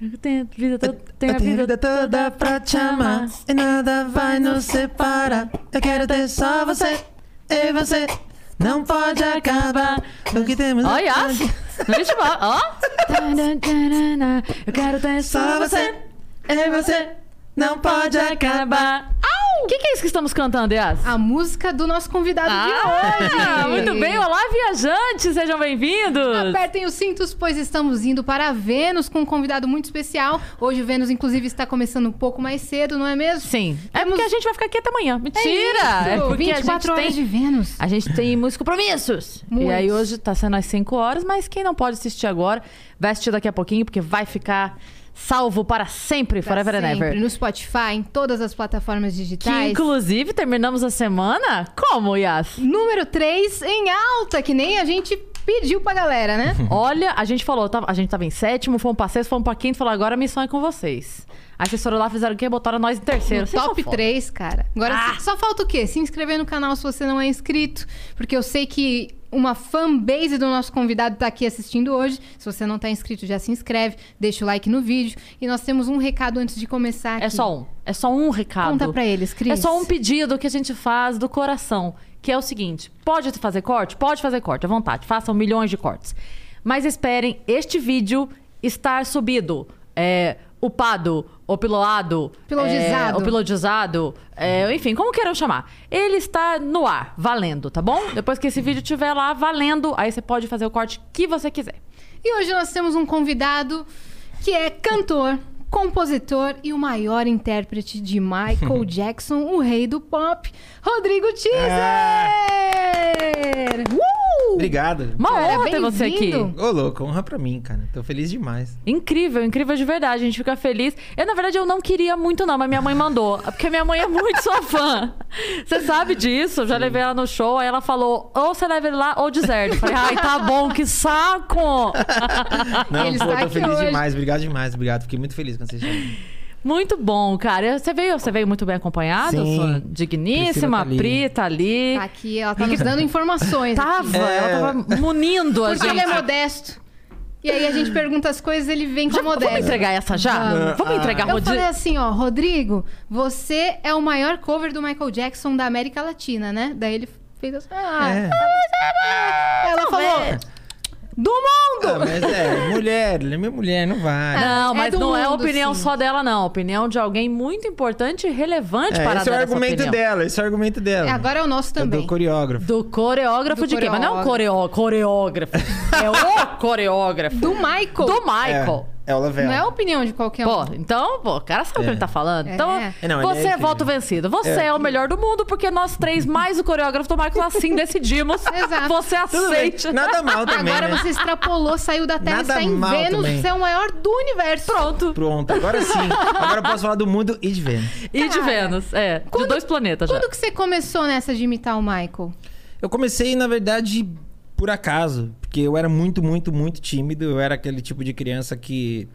Eu tenho a vida toda, tenho Eu a tenho a vida vida toda pra te amar. E nada vai nos separar. Eu quero ter só você E você. Não pode acabar. O que temos Olha, ó. Eu quero ter Só você E você não pode acabar O que, que é isso que estamos cantando, Yas? A música do nosso convidado de Ah, hoje. muito bem. Olá, viajantes, sejam bem-vindos. Apertem os cintos, pois estamos indo para Vênus com um convidado muito especial. Hoje o Vênus, inclusive, está começando um pouco mais cedo, não é mesmo? Sim, é porque a gente vai ficar aqui até amanhã. Mentira! isso, É, porque a 24 gente horas tem... de Vênus. A gente tem muitos compromissos. E aí hoje tá sendo às 5 horas, mas quem não pode assistir agora, vai assistir daqui a pouquinho, porque vai ficar salvo para sempre, Pra forever and sempre, ever. No Spotify, em todas as plataformas Que digitais. inclusive terminamos a semana como, Yas? Número 3 em alta, que nem a gente pediu pra galera, né? Olha, a gente falou, a gente tava em sétimo, fomos pra sexto, fomos pra quinto, falou, agora a missão é com vocês. Aí vocês foram lá, fizeram o quê? Botaram nós em terceiro. Top foda. 3, cara. Agora Ah! só falta o quê? Se inscrever no canal se você não é inscrito. Porque eu sei que uma fanbase do nosso convidado tá aqui assistindo hoje. Se você não tá inscrito, já se inscreve, deixa o like no vídeo. E nós temos um recado antes de começar aqui. É só um. É só um recado. Conta pra eles, Cris. É só um pedido que a gente faz do coração. Que é o seguinte: pode fazer corte? Pode fazer corte, à vontade. Façam milhões de cortes. Mas esperem este vídeo estar subido. É, upado, opiloado. Pilodizado. É, opilodizado. é, enfim, como queiram chamar. Ele está no ar, valendo, tá bom? Depois que esse vídeo estiver lá valendo, aí você pode fazer o corte que você quiser. E hoje nós temos um convidado que é cantor, compositor e o maior intérprete de Michael Jackson, o rei do pop, Rodrigo Teaser! Uh! Obrigado Uma Cara, honra ter você aqui. bem-vindo. Ô louco, honra pra mim, cara Tô feliz demais Incrível, incrível de verdade. A gente fica feliz. Eu, na verdade, eu não queria muito, não, mas minha mãe mandou. Porque minha mãe é muito sua fã. Você sabe disso? Eu já levei ela no show, aí ela falou: ou você leva ele lá ou deserto. Eu falei, ai, tá bom, que saco! Não, Ele pô, está tô aqui feliz hoje. demais Obrigado demais, obrigado Fiquei muito feliz quando vocês chamaram Muito bom, cara. Você veio, você veio muito bem acompanhado, Sim. sua digníssima. Tá. Pri tá ali. Tá aqui, ela tá nos dando informações. Tava, É. ela tava munindo a Porque gente. ele é modesto. E aí a gente pergunta as coisas, ele vem com Já- a modéstia. vamos entregar essa já? Vamos. Vamos entregar Eu Rodi- falei assim, ó, Rodrigo, você é o maior cover do Michael Jackson da América Latina, né? Daí ele fez assim, ah, É. ela falou, do mundo! Ah, mas é, mulher, ele é minha mulher, não vai. Não, É mas do não é a mundo, opinião sim. só dela, não. A opinião de alguém muito importante e relevante É, para esse é o argumento dela, esse é o argumento dela. É, agora é o nosso É também. do coreógrafo. Do coreógrafo Do de quem? Mas não é o coreo... coreógrafo. É o coreógrafo. Do Michael. Do Michael. É, é o Lavelle. Não é a opinião de qualquer um. Pô, então, pô, o cara sabe o que É. ele tá falando. É. Então, É, não, ele é você é, incrível. voto vencido. Você é. É. o melhor do mundo, porque nós três, mais o coreógrafo do Michael, assim decidimos. Exato. Você Tudo bem, aceite. Nada mal também, Agora né? você extrapolou, saiu da Terra, Nada está em mal Vênus, também. você é o maior do universo. Pronto. Pronto, agora sim. Agora eu posso falar do mundo e de Vênus. E de Cara, Vênus, é. quando- de dois planetas já. Quando que você começou nessa de imitar o Michael? Eu comecei, na verdade, por acaso. Porque eu era muito, muito, muito tímido. Eu era aquele tipo de criança que.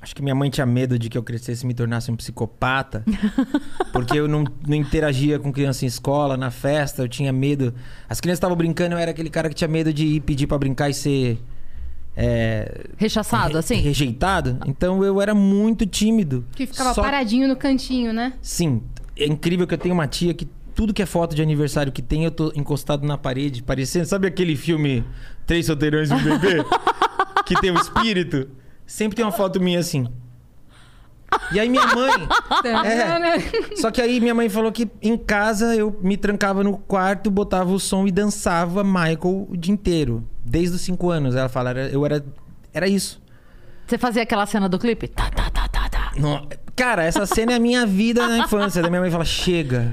Acho que minha mãe tinha medo de que eu crescesse e me tornasse um psicopata. porque eu não, não interagia com criança em escola, na festa. Eu tinha medo. As crianças estavam brincando, eu era aquele cara que tinha medo de ir pedir pra brincar e ser. é, Rechaçado, re- assim? Rejeitado. Então eu era muito tímido. Que ficava Só- paradinho no cantinho, né? Sim, é incrível que eu tenho uma tia que tudo que é foto de aniversário que tem, eu tô encostado na parede, parecendo. Sabe aquele filme Três Solteirões e um Bebê? que tem o espírito? Sempre tem uma foto minha assim. E aí minha mãe. É. Só que aí minha mãe falou que em casa eu me trancava no quarto, botava o som e dançava Michael o dia inteiro. Desde os cinco anos. Ela fala, era- eu era. Era isso. Você fazia aquela cena do clipe? Tá, tá, tá, tá, tá. Não, cara, essa cena é a minha vida na infância. Da minha mãe fala, chega.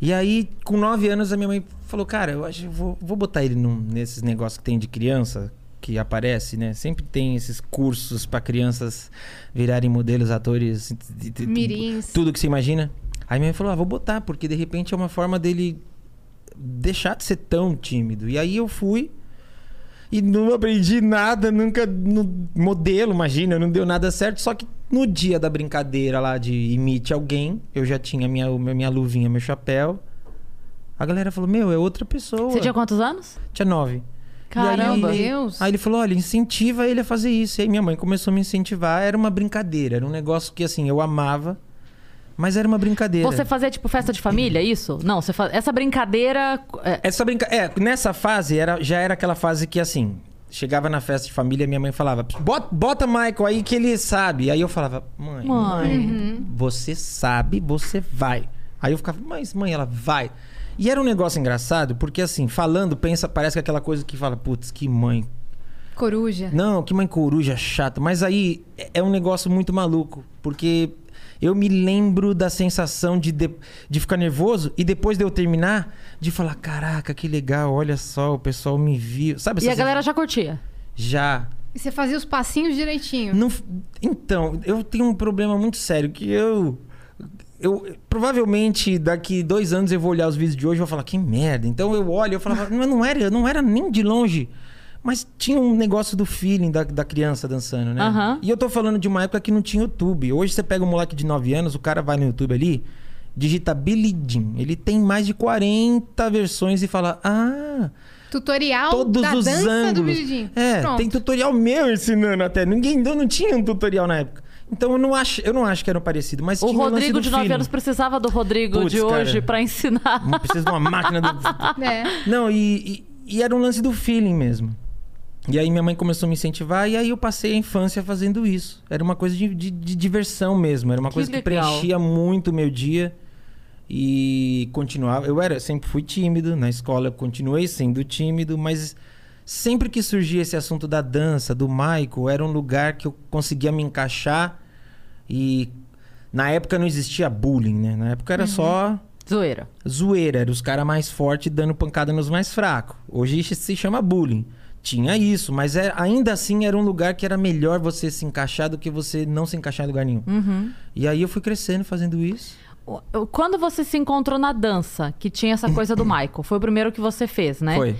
E aí, com nove anos, a minha mãe falou, cara, eu acho vou, vou botar ele num, nesses negócios que tem de criança, que aparece, né? Sempre tem esses cursos pra crianças virarem modelos, atores, Mirins. tudo que você imagina. Aí minha mãe falou: ah, vou botar, porque de repente é uma forma dele deixar de ser tão tímido. E aí eu fui e não aprendi nada, nunca no modelo, imagina, não deu nada certo. Só que no dia da brincadeira lá de imite alguém, eu já tinha minha, minha luvinha, meu chapéu. A galera falou: Meu, é outra pessoa. Você tinha quantos anos? Tinha nove. Caramba. Aí, Deus. Aí ele falou: olha, incentiva ele a fazer isso. E aí minha mãe começou a me incentivar. Era uma brincadeira, era um negócio que assim, eu amava, mas era uma brincadeira. Você fazia tipo festa de família, isso? Não, você faz... essa brincadeira. é, Essa brinca... É, nessa fase era, já era aquela fase que assim, chegava na festa de família, minha mãe falava: bota, bota Michael aí que ele sabe. Aí eu falava: mãe, Mãe. você sabe, você vai. Aí eu ficava: mas mãe, ela vai. E era um negócio engraçado, porque assim, falando, pensa, parece que é aquela coisa que fala: putz, que mãe Coruja. Não, que mãe coruja chata. Mas aí é- é um negócio muito maluco. Porque eu me lembro da sensação de, de, de ficar nervoso e depois de eu terminar, de falar: caraca, que legal, olha só, o pessoal me viu. Sabe E a galera já curtia. Já. E você fazia os passinhos direitinho. Não, então, eu tenho um problema muito sério que eu. Eu, provavelmente daqui dois anos eu vou olhar os vídeos de hoje e vou falar que merda. Então eu olho e eu falava, mas não era, não era nem de longe. Mas tinha um negócio do feeling da, da criança dançando, né? Aham. E eu tô falando de uma época que não tinha YouTube. Hoje você pega um moleque de 9 anos, o cara vai no YouTube ali, digita Billy Jean. Ele tem mais de 40 versões e fala: Ah, Tutorial todos da os dança do ângulos. Billie Jean. É, Pronto. tem tutorial meu ensinando até. Ninguém eu não tinha um tutorial na época. Então eu não acho, eu não acho que era parecido, mas O Rodrigo do de 9 feeling. anos precisava do Rodrigo Putz, de hoje pra ensinar. Não precisa de uma máquina do É. Não, e, e, e era um lance do feeling mesmo. E aí minha mãe começou a me incentivar e aí eu passei a infância fazendo isso. Era uma coisa de, de- de diversão mesmo. Era uma Que coisa que legal. preenchia muito o meu dia. E continuava. Eu era, sempre fui tímido. Na escola eu continuei sendo tímido, mas sempre que surgia esse assunto da dança, do Michael, era um lugar que eu conseguia me encaixar. E na época não existia bullying, né? Na época era só Zoeira. zoeira, era os caras mais fortes dando pancada nos mais fracos. Hoje isso se chama bullying. Tinha isso, mas é- ainda assim era um lugar que era melhor você se encaixar do que você não se encaixar em lugar nenhum. Uhum. E aí eu fui crescendo fazendo isso. Quando você se encontrou na dança, que tinha essa coisa do Michael, foi o primeiro que você fez, né? Foi.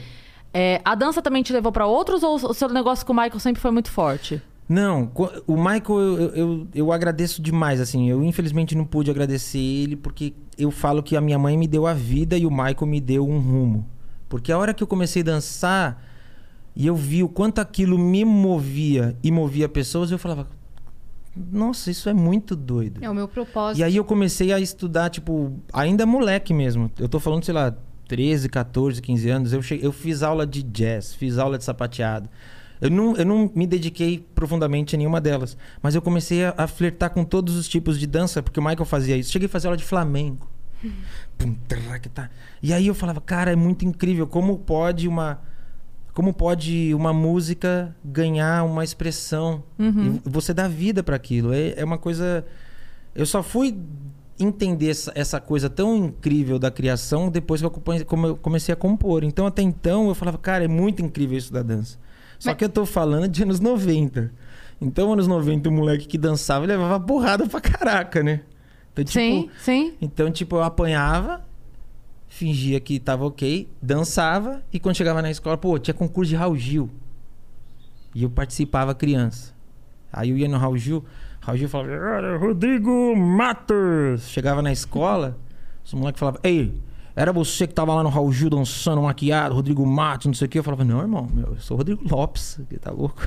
É, a dança também te levou pra outros ou o seu negócio com o Michael sempre foi muito forte? Não, o Michael eu, eu, eu, eu agradeço demais, assim. Eu infelizmente não pude agradecer ele porque eu falo que a minha mãe me deu a vida e o Michael me deu um rumo. Porque a hora que eu comecei a dançar e eu vi o quanto aquilo me movia e movia pessoas, eu falava: Nossa, isso é muito doido. É o meu propósito. E aí eu comecei a estudar, tipo, ainda moleque mesmo. Eu tô falando, sei lá, 13, 14, 15 anos. Eu, cheguei, eu fiz aula de jazz, fiz aula de sapateado. Eu não, eu não me dediquei profundamente a nenhuma delas. Mas eu comecei a, a flertar com todos os tipos de dança, porque o Michael fazia isso. Cheguei a fazer aula de flamenco. Pum, traquetá. E aí eu falava, cara, é muito incrível. Como pode uma. Como pode uma música ganhar uma expressão? E você dá vida para aquilo. É, é uma coisa. Eu só fui entender essa, essa coisa tão incrível da criação depois que eu, comecei a compor. Então, até então, eu falava, cara, é muito incrível isso da dança. Só Mas- que eu tô falando de anos 90. Então, anos 90, o moleque que dançava levava porrada pra caraca, né? Então, tipo, sim, sim. então, tipo, eu apanhava, fingia que tava ok, dançava, e quando chegava na escola, pô, tinha concurso de Raul Gil. E eu participava criança. Aí eu ia no Raul Gil, Raul Gil falava, "Era Rodrigo Matos. Chegava na escola, os moleques falavam, ei, era você que tava lá no Raul Gil dançando maquiado, Rodrigo Matos, não sei o quê. Eu falava, não, irmão, meu, eu sou o Rodrigo Lopes, que tá louco?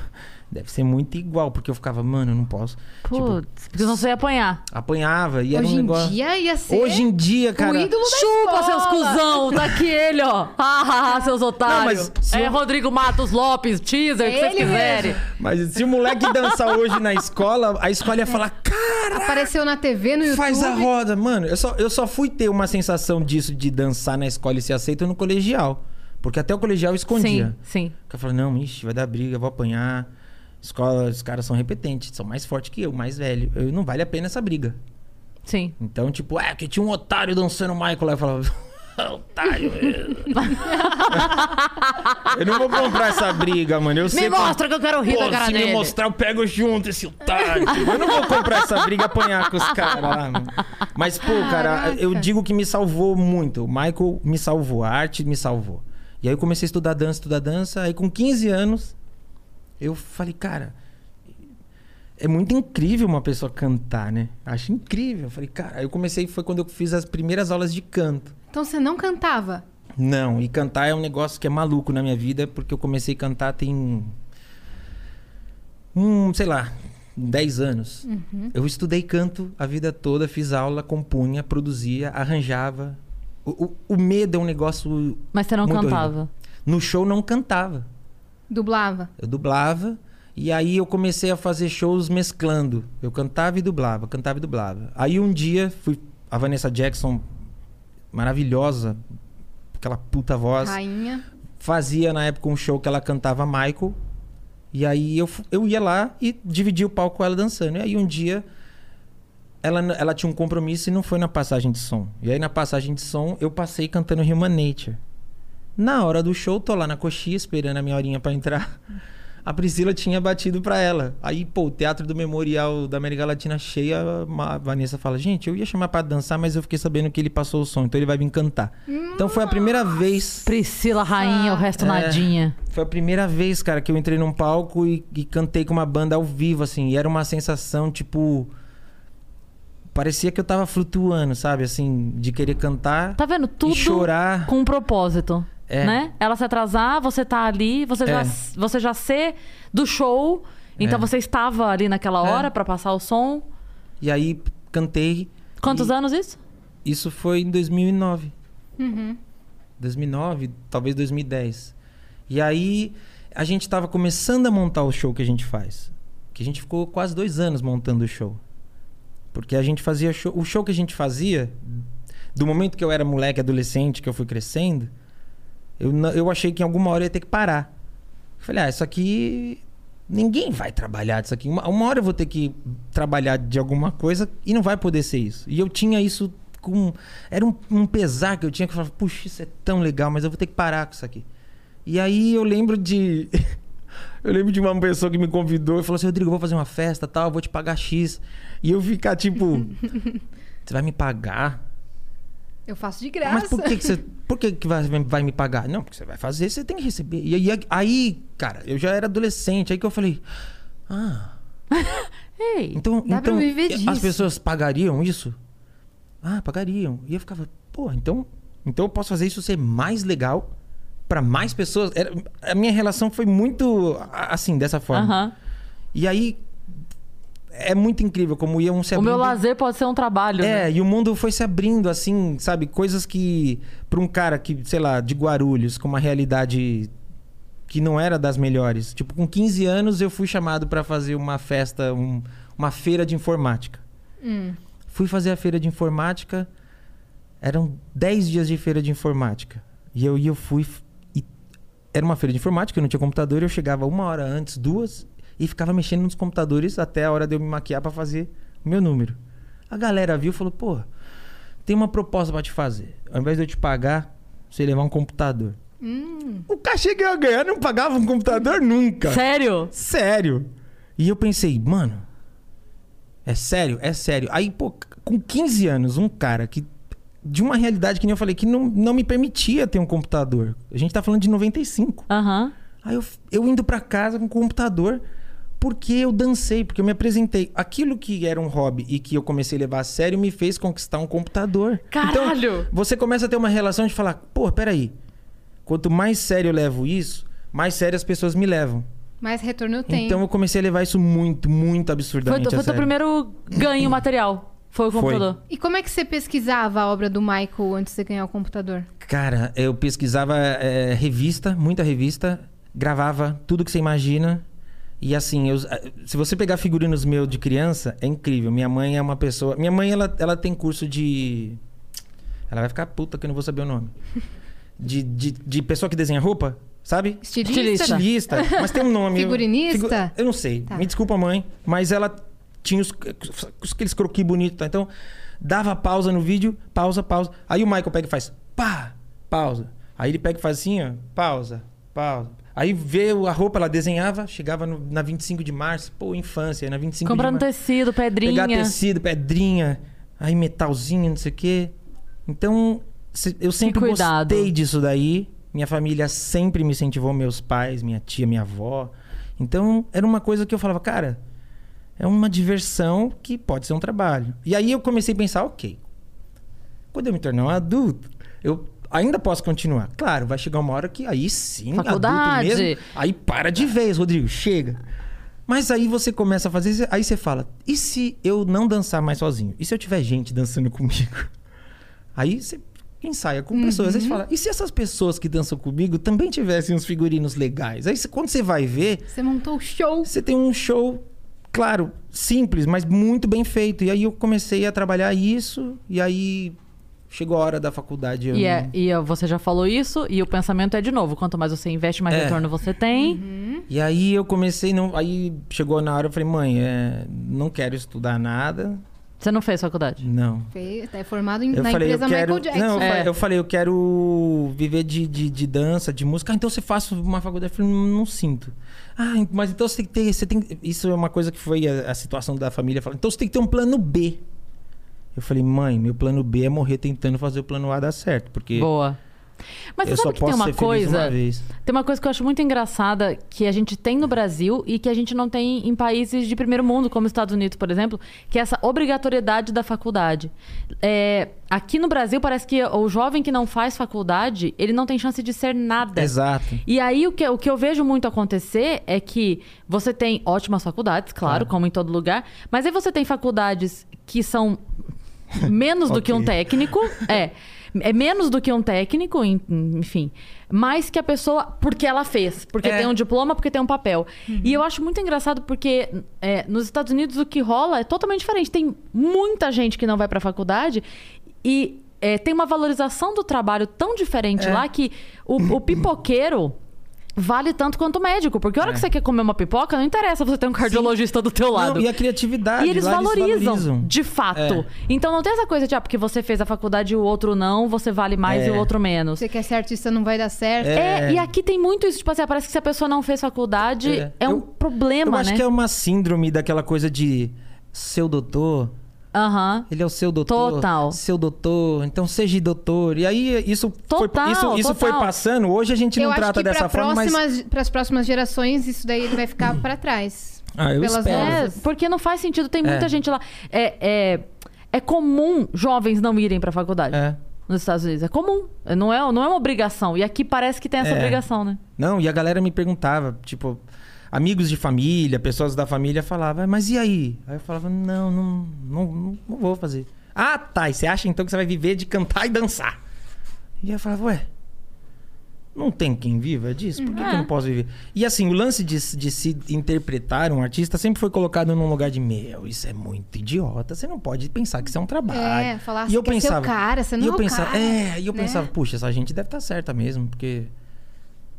Deve ser muito igual, porque eu ficava, mano, eu não posso. Tipo, Putz, porque senão você ia apanhar. apanhava e era Hoje um em negócio. dia ia ser Hoje em dia, cara. o ídolo da Chupa, escola. seus cuzão! Tá aqui ele, ó. Ah, ah, ah, seus otários. mas se é eu- Rodrigo Matos Lopes, teaser, o que vocês quiserem. Mas se o moleque dançar hoje na escola, a escola ia falar, cara, Apareceu na TV, no YouTube. faz a roda. Mano, eu só, eu só fui ter uma sensação disso de dançar na escola e ser aceito no colegial. Porque até o colegial escondia. Sim, sim. Eu falava, não, ixi, vai dar briga, vou apanhar. Escola, os caras são repetentes, são mais fortes que eu, mais velho. Eu, não vale a pena essa briga. Sim. Então, tipo, é, que tinha um otário dançando Michael lá. Eu falava, otário. eu não vou comprar essa briga, mano. Eu sei Me mostra que eu quero rir Pô, da cara se dele. me mostrar, eu pego junto esse otário. eu não vou comprar essa briga e apanhar com os caras lá, mano. Mas, pô, cara, Caraca. eu digo que me salvou muito. O Michael me salvou, a arte me salvou. E aí eu comecei a estudar dança, estudar dança. Aí com 15 anos, eu falei, cara, é muito incrível uma pessoa cantar, né? Acho incrível. Eu falei, cara, aí eu comecei, foi quando eu fiz as primeiras aulas de canto. Então você não cantava? Não, e cantar é um negócio que é maluco na minha vida, porque eu comecei a cantar tem. Um, sei lá, 10 anos. Eu estudei canto a vida toda, fiz aula, compunha, produzia, arranjava. O, o- o medo é um negócio. Mas você não cantava. horrível. No show não cantava. Dublava? Eu dublava. E aí eu comecei a fazer shows mesclando. Eu cantava e dublava, cantava e dublava. Aí um dia fui a Vanessa Jackson maravilhosa, aquela puta voz, Rainha? fazia na época um show que ela cantava Michael. E aí eu, eu ia lá e dividia o palco com ela dançando. E aí um dia ela, ela tinha um compromisso e não foi na passagem de som. E aí na passagem de som eu passei cantando Human Nature. Na hora do show, tô lá na coxinha esperando a minha horinha pra entrar. A Priscila tinha batido pra ela. Aí, pô, o Teatro do Memorial da América Latina cheia, a Vanessa fala: Gente, eu ia chamar pra dançar, mas eu fiquei sabendo que ele passou o som, então ele vai vir cantar. Então foi a primeira vez. Priscila, rainha, o resto É. nadinha. Foi a primeira vez, cara, que eu entrei num palco e, e cantei com uma banda ao vivo, assim. E era uma sensação, tipo. Parecia que eu tava flutuando, sabe? Assim, de querer cantar Tá vendo? Tudo e chorar. com um propósito. É. Né? Ela se atrasar, você tá ali, você, já, É. você já ser do show. Então É. você estava ali naquela É. hora pra passar o som. E aí cantei. Quantos e anos isso? Isso foi em 2009. Uhum. 2009, talvez 2010. E aí a gente tava começando a montar o show que a gente faz. Que a gente ficou quase dois anos montando o show. Porque a gente fazia show. O show que a gente fazia, do momento que eu era moleque, adolescente, que eu fui crescendo, eu, eu achei que em alguma hora eu ia ter que parar. Eu falei, ah, isso aqui. Ninguém vai trabalhar disso aqui. Uma, uma hora eu vou ter que trabalhar de alguma coisa e não vai poder ser isso. E eu tinha isso com. Era um, um pesar que eu tinha que falar, puxa, isso é tão legal, mas eu vou ter que parar com isso aqui. E aí eu lembro de. eu lembro de uma pessoa que me convidou e falou assim: Rodrigo, eu vou fazer uma festa tal, eu vou te pagar X. E eu ficar tipo. Você vai me pagar? Eu faço de graça. Mas por que, que você. Por que, que vai, vai me pagar? Não, porque você vai fazer, você tem que receber. E aí, aí, cara, eu já era adolescente, aí que eu falei. Ah, Ei, então. Dá pra então viver As disso. pessoas pagariam isso? Ah, pagariam. E eu ficava, pô, então. Então eu posso fazer isso ser mais legal pra mais pessoas. Era- a minha relação foi muito assim, dessa forma. aham. E aí. É muito incrível como iam se O meu abrindo- lazer pode ser um trabalho. é, né? e o mundo foi se abrindo, assim, sabe? Coisas que, pra um cara que, sei lá, de Guarulhos, com uma realidade que não era das melhores. Tipo, com 15 anos eu fui chamado pra fazer uma festa, um- uma feira de informática. Hum. Fui fazer a feira de informática, eram 10 dias de feira de informática. E eu, e eu fui. E era uma feira de informática, eu não tinha computador, eu chegava uma hora antes, duas, e ficava mexendo nos computadores até a hora de eu me maquiar pra fazer o meu número. A galera viu e falou: pô, tem uma proposta pra te fazer. Ao invés de eu te pagar, você levar um computador. Hum. O cachê que eu ia ganhar não pagava um computador nunca. Sério? Sério. E eu pensei, mano, é sério? É sério. Aí, pô, com 15 anos, um cara que. De uma realidade que nem eu falei, que não, não me permitia ter um computador. A gente tá falando de 95. Aham. Aí eu, eu indo pra casa com o computador, porque eu dancei, porque eu me apresentei. Aquilo que era um hobby e que eu comecei a levar a sério me fez conquistar um computador. Caralho! Então, você começa a ter uma relação de falar, pô, peraí. Quanto mais sério eu levo isso, mais sério as pessoas me levam. Mais retorno eu tenho. Então eu comecei a levar isso muito, muito Foi, absurdamente foi a teu primeiro ganho material. Foi o Foi. computador. E como é que você pesquisava a obra do Michael antes de você ganhar o computador? Cara, eu pesquisava é, revista, muita revista, gravava tudo que você imagina. E assim, eu- se você pegar figurinos meus de criança, é incrível. Minha mãe é uma pessoa. Minha mãe, ela, ela tem curso de. Ela vai ficar puta que eu não vou saber o nome. De, de, de pessoa que desenha roupa, sabe? Estilista? Estilista. Mas tem um nome. eu- Figurinista? figu- Eu não sei. Tá. Me desculpa, mãe. Mas ela tinha os, os- aqueles croquis bonitos. tá? Então, dava pausa no vídeo, pausa, pausa. Aí o Michael pega e faz pá, pausa. Aí ele pega e faz assim, ó, pausa, pausa. Aí vê a roupa, ela desenhava, chegava no- na 25 de março, pô, infância, na 25 Comprando de março. tecido, pedrinha. Pegar tecido, pedrinha, aí metalzinho, não sei o quê. Então, se- eu sempre gostei disso daí. Minha família sempre me incentivou, meus pais, minha tia, minha avó. Então, era uma coisa que eu falava, cara, é uma diversão que pode ser um trabalho. E aí eu comecei a pensar, ok, quando eu me tornar um adulto, eu ainda posso continuar. Claro, vai chegar uma hora que aí sim, Faculdade. adulto mesmo, aí para de vez, Rodrigo, chega. Mas aí você começa a fazer, aí você fala, e se eu não dançar mais sozinho? E se eu tiver gente dançando comigo? Aí você ensaia com pessoas, aí você fala, e se essas pessoas que dançam comigo também tivessem uns figurinos legais? Aí você- quando você vai ver, Você montou o show. você tem um show, claro, simples, mas muito bem feito. E aí eu comecei a trabalhar isso, e aí chegou a hora da faculdade. eu E, é, não- e é, você já falou isso, e o pensamento é de novo: quanto mais você investe, mais É. retorno você tem. Uhum. E aí eu comecei, não, aí chegou na hora, eu falei, mãe, é, não quero estudar nada, Você não fez faculdade. não. Fez, tá formado em- Eu na falei, empresa eu quero. Michael Jackson. Não, eu, É. falei, eu falei, eu quero viver de, de, de dança, de música. Ah, então você faça uma faculdade. Eu falei, não, não sinto. Ah, mas então você tem que ter. Você tem, isso é uma coisa que foi a, a situação da família. Falando, então você tem que ter um plano B. Eu falei, mãe, meu plano B é morrer tentando fazer o plano A dar certo. Porque Boa. Mas eu você só sabe que posso tem uma coisa. uma vez. Tem uma coisa que eu acho muito engraçada que a gente tem no Brasil e que a gente não tem em países de primeiro mundo, como os Estados Unidos, por exemplo, que é essa obrigatoriedade da faculdade. É, aqui no Brasil, parece que o jovem que não faz faculdade, ele não tem chance de ser nada. Exato. E aí, o que, o que eu vejo muito acontecer é que você tem ótimas faculdades, claro, Claro. como em todo lugar, mas aí você tem faculdades que são menos do que um técnico. É. É menos do que um técnico, en- enfim. Mais que a pessoa. Porque ela fez. Porque É. tem um diploma, porque tem um papel. E eu acho muito engraçado porque é, nos Estados Unidos o que rola é totalmente diferente. Tem muita gente que não vai pra faculdade e é, tem uma valorização do trabalho tão diferente É. lá que o, o pipoqueiro. Vale tanto quanto o médico, porque a hora É. que você quer comer uma pipoca, não interessa você ter um cardiologista do teu lado. Não, e a criatividade. E eles lá valorizam, de fato. É. Então não tem essa coisa de, ah, porque você fez a faculdade e o outro não, você vale mais É. e o outro menos. Você quer ser artista, não vai dar certo. É, É. e aqui tem muito isso, tipo assim, ah, parece que se a pessoa não fez faculdade, é, É. um Eu- problema, Eu acho né? que é uma síndrome daquela coisa de seu doutor. Aham. Ele é o seu doutor. Total. Seu doutor. Então seja doutor. E aí isso Total, foi, isso, isso foi passando. Hoje a gente Eu não acho trata que dessa para forma, mas. próximas, pras próximas gerações, isso daí vai ficar pra trás. Ah, eu pelas espero. É, porque não faz sentido, tem muita É. gente lá. É, é, é comum jovens não irem pra faculdade. É. Nos Estados Unidos. É comum. Não é, não é uma obrigação. E aqui parece que tem essa É. obrigação, né? Não, e a galera me perguntava, tipo, amigos de família, pessoas da família falavam, "Ah, mas e aí? Aí eu falava, não, não, não, não, não vou fazer. Ah, tá. E você acha então que você vai viver de cantar e dançar? E eu falava, ué. Não tem quem viva disso? Por que, que eu É. não posso viver? E assim, o lance de, de se interpretar um artista sempre foi colocado num lugar de meu, isso é muito idiota. Você não pode pensar que isso é um trabalho. É, falar, e você eu quer ser o pensava, cara, você não e eu é pensava, cara, É, e eu né? pensava, puxa, essa gente deve estar certa mesmo, porque.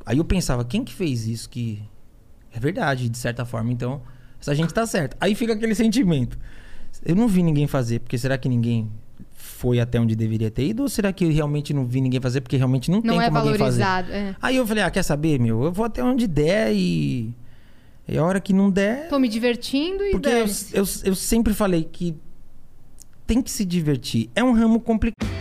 Aí eu pensava, quem que fez isso que. É verdade, de certa forma, então, essa gente tá certa. Aí fica aquele sentimento. Eu não vi ninguém fazer, porque será que ninguém foi até onde deveria ter ido? Ou será que eu realmente não vi ninguém fazer, porque realmente não, Não tem é como alguém fazer? é. Aí eu falei, ah, quer saber, meu? Eu vou até onde der e. E a hora que não der. Tô me divertindo e Porque eu, eu, eu sempre falei que tem que se divertir. É um ramo complicado.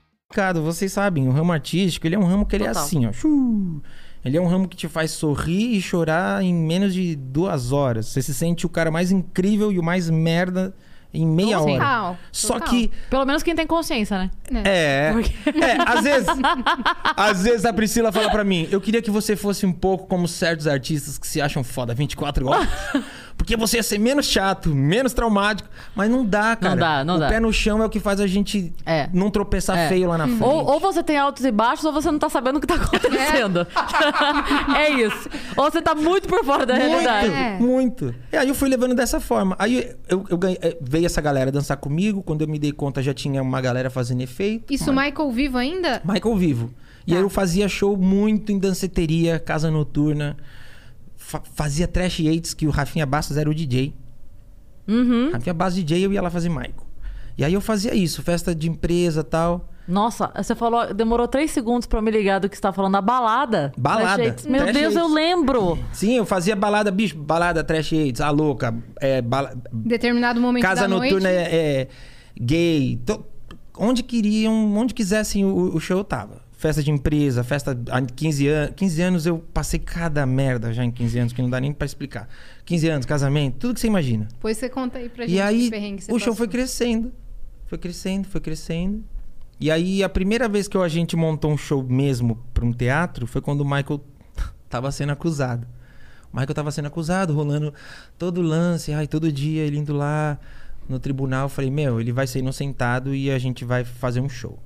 Vocês sabem, o ramo artístico, ele é um ramo que ele é Total. assim, ó. Shuu. Ele é um ramo que te faz sorrir e chorar em menos de duas horas. Você se sente o cara mais incrível e o mais merda em meia hora. Total, Só que Pelo menos quem tem consciência, né? é, Porque- é, às vezes, às vezes a Priscila fala pra mim, eu queria que você fosse um pouco como certos artistas que se acham foda 24 horas. Porque você ia ser menos chato, menos traumático. Mas não dá, cara. dá, não o dá. pé no chão é o que faz a gente É. não tropeçar É. feio lá na frente. Ou, ou você tem altos e baixos, ou você não tá sabendo o que tá acontecendo. É, isso. Ou você tá muito por fora da realidade. É. Muito. E aí eu fui levando dessa forma. Aí eu, eu ganhei- eh, veio essa galera dançar comigo. Quando eu me dei conta, já tinha uma galera fazendo efeito. Isso, Michael vivo ainda? Michael Vivo. E Tá. aí eu fazia show muito em danceteria, casa noturna. Fa- fazia Trash Yates, que o Rafinha Bastos era o DJ. Uhum. Rafinha Bastos DJ, eu ia lá fazer Michael. E aí eu fazia isso, festa de empresa tal. Nossa, você falou, demorou três segundos pra eu me ligar do que você tá falando. A balada. Balada. Meu Trash Deus, eu lembro. Sim, eu fazia balada, bicho, balada Trash Yates, a louca, é, bala- Determinado momento casa da noturna noite. é, é gay. to- onde queriam, onde quisessem o, o show eu tava. Festa de empresa, festa há 15 anos. 15 anos eu passei cada merda já em 15 anos, que não dá nem pra explicar. 15 anos, casamento, tudo que você imagina. Depois você conta aí pra gente E aí o show passou. foi crescendo. Foi crescendo, foi crescendo. E aí a primeira vez que a gente montou um show mesmo pra um teatro foi quando o Michael tava sendo acusado. O Michael tava sendo acusado, rolando todo o lance, ai, todo dia ele indo lá no tribunal. Eu falei, meu, ele vai ser inocentado e a gente vai fazer um show.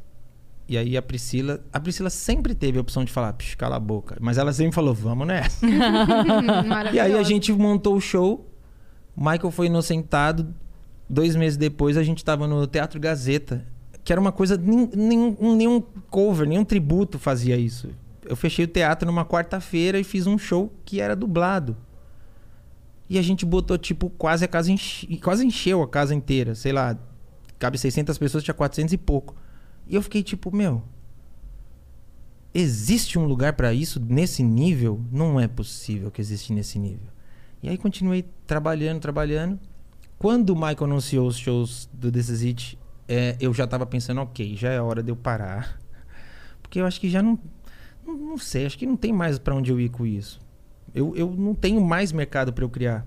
E aí a Priscila, a Priscila sempre teve a opção de falar, cala a boca, mas ela sempre falou, vamos nessa. E aí a gente montou o show. O Michael foi inocentado. Dois meses depois a gente tava no Teatro Gazeta. Que era uma coisa. Nenhum, nenhum cover, nenhum tributo fazia isso. Eu fechei o teatro numa quarta-feira e fiz um show que era dublado. E a gente botou, tipo, quase a casa enche... quase encheu a casa inteira. Sei lá, cabe 600 pessoas, tinha 400 e pouco. E eu fiquei tipo, meu, existe um lugar pra isso nesse nível? Não é possível que existe nesse nível. E aí continuei trabalhando, trabalhando. Quando o Michael anunciou os shows do This Is It, é, eu já tava pensando, ok, já é hora de eu parar. Porque eu acho que já não. Não, não sei, acho que não tem mais pra onde eu ir com isso. Eu, eu não tenho mais mercado pra eu criar.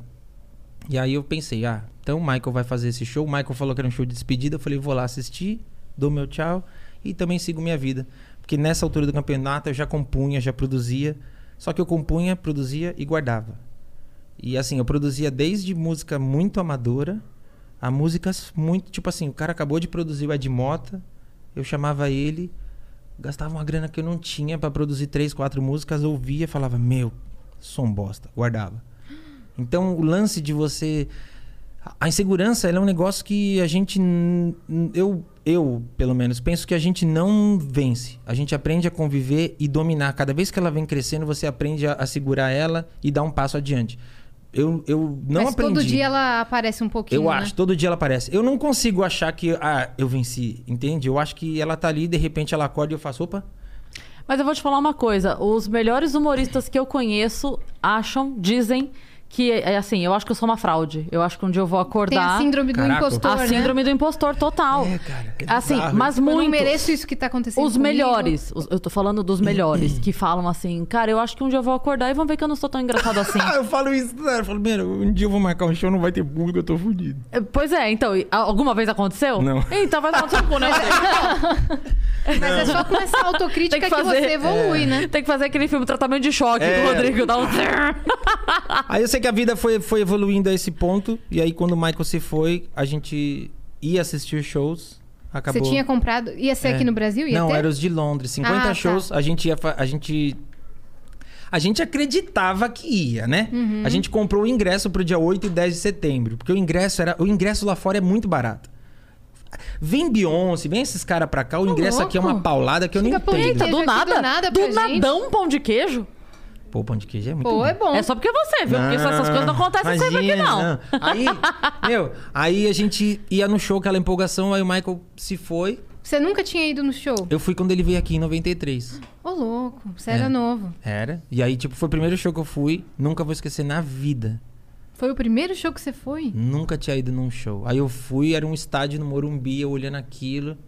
E aí eu pensei, ah, então o Michael vai fazer esse show. O Michael falou que era um show de despedida. Eu falei, vou lá assistir, dou meu tchau e também sigo minha vida. Porque nessa altura do campeonato eu já compunha, já produzia. Só que eu compunha, produzia e guardava. E assim, eu produzia desde música muito amadora a músicas muito. Tipo assim, o cara acabou de produzir o Ed Mota, eu chamava ele, gastava uma grana que eu não tinha pra produzir três, quatro músicas, ouvia falava, meu, som bosta, guardava. Então o lance de você. A insegurança é um negócio que a gente. Eu, eu, pelo menos, penso que a gente não vence. A gente aprende a conviver e dominar. Cada vez que ela vem crescendo, você aprende a, a segurar ela e dar um passo adiante. Eu, eu não Mas aprendi. todo dia ela aparece um pouquinho, Eu né? acho, todo dia ela aparece. Eu não consigo achar que, ah, eu venci, entende? Eu acho que ela tá ali, de repente ela acorda e eu faço, opa, Mas eu vou te falar uma coisa. Os melhores humoristas que eu conheço acham, dizem que, é assim, eu acho que eu sou uma fraude. Eu acho que um dia eu vou Tem acordar... a síndrome do Caraca. impostor, A né? síndrome do impostor total. É, cara, é assim, bizarro mas Eu muito. não mereço isso que tá acontecendo Os comigo. melhores, os- eu tô falando dos melhores, que falam assim, cara, eu acho que um dia eu vou acordar e vão ver que eu não sou tão engraçado assim. Ah, eu falo isso, né? eu falo, meu, um dia eu vou marcar um show, não vai ter público, eu tô fudido. É, Pois é, então, e- alguma vez aconteceu? Não. Então vai acontecer com né? Mas é só com essa autocrítica que, que você evolui, né? Tem que fazer aquele filme Tratamento de Choque É. do Rodrigo. Dá um... Aí eu sei que a vida foi, foi evoluindo a esse ponto, e aí quando o Michael se foi, a gente ia assistir shows, acabou... Você tinha comprado... Ia ser É. aqui no Brasil? Ia Não, ter? era os de Londres. 50 Ah, tá. shows, a gente ia. A gente. A gente acreditava que ia, né? Uhum. A gente comprou o ingresso pro dia 8 e 10 de setembro. Porque o ingresso era. O ingresso lá fora é muito barato. Vem Beyoncé, vem esses caras pra cá, o ingresso aqui é uma paulada que eu Chega não de entendo. queijo do nada, do nada do pra gente. nadão pão de queijo. Pô, pão de queijo é muito Pô, bom. é bom. É só porque você, viu? Porque essas coisas não acontecem sempre aqui, Imagina, não. Aí, meu, aí a gente ia no show, aquela empolgação, aí o Michael se foi. Você nunca tinha ido no show? Eu fui quando ele veio aqui em 93. Ô, louco. Você era É. novo. Era. E aí, tipo, foi o primeiro show que eu fui. Nunca vou esquecer na vida. Foi o primeiro show que você foi? Nunca tinha ido num show. Aí eu fui, era um estádio no Morumbi, eu olhando aquilo.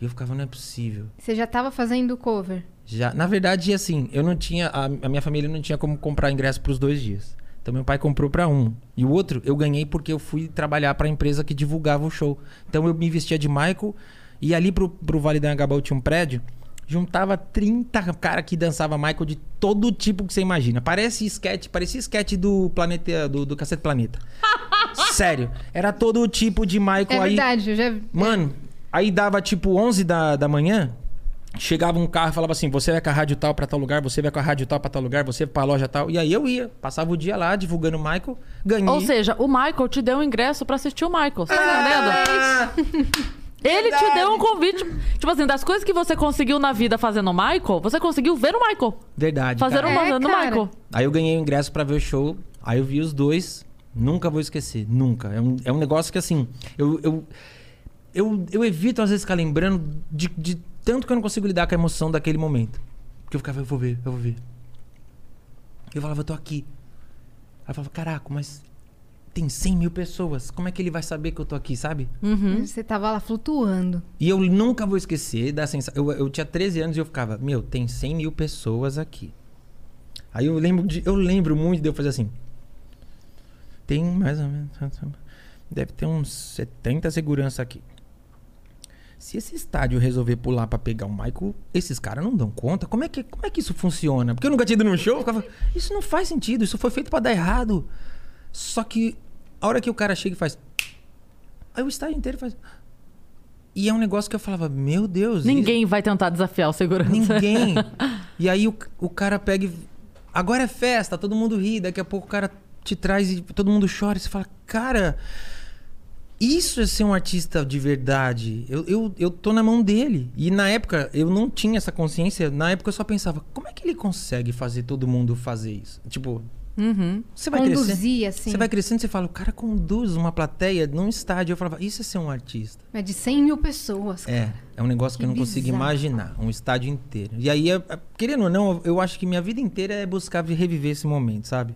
E eu ficava, não é possível. Você já tava fazendo cover? Já, na verdade, assim, eu não tinha. A, a minha família não tinha como comprar ingresso pros dois dias. Então meu pai comprou pra um. E o outro eu ganhei porque eu fui trabalhar pra empresa que divulgava o show. Então eu me vestia de Michael e ali pro, pro Vale da Anhangabaú tinha um prédio. Juntava 30 cara que dançava Michael de todo tipo que você imagina. Parece sketch, parecia sketch do Planeta, do, do Cacete Planeta. Sério. Era todo tipo de Michael É aí. verdade, eu já. Mano, aí dava tipo 11 da, da manhã, chegava um carro e falava assim: você vai com a rádio tal pra tal lugar, você vai com a rádio tal pra tal lugar, você vai pra loja tal. E aí eu ia, passava o dia lá divulgando o Michael, ganhei. Ou seja, o Michael te deu um ingresso pra assistir o Michael. Você tá entendendo? Ele te verdade. deu um convite. Tipo assim, das coisas que você conseguiu na vida fazendo o Michael, você conseguiu ver o Michael. verdade. Fazer É, no cara. Michael. Aí eu ganhei o ingresso pra ver o show, aí eu vi os dois, nunca vou esquecer, nunca. É um, é um negócio que assim, eu, eu, eu, eu evito às vezes ficar lembrando de, de tanto que eu não consigo lidar com a emoção daquele momento. Porque eu ficava, eu vou ver, eu vou ver. Eu falava, eu tô aqui. Aí eu falava, caraca, mas tem 100 mil pessoas, como é que ele vai saber que eu tô aqui, sabe? Uhum. Você tava lá flutuando. E eu nunca vou esquecer da sensação. Eu, eu tinha 13 anos e eu ficava, meu, tem 100 mil pessoas aqui. Aí eu lembro, de, eu lembro muito de eu fazer assim. Tem mais ou menos. Deve ter uns 70 segurança aqui. Se esse estádio resolver pular pra pegar o Michael, esses caras não dão conta. Como é, que, como é que isso funciona? Porque eu nunca tinha ido num show, eu ficava, isso não faz sentido, isso foi feito pra dar errado. Só que a hora que o cara chega e faz. Aí o estádio inteiro faz. E é um negócio que eu falava, meu Deus. Ninguém vai tentar desafiar o segurança. Ninguém. e aí o, o cara pega e. Agora é festa, todo mundo ri, daqui a pouco o cara te traz e todo mundo chora. E você fala, cara. Isso é ser um artista de verdade. Eu, eu, eu tô na mão dele. E na época eu não tinha essa consciência. Na época eu só pensava, como é que ele consegue fazer todo mundo fazer isso? Tipo, Uhum. você vai crescer. Conduzir, assim. Você vai crescendo e você fala, o cara conduz uma plateia num estádio. Eu falava, isso é ser um artista. É de 100 mil pessoas. É, é um negócio que, Que eu não consigo bizarro. imaginar. Um estádio inteiro. E aí, é- é- querendo ou não, eu acho que minha vida inteira é buscar reviver esse momento, sabe?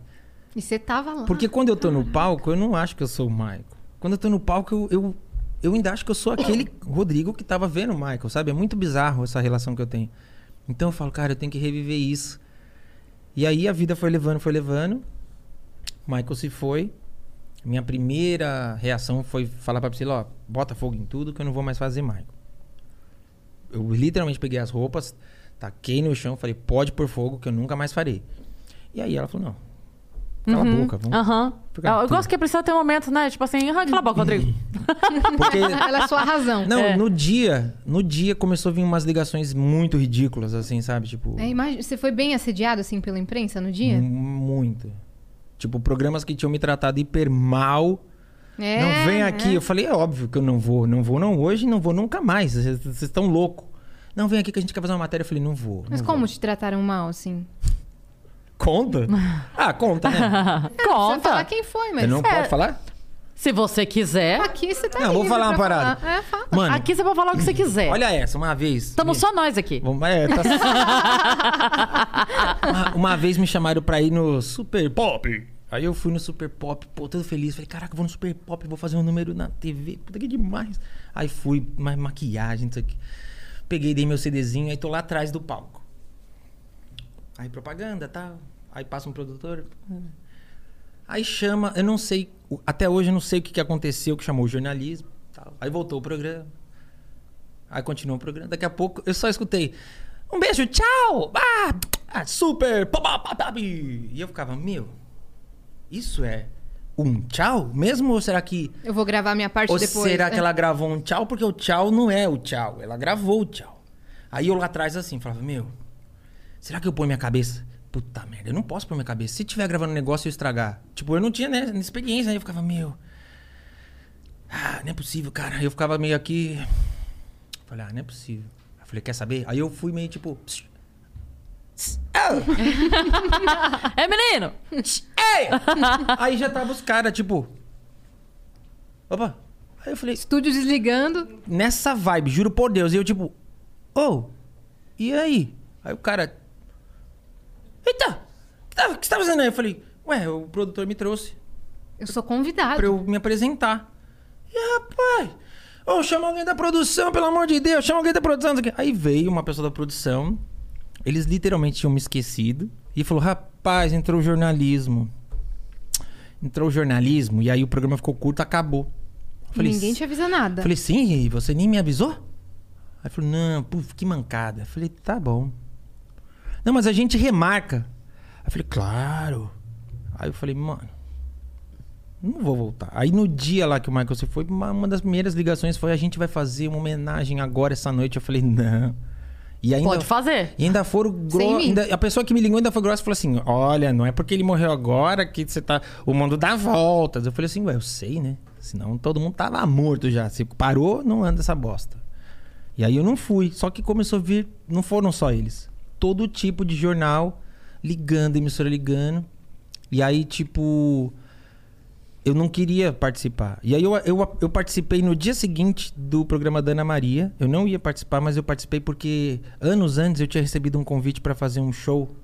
E você tava lá. Porque quando eu tô no palco, eu não acho que eu sou o Michael. Quando eu tô no palco, eu, eu, eu ainda acho que eu sou aquele Rodrigo que tava vendo o Michael, sabe? É muito bizarro essa relação que eu tenho. Então eu falo, cara, eu tenho que reviver isso. E aí a vida foi levando, foi levando. Michael se foi. Minha primeira reação foi falar pra Priscila, ó, bota fogo em tudo que eu não vou mais fazer Michael. Eu literalmente peguei as roupas, taquei no chão, falei, pode pôr fogo que eu nunca mais farei. E aí ela falou, não. Cala a boca, vamos. Aham. Fica Eu, eu gosto que precisa ter um momento, né? Tipo assim, ah, cala a boca, Rodrigo. Porque Ela é sua razão. Não, É. no dia, no dia começou a vir umas ligações muito ridículas, assim, sabe? Tipo, É, imagina- Você foi bem assediado, assim, pela imprensa no dia? mu- muito. Tipo, programas que tinham me tratado hiper mal. É, não, vem aqui. é. Eu falei, é óbvio que eu não vou. Não vou não hoje, não vou nunca mais. Vocês vocês estão loucos. Não, vem aqui que a gente quer fazer uma matéria. Eu falei, não vou. Mas não como vou. te trataram mal, assim? Conta? Ah, conta, né? Você falar Conta. quem foi, mas... eu não É. posso falar? Se você quiser. Aqui você tá Não, vou livre falar uma pra parada. falar. É, fala. Mano, Aqui você pode falar o que você quiser. olha essa. Uma vez... Estamos me- só nós aqui. Vamos- É, tá... uma, uma vez me chamaram pra ir no Super Pop. Aí eu fui no Super Pop, pô, todo feliz. Falei, caraca, vou no Super Pop, vou fazer um número na TV. Puta que demais. Aí fui, mais maquiagem, não sei o quê. Peguei, dei meu CDzinho, aí tô lá atrás do palco. Aí propaganda tal. Aí passa um produtor. Aí chama, eu não sei, até hoje eu não sei o que, que aconteceu que chamou o jornalismo. Tal. Aí voltou o programa. Aí continuou o programa. Daqui a pouco eu só escutei. Um beijo, tchau! Ah, ah, super! pá, pá, pá, pá, bi." E eu ficava, meu, isso é um tchau? Mesmo ou será que. Eu vou gravar minha parte Ou depois. será É. que ela gravou um tchau? Porque o tchau não é o tchau. Ela gravou o tchau. Aí eu lá atrás assim, falava, meu, será que eu ponho minha cabeça? Puta merda, eu não posso pôr minha cabeça. Se tiver gravando um negócio e eu estragar. Tipo, eu não tinha né, experiência. Aí eu ficava, meu. Ah, não é possível, cara. Eu ficava meio aqui. Falei, ah, não é possível. Aí eu falei, quer saber? Aí eu fui meio tipo. "Pss, pss, ah, É, menino! ei! Aí já tava os caras, tipo. Opa! Aí eu falei, Estúdio desligando. nessa vibe, juro por Deus. E eu, tipo, ô, e aí? Aí o cara. Eita! O que, tá, que você tá fazendo aí? Eu falei, ué, o produtor me trouxe Eu sou convidado. pra eu me apresentar. E rapaz, ô, chama alguém da produção, pelo amor de Deus, chama alguém da produção. Aí veio uma pessoa da produção, eles literalmente tinham me esquecido, e falou, rapaz, entrou o jornalismo. entrou o jornalismo, e aí o programa ficou curto, acabou. Falei, Ninguém te avisa nada. Falei, sim, e você nem me avisou? Aí falou, não, puf, que mancada. Falei, tá bom. Não, mas a gente remarca. Aí eu falei, claro. Aí eu falei, mano, não vou voltar. Aí no dia lá que o Michael se foi, uma, das primeiras ligações foi: a gente vai fazer uma homenagem agora essa noite. Eu falei, não. E ainda, Pode fazer. E ainda foram Sem gro... mim. ainda- A pessoa que me ligou ainda foi grossa e falou assim: Olha, não é porque ele morreu agora que você tá. O mundo dá voltas. Eu falei assim, ué, eu sei, né? Senão todo mundo tava morto já. Se parou, não anda essa bosta. E aí eu não fui. Só que começou a vir. Não foram só eles. Todo tipo de jornal ligando, emissora ligando. E aí, tipo. Eu não queria participar. E aí eu, eu, eu participei no dia seguinte do programa da Ana Maria. Eu não ia participar, mas eu participei porque anos antes eu tinha recebido um convite para fazer um show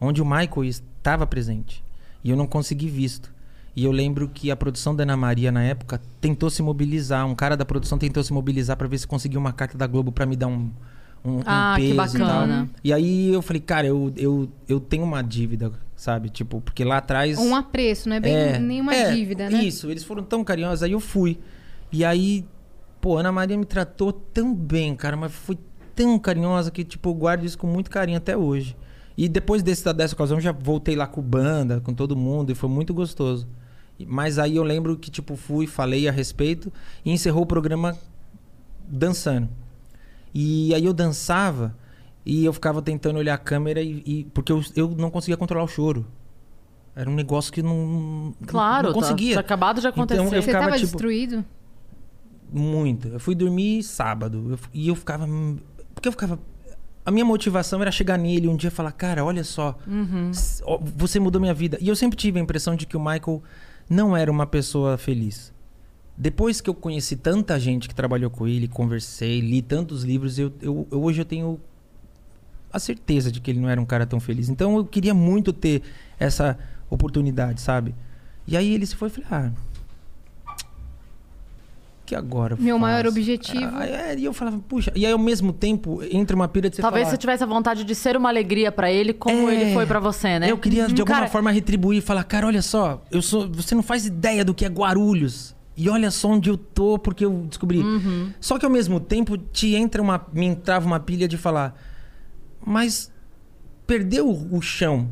onde o Michael estava presente. E eu não consegui visto. E eu lembro que a produção da Ana Maria na época tentou se mobilizar. Um cara da produção tentou se mobilizar para ver se conseguia uma carta da Globo para me dar um, um, um Ah, que peso bacana. e. E aí eu falei, cara, eu, eu, eu tenho uma dívida, sabe? Tipo, porque lá atrás. Um apreço, não é bem nenhuma é, dívida, né? Isso, eles foram tão carinhosos, aí eu fui. E aí, pô, Ana Maria me tratou tão bem, cara, mas foi tão carinhosa que, tipo, eu guardo isso com muito carinho até hoje. E depois desse, dessa ocasião, eu já voltei lá com banda, com todo mundo, e foi muito gostoso. Mas aí eu lembro que, tipo, fui, falei a respeito e encerrou o programa dançando. E aí eu dançava e eu ficava tentando olhar a câmera e, e- porque eu, eu não conseguia controlar o choro. Era um negócio que não Claro, não tá- conseguia. tinha acabado de Então, acontecer. eu Você ficava, tava tipo, destruído? muito. Eu fui dormir sábado eu e eu ficava porque eu ficava a minha motivação era chegar nele um dia e falar, cara, olha só, ó, você mudou minha vida. E eu sempre tive a impressão de que o Michael não era uma pessoa feliz. Depois que eu conheci tanta gente que trabalhou com ele, conversei, li tantos livros, eu, eu- eu- hoje eu tenho a certeza de que ele não era um cara tão feliz. Então eu queria muito ter essa oportunidade, sabe? E aí ele se foi e falei, ah. Que agora? eu Meu maior faço? objetivo. Ah, é, e eu falava, puxa. E aí ao mesmo tempo entra uma pira de você Talvez falar, você tivesse a vontade de ser uma alegria pra ele, como É. ele foi pra você, né? Eu queria de Uhum. alguma Cara, forma retribuir e falar, cara, olha só, eu sou, você não faz ideia do que é Guarulhos. E olha só onde eu tô, porque eu descobri. Uhum. Só que ao mesmo tempo te entra uma, me entrava uma pilha de falar, mas perdeu o, chão,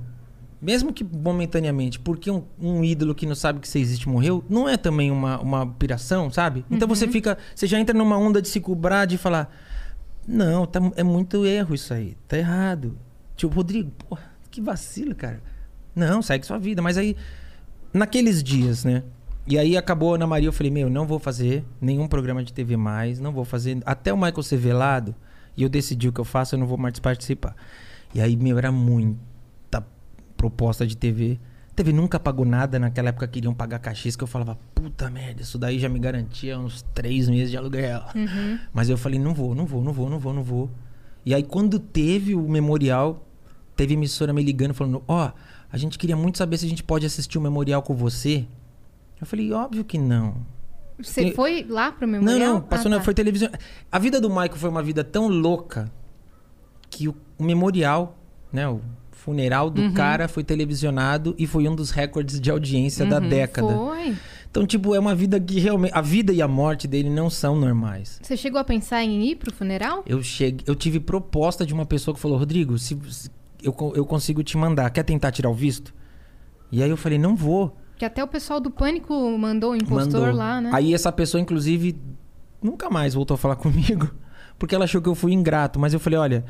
mesmo que momentaneamente, porque um, um ídolo que não sabe que você existe morreu, não é também uma, uma piração, sabe? Então você Uhum. fica, você já entra numa onda de se cobrar, de falar, não, tá, é muito erro isso aí, tá errado. Tipo, Rodrigo, porra, que vacilo, cara. Não, segue sua vida. Mas aí, naqueles dias, né? E aí acabou a Ana Maria, eu falei, meu, não vou fazer nenhum programa de TV mais, não vou fazer. Até o Michael ser velado, e eu decidi o que eu faço, eu não vou mais participar. E aí, meu, era muita proposta de TV. TV nunca pagou nada, naquela época queriam pagar cachês, que eu falava, puta merda, isso daí já me garantia uns três meses de aluguel. Mas eu falei, não vou, não vou, não vou, não vou, não vou. E aí, quando teve o memorial, teve emissora me ligando, falando, ó, a gente queria muito saber se a gente pode assistir o memorial com você. Eu falei, óbvio que não. Você Tem- foi lá pro Não, memorial? não, passou Ah, na, tá. foi televisão. A vida do Michael foi uma vida tão louca que o, o memorial, né, o funeral do Uhum. cara foi televisionado e foi um dos recordes de audiência da década. Uhum. Foi. Então, tipo, é uma vida que realmente a vida e a morte dele não são normais. Você chegou a pensar em ir pro funeral? Eu cheguei, eu tive proposta de uma pessoa que falou: "Rodrigo, se, se- eu, eu consigo te mandar, quer tentar tirar o visto?" E aí eu falei: "Não vou". Que até o pessoal do Pânico mandou o impostor Mandou. lá, né? Aí essa pessoa, inclusive, nunca mais voltou a falar comigo, porque ela achou que eu fui ingrato. Mas eu falei, olha,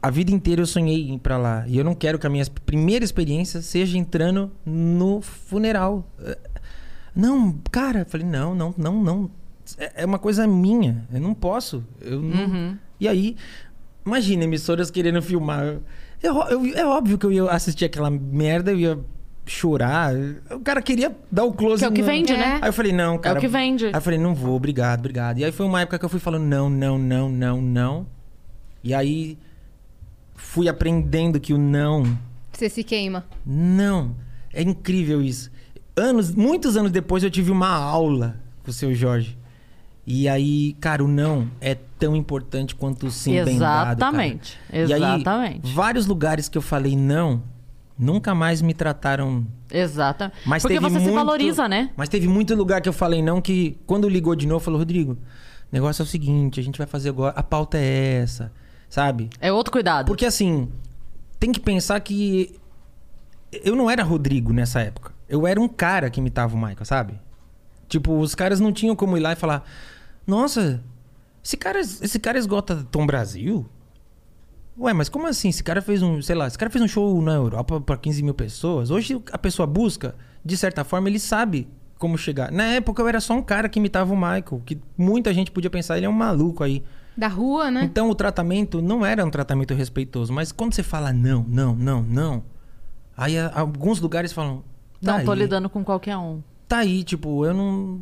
a vida inteira eu sonhei em ir pra lá. E eu não quero que a minha primeira experiência seja entrando no funeral. Eh, Não, cara, eu falei, não, não, não, não. É é uma coisa minha. Eu não posso. Eu não... E aí, imagina, emissoras querendo filmar. É, eu- é óbvio que eu ia assistir aquela merda, eu ia chorar. O cara queria dar o close. Que é o que no- vende, É. né? Aí eu falei, não, cara. É o que vende. Aí eu falei, não vou, obrigado, obrigado. E aí foi uma época que eu fui falando, não, não, não, não, não. E aí fui aprendendo que o não, Você se queima. não. É incrível isso. Anos, muitos anos depois eu tive uma aula com o seu Jorge. E aí, cara, o não é tão importante quanto o sim bem dado. cara. Exatamente. E aí, Exatamente. vários lugares que eu falei não, Nunca mais me trataram. Exato. Mas Porque teve você se muito- valoriza, né? Mas teve muito lugar que eu falei não que quando ligou de novo falou Rodrigo, o negócio é o seguinte, a gente vai fazer agora, a pauta é essa, sabe? É outro cuidado. Porque assim, tem que pensar que eu não era Rodrigo nessa época. Eu era um cara que imitava o Michael, sabe? Tipo, os caras não tinham como ir lá e falar: Nossa, esse cara, esse cara esgota Tom Brasil? Ué, mas como assim? Esse cara fez um, sei lá, esse cara fez um show na Europa pra 15 mil pessoas. Hoje a pessoa busca, de certa forma, ele sabe como chegar. Na época eu era só um cara que imitava o Michael, que muita gente podia pensar, ele é um maluco aí. Da rua, né? Então o tratamento não era um tratamento respeitoso, mas quando você fala não, não, não, não, aí a- alguns lugares falam. Tá não tô aí, lidando com qualquer um. Tá aí, tipo, eu não.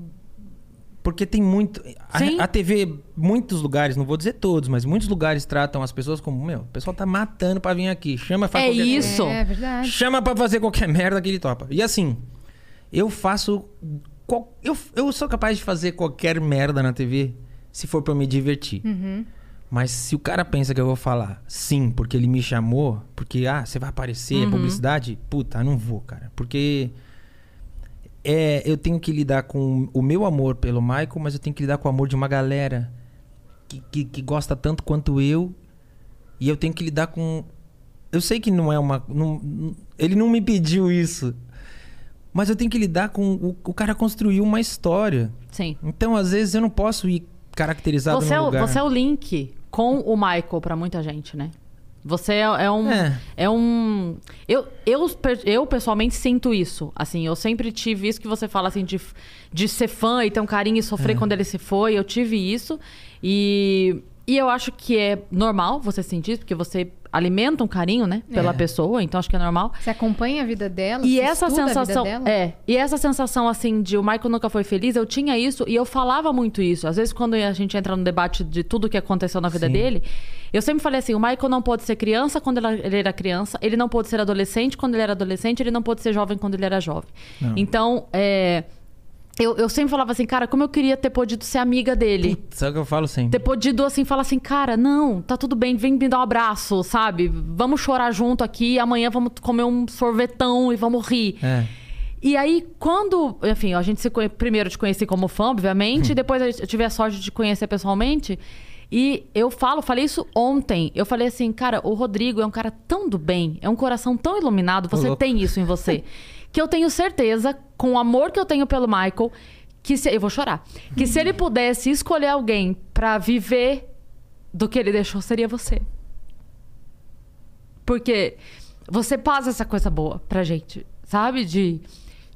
Porque tem muito. A, a TV, muitos lugares, não vou dizer todos, mas muitos lugares tratam as pessoas como, meu, o pessoal tá matando pra vir aqui. Chama faz É qualquer coisa. isso. É verdade. Chama pra fazer qualquer merda que ele topa. E assim, eu faço. qual- eu, eu sou capaz de fazer qualquer merda na TV se for pra eu me divertir. Mas se o cara pensa que eu vou falar sim, porque ele me chamou, porque, ah, você vai aparecer, é publicidade, puta, não vou, cara. Porque é, eu tenho que lidar com o meu amor pelo Michael, mas eu tenho que lidar com o amor de uma galera que, que, que gosta tanto quanto eu. E eu tenho que lidar com. Eu sei que não é uma. não- ele não me pediu isso. Mas eu tenho que lidar com. O, o cara construiu uma história. Sim. Então, às vezes, eu não posso ir caracterizado Você é, no o, lugar. você é o link com o Michael pra muita gente, né? Você é, é um. É. É, um. Eu, eu, eu, pessoalmente, sinto isso. Assim, eu sempre tive isso que você fala, assim, de, de ser fã e ter um carinho e É. sofrer quando ele se foi. Eu tive isso. E, e eu acho que é normal você sentir isso, porque você alimenta um carinho, né? Pela É. pessoa. Então, acho que é normal. Você acompanha a vida dela? E você essa estuda a vida sensação, dela? é, e essa sensação assim de o Michael nunca foi feliz, eu tinha isso e eu falava muito isso. Às vezes quando a gente entra no debate de tudo que aconteceu na vida Sim. dele, eu sempre falei assim, o Michael não pode ser criança quando ele era criança, ele não pode ser adolescente quando ele era adolescente, ele não pode ser jovem quando ele era jovem. Não. Então, é, eu, eu sempre falava assim, cara, como eu queria ter podido ser amiga dele Sabe o que eu falo sempre? ter podido, assim, falar assim, cara, não, tá tudo bem, vem me dar um abraço, sabe? Vamos chorar junto aqui, amanhã vamos comer um sorvetão e vamos rir. É. E aí, quando, enfim, a gente se conhe... primeiro te conheci como fã, obviamente, e depois eu tive a sorte de te conhecer pessoalmente. E eu falo, falei isso ontem. Eu falei assim, cara, o Rodrigo é um cara tão do bem, é um coração tão iluminado, você tem isso em você. que eu tenho certeza, com o amor que eu tenho pelo Michael, que se... eu vou chorar. Que se ele pudesse escolher alguém pra viver do que ele deixou, seria você. Porque você passa essa coisa boa pra gente, sabe? De,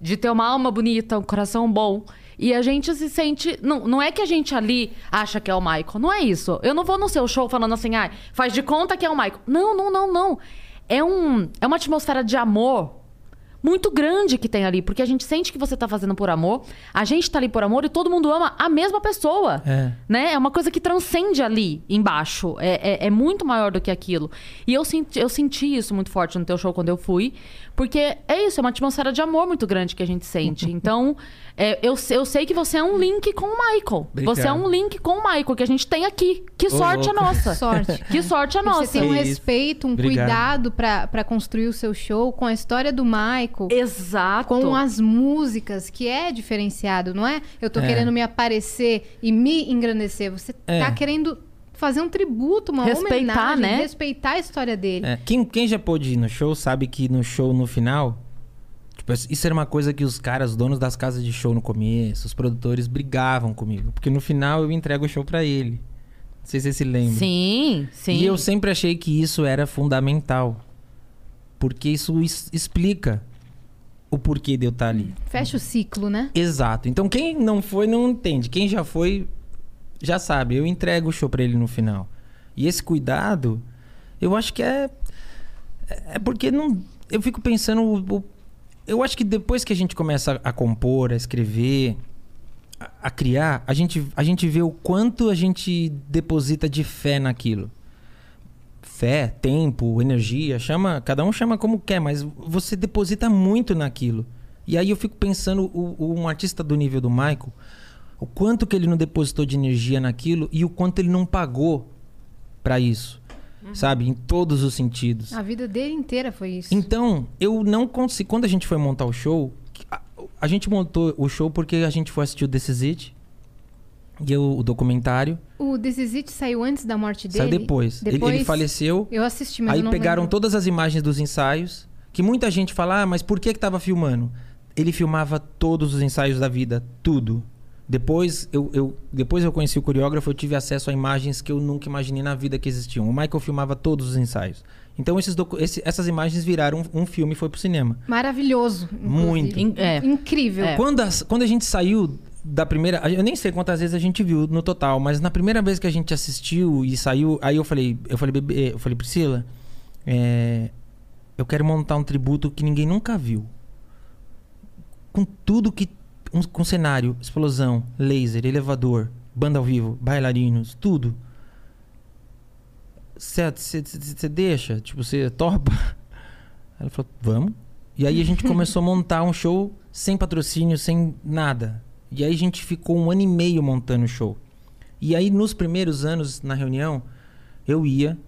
de ter uma alma bonita, um coração bom. E a gente se sente. Não, não é que a gente ali acha que é o Michael. Não é isso. Eu não vou no seu show falando assim, ah, faz de conta que é o Michael. Não, não, não, não. É, um, é uma atmosfera de amor muito grande que tem ali, porque a gente sente que você tá fazendo por amor, a gente tá ali por amor e todo mundo ama a mesma pessoa. É. Né? É uma coisa que transcende ali embaixo. É, é, é muito maior do que aquilo. E eu senti, eu senti isso muito forte no teu show quando eu fui. Porque é isso, é uma atmosfera de amor muito grande que a gente sente. Então, é, eu, eu sei que você é um link com o Michael. Obrigado. Você é um link com o Michael que a gente tem aqui. Que sorte louco. a nossa. Sorte. Que sorte a nossa. Você tem um isso. respeito, um Obrigado. cuidado pra pra construir o seu show com a história do Michael. Exato. Com as músicas, que é diferenciado, não é? Eu tô É. querendo me aparecer e me engrandecer. Você É. tá querendo fazer um tributo, uma Respeitar, homenagem, né? respeitar a história dele. É, quem, quem já pôde ir no show sabe que no show no final. Tipo, isso era uma coisa que os caras, os donos das casas de show no começo, os produtores brigavam comigo. Porque no final eu entrego o show pra ele. Não sei se você se lembra. Sim, sim. E eu sempre achei que isso era fundamental. Porque isso es- explica o porquê de eu estar ali. Fecha o ciclo, né? Exato. Então quem não foi não entende. Quem já foi já sabe. Eu entrego o show pra ele no final. E esse cuidado, eu acho que é é porque não eu fico pensando eu acho que depois que a gente começa a, a compor, a escrever, a, a criar, a gente a gente vê o quanto a gente deposita de fé naquilo. Fé, tempo, energia, chama, cada um chama como quer, mas você deposita muito naquilo. E aí eu fico pensando o, o- um artista do nível do Michael, o quanto que ele não depositou de energia naquilo e o quanto ele não pagou pra isso. sabe? Em todos os sentidos. A vida dele inteira foi isso. Então, eu não consigo. Quando a gente foi montar o show, a, a gente montou o show porque a gente foi assistir o This Is It, e eu- o documentário. O This Is It saiu antes da morte dele? Saiu depois. Ele- Ele, faleceu. Eu assisti, mas aí pegaram lembro. todas as imagens dos ensaios. Que muita gente fala, ah, mas por que que tava filmando? Ele filmava todos os ensaios da vida, tudo. Depois eu, eu- depois eu conheci o coreógrafo, eu tive acesso a imagens que eu nunca imaginei na vida que existiam. O Michael filmava todos os ensaios. Então esses esse- essas imagens viraram um, um filme e foi pro cinema. Maravilhoso. inclusive. Muito. In- é. Incrível. É. Quando, as- quando a gente saiu da primeira. Eu nem sei quantas vezes a gente viu no total, mas na primeira vez que a gente assistiu e saiu, aí eu falei, eu falei, bebê, eu falei, Priscila, é, eu quero montar um tributo que ninguém nunca viu. Com tudo que. Um- com cenário, explosão, laser, elevador, banda ao vivo, bailarinos, tudo. Você deixa? Tipo, você topa? Ela falou, vamos. E aí a gente começou a montar um show sem patrocínio, sem nada. E aí a gente ficou um ano e meio montando o show. E aí nos primeiros anos, na reunião, eu ia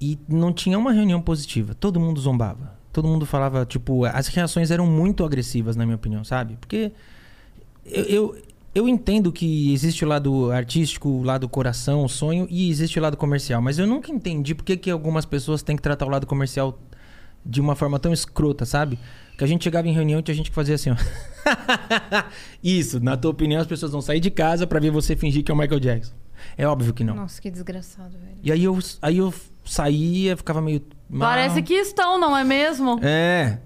e não tinha uma reunião positiva. Todo mundo zombava. Todo mundo falava, tipo, as reações eram muito agressivas, na minha opinião, sabe? Porque eu, eu, eu entendo que existe o lado artístico, o lado coração, o sonho, e existe o lado comercial. Mas eu nunca entendi por que, que algumas pessoas têm que tratar o lado comercial de uma forma tão escrota, sabe? Que a gente chegava em reunião e tinha gente que fazia assim, ó. Isso, na tua opinião, as pessoas vão sair de casa pra ver você fingir que é o Michael Jackson. É óbvio que não. Nossa, que desgraçado, velho. E aí eu, aí eu saía, ficava meio. mal. Parece que estão, não é mesmo? É.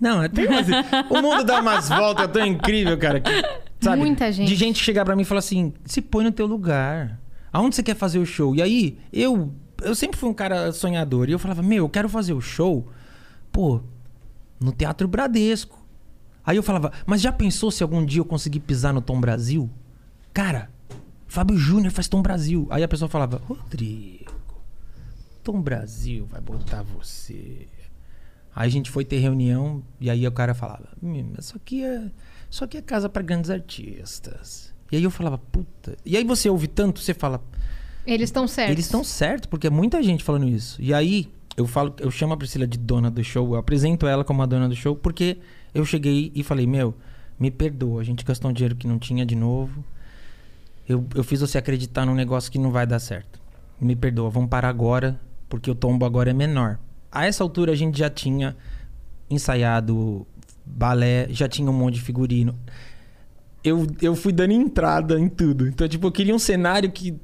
Não, é tem umas- O mundo dá umas voltas tão incrível, cara. que, sabe, Muita gente. De gente chegar pra mim e falar assim: se põe no teu lugar. Aonde você quer fazer o show? E aí, eu. Eu sempre fui um cara sonhador. E eu falava: meu, eu quero fazer o show, pô, no Teatro Bradesco. Aí eu falava: mas já pensou se algum dia eu conseguir pisar no Tom Brasil? Cara, Fábio Júnior faz Tom Brasil. Aí a pessoa falava: Rodrigo, Tom Brasil vai botar você. Aí a gente foi ter reunião e aí o cara falava: "Hum, isso aqui é, isso aqui é casa para grandes artistas". E aí eu falava: "Puta". E aí você ouve tanto, você fala: Eles estão certos. "Eles estão certos", porque é muita gente falando isso. E aí eu falo, eu chamo a Priscila de dona do show, eu apresento ela como a dona do show porque eu cheguei e falei: "Meu, me perdoa, a gente gastou um dinheiro que não tinha de novo. Eu, eu fiz você acreditar num negócio que não vai dar certo. Me perdoa, vamos parar agora, porque o tombo agora é menor. A essa altura a gente já tinha ensaiado balé, já tinha um monte de figurino. Eu, eu fui dando entrada em tudo. Então, tipo, eu queria um cenário que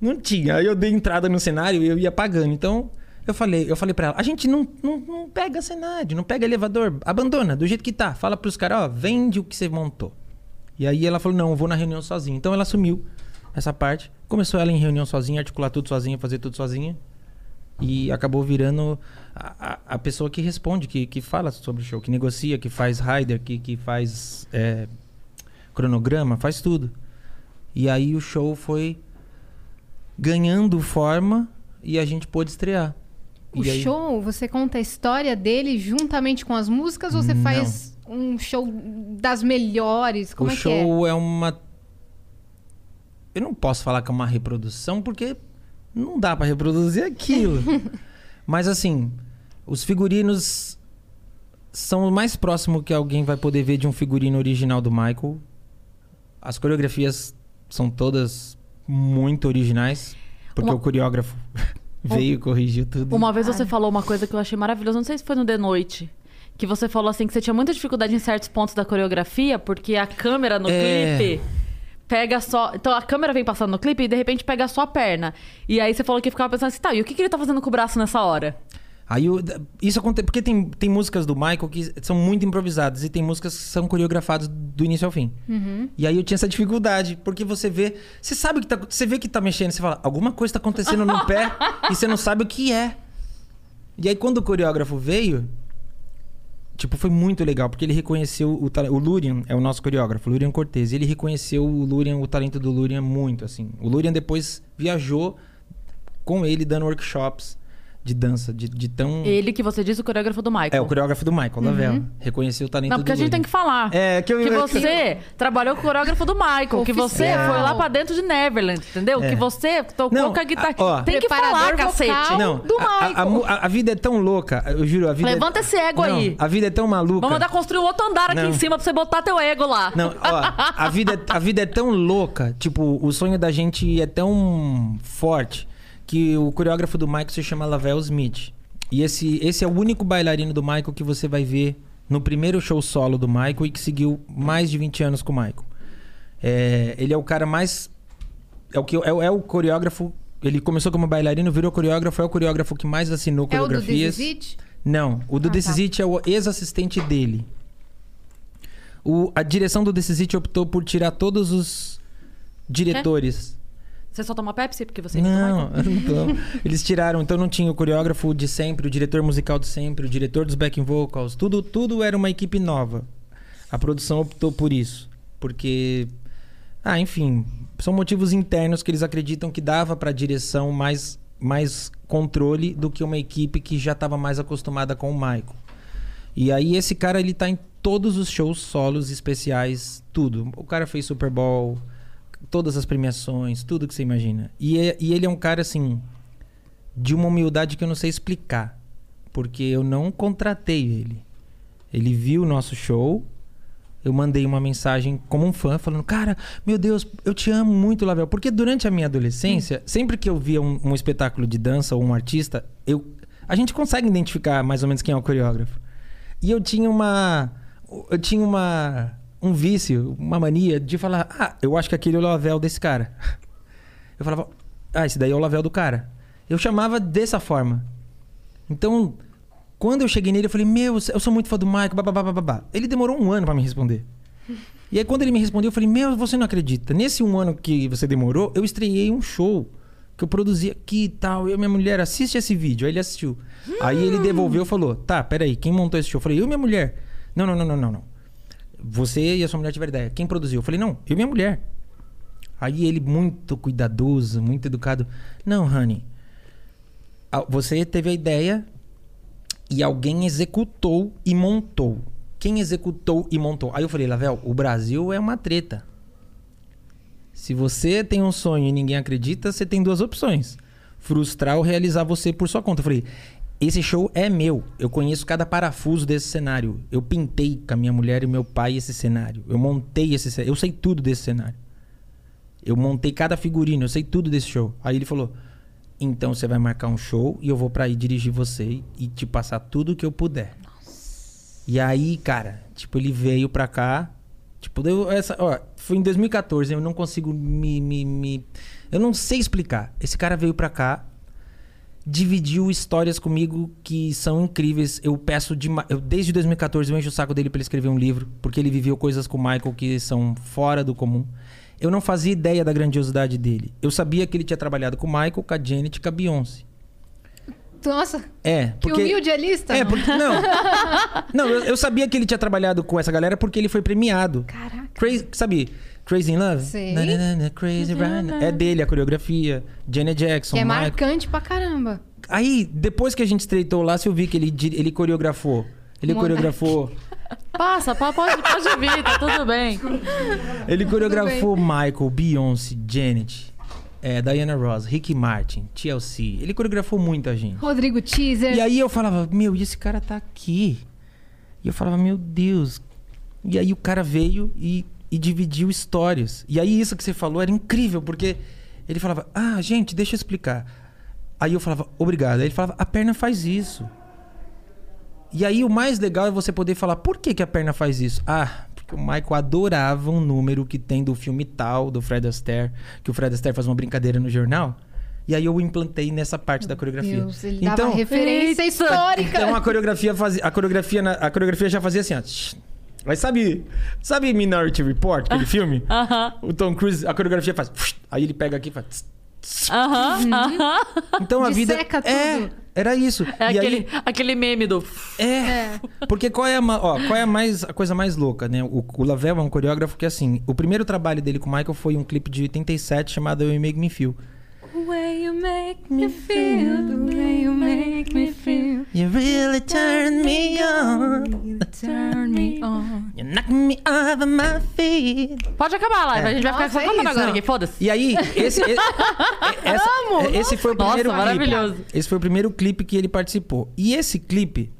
não tinha. Aí eu dei entrada no cenário e eu ia pagando. Então, eu falei, eu falei para ela, a gente não, não, não pega cenário, não pega elevador, abandona do jeito que tá. Fala pros caras, ó, vende o que você montou. E aí ela falou, não, eu vou na reunião sozinha. Então ela assumiu essa parte. Começou ela em reunião sozinha, articular tudo sozinha, fazer tudo sozinha. E acabou virando a, a, pessoa que responde, que, que fala sobre o show, que negocia, que faz rider, que, que faz é, cronograma, faz tudo. E aí o show foi ganhando forma e a gente pôde estrear. O aí- show, você conta a história dele juntamente com as músicas ou você Não. faz um show das melhores? Como o é que é? show é? uma. Eu não posso falar que é uma reprodução, porque não dá pra reproduzir aquilo. Mas assim, os figurinos são o mais próximo que alguém vai poder ver de um figurino original do Michael. As coreografias são todas muito originais, porque Uma- o coreógrafo veio e corrigiu tudo. Uma vez você falou uma coisa que eu achei maravilhosa, não sei se foi no The Noite. Que você falou assim que você tinha muita dificuldade em certos pontos da coreografia, porque a câmera no É. clipe pega só. Então a câmera vem passando no clipe e de repente pega só a perna. E aí você falou que ficava pensando assim, tá, e o que, que ele tá fazendo com o braço nessa hora? Aí isso acontece porque tem, tem músicas do Michael que são muito improvisadas e tem músicas que são coreografadas do início ao fim. E aí eu tinha essa dificuldade, porque você vê, você sabe que tá, você vê que tá mexendo, você fala, alguma coisa tá acontecendo no pé e você não sabe o que é. E aí quando o coreógrafo veio, tipo, foi muito legal, porque ele reconheceu o o Lurian é o nosso coreógrafo, Lurian Cortez, ele reconheceu o Lurian, o talento do Lurian muito assim. O Lurian depois viajou com ele dando workshops de dança, de, de tão. Ele que você disse, o coreógrafo do Michael. É, o coreógrafo do Michael, Lavella. Reconheceu o talento Não, porque a gente tem que falar. É, que eu- Que você trabalhou com o coreógrafo do Michael. Que você Oficial. foi lá pra dentro de Neverland, entendeu? É. Que você tocou Não, com a guitarra. a- ó. tem que falar, cacete. Não, do a- a, a, Michael. a- a vida é tão louca, eu juro, a vida. é- Levanta esse ego Não, aí. A vida é tão maluca. Vamos mandar construir um outro andar aqui Não. em cima pra você botar teu ego lá. Não, ó, a vida, é- a vida é tão louca, tipo, o sonho da gente é tão forte que o coreógrafo do Michael se chama Lavelle Smith. E esse, esse é o único bailarino do Michael que você vai ver no primeiro show solo do Michael e que seguiu mais de 20 anos com o Michael. É, ele é o cara mais. É o, que, é, é o coreógrafo. Ele começou como bailarino, virou coreógrafo, é o coreógrafo que mais assinou É o do coreografias. This? Não, o do Ah, tá. É o ex-assistente dele. O- a direção do This optou por tirar todos os diretores. Você só toma Pepsi porque você Não, tomo. Eles tiraram, então não tinha o coreógrafo de sempre, o diretor musical de sempre, o diretor dos backing vocals, tudo, tudo era uma equipe nova. A produção optou por isso, porque ah, enfim, são motivos internos que eles acreditam que dava para a direção mais mais controle do que uma equipe que já estava mais acostumada com o Michael. E aí esse cara ele tá em todos os shows solos especiais, tudo. O cara fez Super Bowl, todas as premiações, tudo que você imagina. E, é- e ele é um cara assim de uma humildade que eu não sei explicar, porque eu não contratei ele. Ele viu o nosso show, eu mandei uma mensagem como um fã falando: "Cara, meu Deus, eu te amo muito, Lavel". Porque durante a minha adolescência, sempre que eu via um, um espetáculo de dança ou um artista, eu a gente consegue identificar mais ou menos quem é o coreógrafo. E eu tinha uma. Eu tinha uma. Um vício, uma mania de falar: Ah, eu acho que aquele é o Lavel desse cara. Eu falava: Ah, esse daí é o Lavel do cara. Eu chamava dessa forma. Então, quando eu cheguei nele, eu falei: Meu, eu sou muito fã do Michael, babá, babá. Ele demorou um ano pra me responder. E aí, quando ele me respondeu, eu falei: Meu, você não acredita. Nesse um ano que você demorou, eu estreiei um show que eu produzi aqui e tal. Eu e minha mulher, assiste esse vídeo. Aí ele assistiu. Aí ele devolveu e falou: Tá, peraí, quem montou esse show? Eu falei: Eu e minha mulher. Não, não, não, não, não, não. Você e a sua mulher tiveram ideia. Quem produziu? Eu falei: Não, eu e minha mulher. Aí ele, muito cuidadoso, muito educado: Não, honey. Você teve a ideia e alguém executou e montou. Quem executou e montou? Aí eu falei: Lavel, o Brasil é uma treta. Se você tem um sonho e ninguém acredita, você tem duas opções: frustrar ou realizar você por sua conta. Eu falei: esse show é meu. Eu conheço cada parafuso desse cenário. Eu pintei com a minha mulher e meu pai esse cenário. Eu montei esse cenário. Eu sei tudo desse cenário. Eu montei cada figurino, eu sei tudo desse show. Aí ele falou: então você vai marcar um show e eu vou pra aí dirigir você e te passar tudo o que eu puder. E aí, cara, tipo, ele veio pra cá. Tipo, deu essa. Ó, foi em 2014, eu não consigo me, me, me- Eu não sei explicar. Esse cara veio pra cá, dividiu histórias comigo que são incríveis. Eu peço demais. Eu, desde 2014 eu encho o saco dele pra ele escrever um livro, porque ele viveu coisas com o Michael que são fora do comum. Eu não fazia ideia da grandiosidade dele. Eu sabia que ele tinha trabalhado com o Michael, com a Janet e com a Beyoncé. Nossa, É, que porque... humilde a lista. É, porque. Não. não, eu, eu sabia que ele tinha trabalhado com essa galera porque ele foi premiado. Caraca. Crazy, sabe? Crazy in Love? Sei. Na, na, na, na, crazy. É dele a coreografia. Janet Jackson, Que é Michael. marcante pra caramba. Aí, depois que a gente estreitou lá, eu vi que ele, ele coreografou. Ele Uma- coreografou. Passa, pode, pode vir, tá tudo bem. Ele coreografou Michael, Beyoncé, Janet, é, Diana Ross, Ricky Martin, TLC. Ele coreografou muita gente. Rodrigo Teaser. E aí eu falava, meu, e esse cara tá aqui? E eu falava, meu Deus. E aí o cara veio e, e dividiu histórias. E aí isso que você falou era incrível, porque ele falava, ah, gente, deixa eu explicar. Aí eu falava, obrigado. Aí ele falava, a perna faz isso. E aí o mais legal é você poder falar, por que, que a perna faz isso? Ah, porque o Michael adorava um número que tem do filme tal, do Fred Astaire, que o Fred Astaire faz uma brincadeira no jornal. E aí eu implantei nessa parte da coreografia. Deus, ele dava referência histórica. Então a coreografia fazia, a coreografia na- a coreografia já fazia assim, ó. Mas sabe, sabe Minority Report, aquele filme? Aham, O Tom Cruise, a coreografia faz, aí ele pega aqui e faz. tch, tch. aham, aham. Então a vida Disseca é, tudo. era isso. É e aquele, aí aquele meme do. é, porque qual é a, ó, qual é a mais a coisa mais louca, né? O, o Lavelle é um coreógrafo que assim, o primeiro trabalho dele com o Michael foi um clipe de 87 chamado You Make Me Feel. The way you make me feel, the way you make me feel. You really turn me on. You turn me on. You knock me off my feet. Pode acabar a live, É. a gente vai ficar Nossa, só é cantando isso. agora Não. aqui, foda-se. E aí, esse, esse, essa- Amo, esse foi o Nossa, primeiro clipe. maravilhoso. Esse foi o primeiro clipe que ele participou. E esse clipe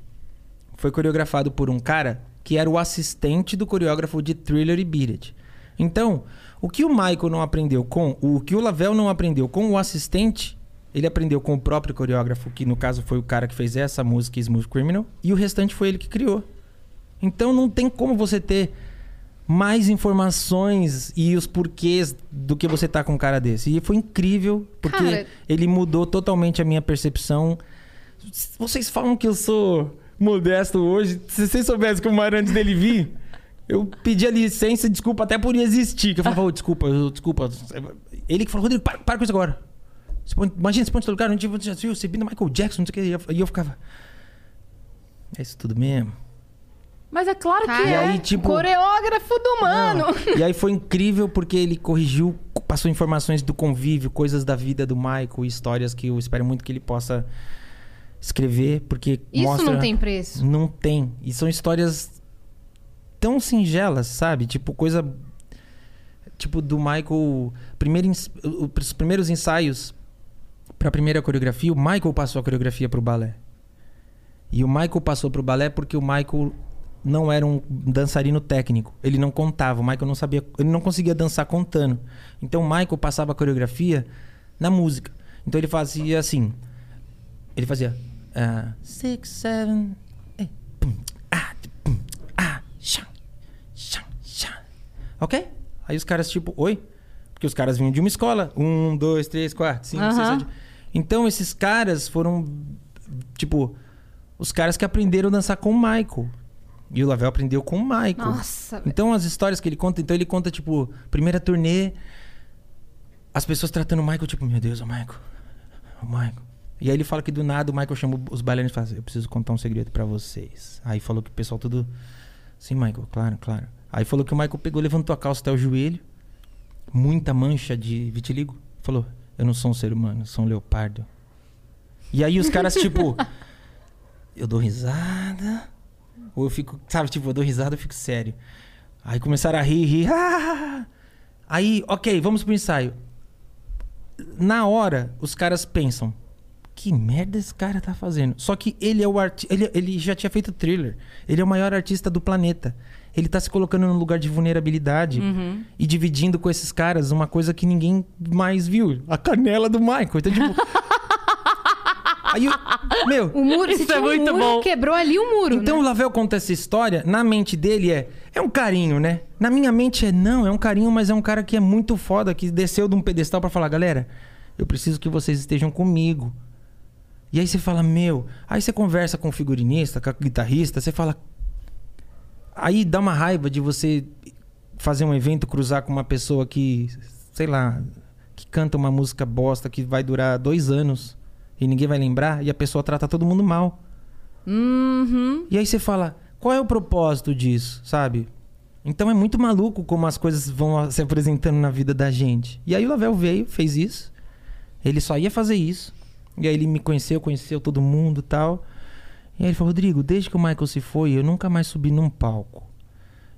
foi coreografado por um cara que era o assistente do coreógrafo de Thriller e Beat It. Então, o que o Michael não aprendeu com, o que o Lavelle não aprendeu com o assistente, ele aprendeu com o próprio coreógrafo, que no caso foi o cara que fez essa música Smooth Criminal, e o restante foi ele que criou. Então não tem como você ter mais informações e os porquês do que você tá com um cara desse. E foi incrível, porque Cara- ele mudou totalmente a minha percepção. Vocês falam que eu sou modesto hoje. Se vocês soubessem como era antes dele vir, eu pedia licença, desculpa até por existir. Que eu falava, "Ô, desculpa, eu- desculpa. Ele que falou, Rodrigo, para, para com isso agora. Você põe- imagina, você põe em lugar, um dia você já viu, você vindo Michael Jackson, não sei o que. E eu- eu ficava. É isso tudo mesmo. Mas é claro que Cara, E é. aí, tipo. Coreógrafo do mano. Não. E aí foi incrível porque ele corrigiu, passou informações do convívio, coisas da vida do Michael, histórias que eu espero muito que ele possa escrever, porque Isso mostra... não tem preço. Não tem. E são histórias tão singelas, sabe? Tipo, coisa. Tipo, do Michael. Primeiro, o- os primeiros ensaios pra primeira coreografia, o Michael passou a coreografia pro balé. E o Michael passou pro balé porque o Michael não era um dançarino técnico. Ele não contava. O Michael não sabia. Ele não conseguia dançar contando. Então o Michael passava a coreografia na música. Então ele fazia assim. Ele fazia. ah, six, seven, eight, pum, ah, pum, ah, chá, chá, chá. Ok? Aí os caras, tipo, oi? Porque os caras vinham de uma escola. Um, dois, três, quatro, cinco, seis, sete. Então esses caras foram, tipo, os caras que aprenderam a dançar com o Michael. E o Lavelle aprendeu com o Michael. Nossa. Então as histórias que ele conta, então ele conta, tipo, primeira turnê, as pessoas tratando o Michael, tipo, meu Deus, o Michael. O Michael. E aí ele fala que do nada o Michael chama os bailarinos e fala assim, eu preciso contar um segredo pra vocês. Aí falou que o pessoal tudo. Sim, Michael, claro, claro. Aí falou que o Michael pegou, levantou a calça até o joelho, muita mancha de vitiligo. Falou, eu não sou um ser humano, eu sou um leopardo. E aí os caras, tipo, eu dou risada. Ou eu fico, sabe, tipo, eu dou risada, eu fico sério. Aí começaram a rir, rir. Ah! Aí, ok, vamos pro ensaio. Na hora, os caras pensam: que merda esse cara tá fazendo? Só que ele é o artista. Ele, ele já tinha feito thriller. Ele é o maior artista do planeta. Ele tá se colocando num lugar de vulnerabilidade e dividindo com esses caras uma coisa que ninguém mais viu: a canela do Michael. Então, tipo. Aí, eu- meu, O muro, Isso é um muito muro, bom. quebrou ali o muro, Então né? o Lavelle conta essa história, na mente dele é é um carinho, né? Na minha mente é não, é um carinho, mas é um cara que é muito foda, que desceu de um pedestal pra falar, galera, eu preciso que vocês estejam comigo. E aí você fala, meu, aí você conversa com o figurinista, com a guitarrista, você fala Aí dá uma raiva de você fazer um evento, cruzar com uma pessoa que, sei lá, que canta uma música bosta que vai durar dois anos e ninguém vai lembrar e a pessoa trata todo mundo mal. Uhum. E aí você fala, qual é o propósito disso, sabe? Então é muito maluco como as coisas vão se apresentando na vida da gente. E aí o Lavelle veio, fez isso. Ele só ia fazer isso. E aí ele me conheceu, conheceu todo mundo e tal. E aí ele falou, Rodrigo, desde que o Michael se foi, eu nunca mais subi num palco.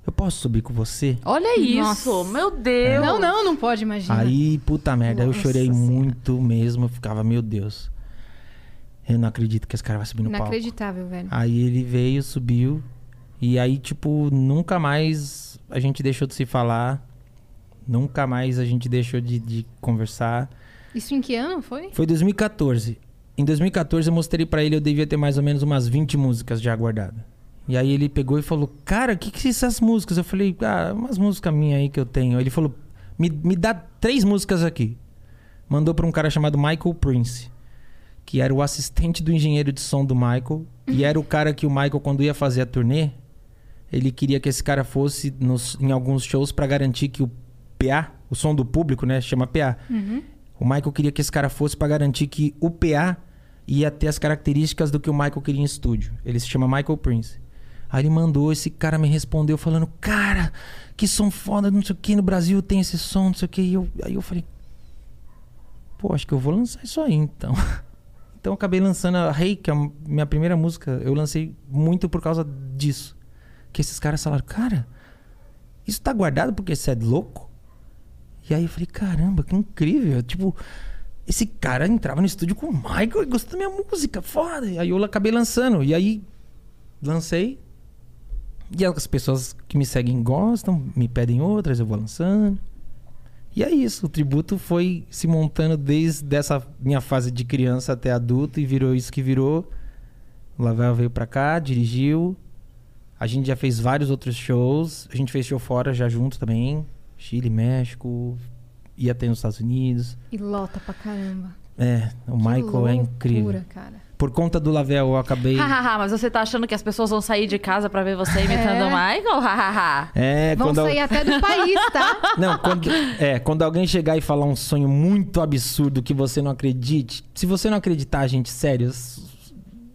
Eu posso subir com você? Olha isso, Nossa. meu Deus. Não, não, não pode imaginar. Aí, puta merda, eu Nossa chorei Senhora. muito mesmo. Eu ficava, meu Deus. Eu não acredito que esse cara vai subir no palco. Inacreditável, velho. Aí ele veio, subiu. E aí, tipo, nunca mais a gente deixou de se falar. Nunca mais a gente deixou de, de conversar. Isso em que ano foi? Foi 2014. Em 2014 eu mostrei pra ele, eu devia ter mais ou menos umas 20 músicas já guardadas. E aí ele pegou e falou, cara, o que, que são essas músicas? Eu falei, ah, umas músicas minhas aí que eu tenho. Ele falou, me, me dá três músicas aqui. Mandou pra um cara chamado Michael Prince, que era o assistente do engenheiro de som do Michael. E era o cara que o Michael, quando ia fazer a turnê, ele queria que esse cara fosse nos, em alguns shows pra garantir que o PA, o som do público, né, chama PA. O Michael queria que esse cara fosse pra garantir que o PA ia ter as características do que o Michael queria em estúdio. Ele se chama Michael Prince. Aí ele mandou, esse cara me respondeu falando, cara, que som foda, não sei o que, no Brasil tem esse som, não sei o que. E eu, aí eu falei, pô, acho que eu vou lançar isso aí então. Então eu acabei lançando a Rei, que é a minha primeira música. Eu lancei muito por causa disso. Que esses caras falaram, cara, isso tá guardado porque você é louco? E aí eu falei, caramba, que incrível. Tipo, esse cara entrava no estúdio com o Michael e gostou da minha música, foda. E aí eu acabei lançando. E aí lancei. E as pessoas que me seguem gostam, me pedem outras, eu vou lançando. E é isso, o tributo foi se montando desde essa minha fase de criança até adulto e virou isso que virou. O Lavel veio pra cá, dirigiu. A gente já fez vários outros shows. A gente fez show fora já junto também. Chile, México. Ia ter nos Estados Unidos. E lota pra caramba. É, o Que Michael é incrível. loucura, cara. Por conta do Lavel, eu acabei. Hahaha, mas você tá achando que as pessoas vão sair de casa pra ver você imitando o Michael? Hahaha. é, Vão quando. sair até do país, tá? Não, quando, é, quando alguém chegar e falar um sonho muito absurdo que você não acredite, se você não acreditar, gente, sério,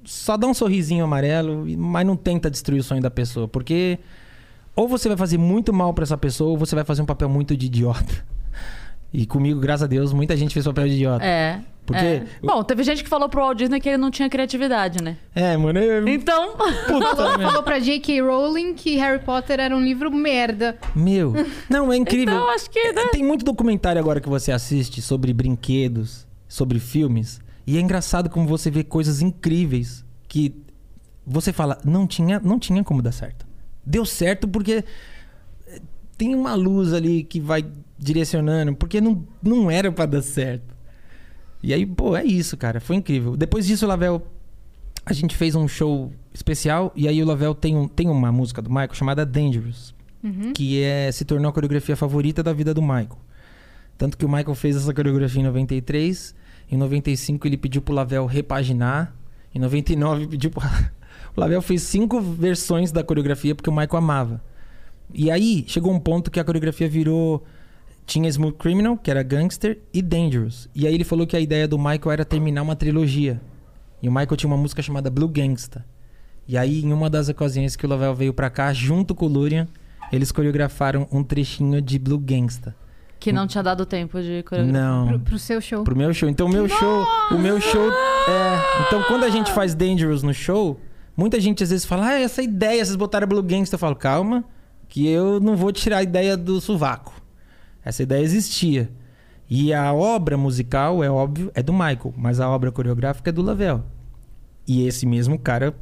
só dá um sorrisinho amarelo, mas não tenta destruir o sonho da pessoa, porque ou você vai fazer muito mal pra essa pessoa, ou você vai fazer um papel muito de idiota. E comigo, graças a Deus, muita gente fez papel de idiota. É. Porque- é. Bom, teve gente que falou pro Walt Disney que ele não tinha criatividade, né? É, mano, eu... Então. puta. Falou pra J.K. Rowling que Harry Potter era um livro merda. Meu, não, é incrível. Então, acho que, né? Tem muito documentário agora que você assiste sobre brinquedos, sobre filmes. E é engraçado como você vê coisas incríveis que você fala, não tinha, não tinha como dar certo. Deu certo porque eh, tem uma luz ali que vai direcionando, porque não, não era pra dar certo. E aí, pô, é isso, cara. Foi incrível. Depois disso, o Lavel. A gente fez um show especial e aí o Lavel tem, um, tem uma música do Michael chamada Dangerous que é, se tornou a coreografia favorita da vida do Michael. Tanto que o Michael fez essa coreografia em 93, em 95 ele pediu pro Lavel repaginar, em 99 pediu pro... O Lavel fez cinco versões da coreografia porque o Michael amava. E aí chegou um ponto que a coreografia virou tinha Smooth Criminal, que era Gangster, e Dangerous. E aí ele falou que a ideia do Michael era terminar uma trilogia. E o Michael tinha uma música chamada Blue Gangsta. E aí, em uma das ocasiões que o Lavelle veio pra cá, junto com o Lurian, eles coreografaram um trechinho de Blue Gangsta. Que não tinha dado tempo de coreografar. Não. Pro, pro seu show. Pro meu show. Então, o meu show. O meu show. É. Então, quando a gente faz Dangerous no show, muita gente às vezes fala: Ah, essa ideia, vocês botaram Blue Gangsta. Eu falo: Calma, que eu não vou tirar a ideia do sovaco. Essa ideia existia. E a obra musical, é óbvio, é do Michael, mas a obra coreográfica é do Lavelle. E esse mesmo cara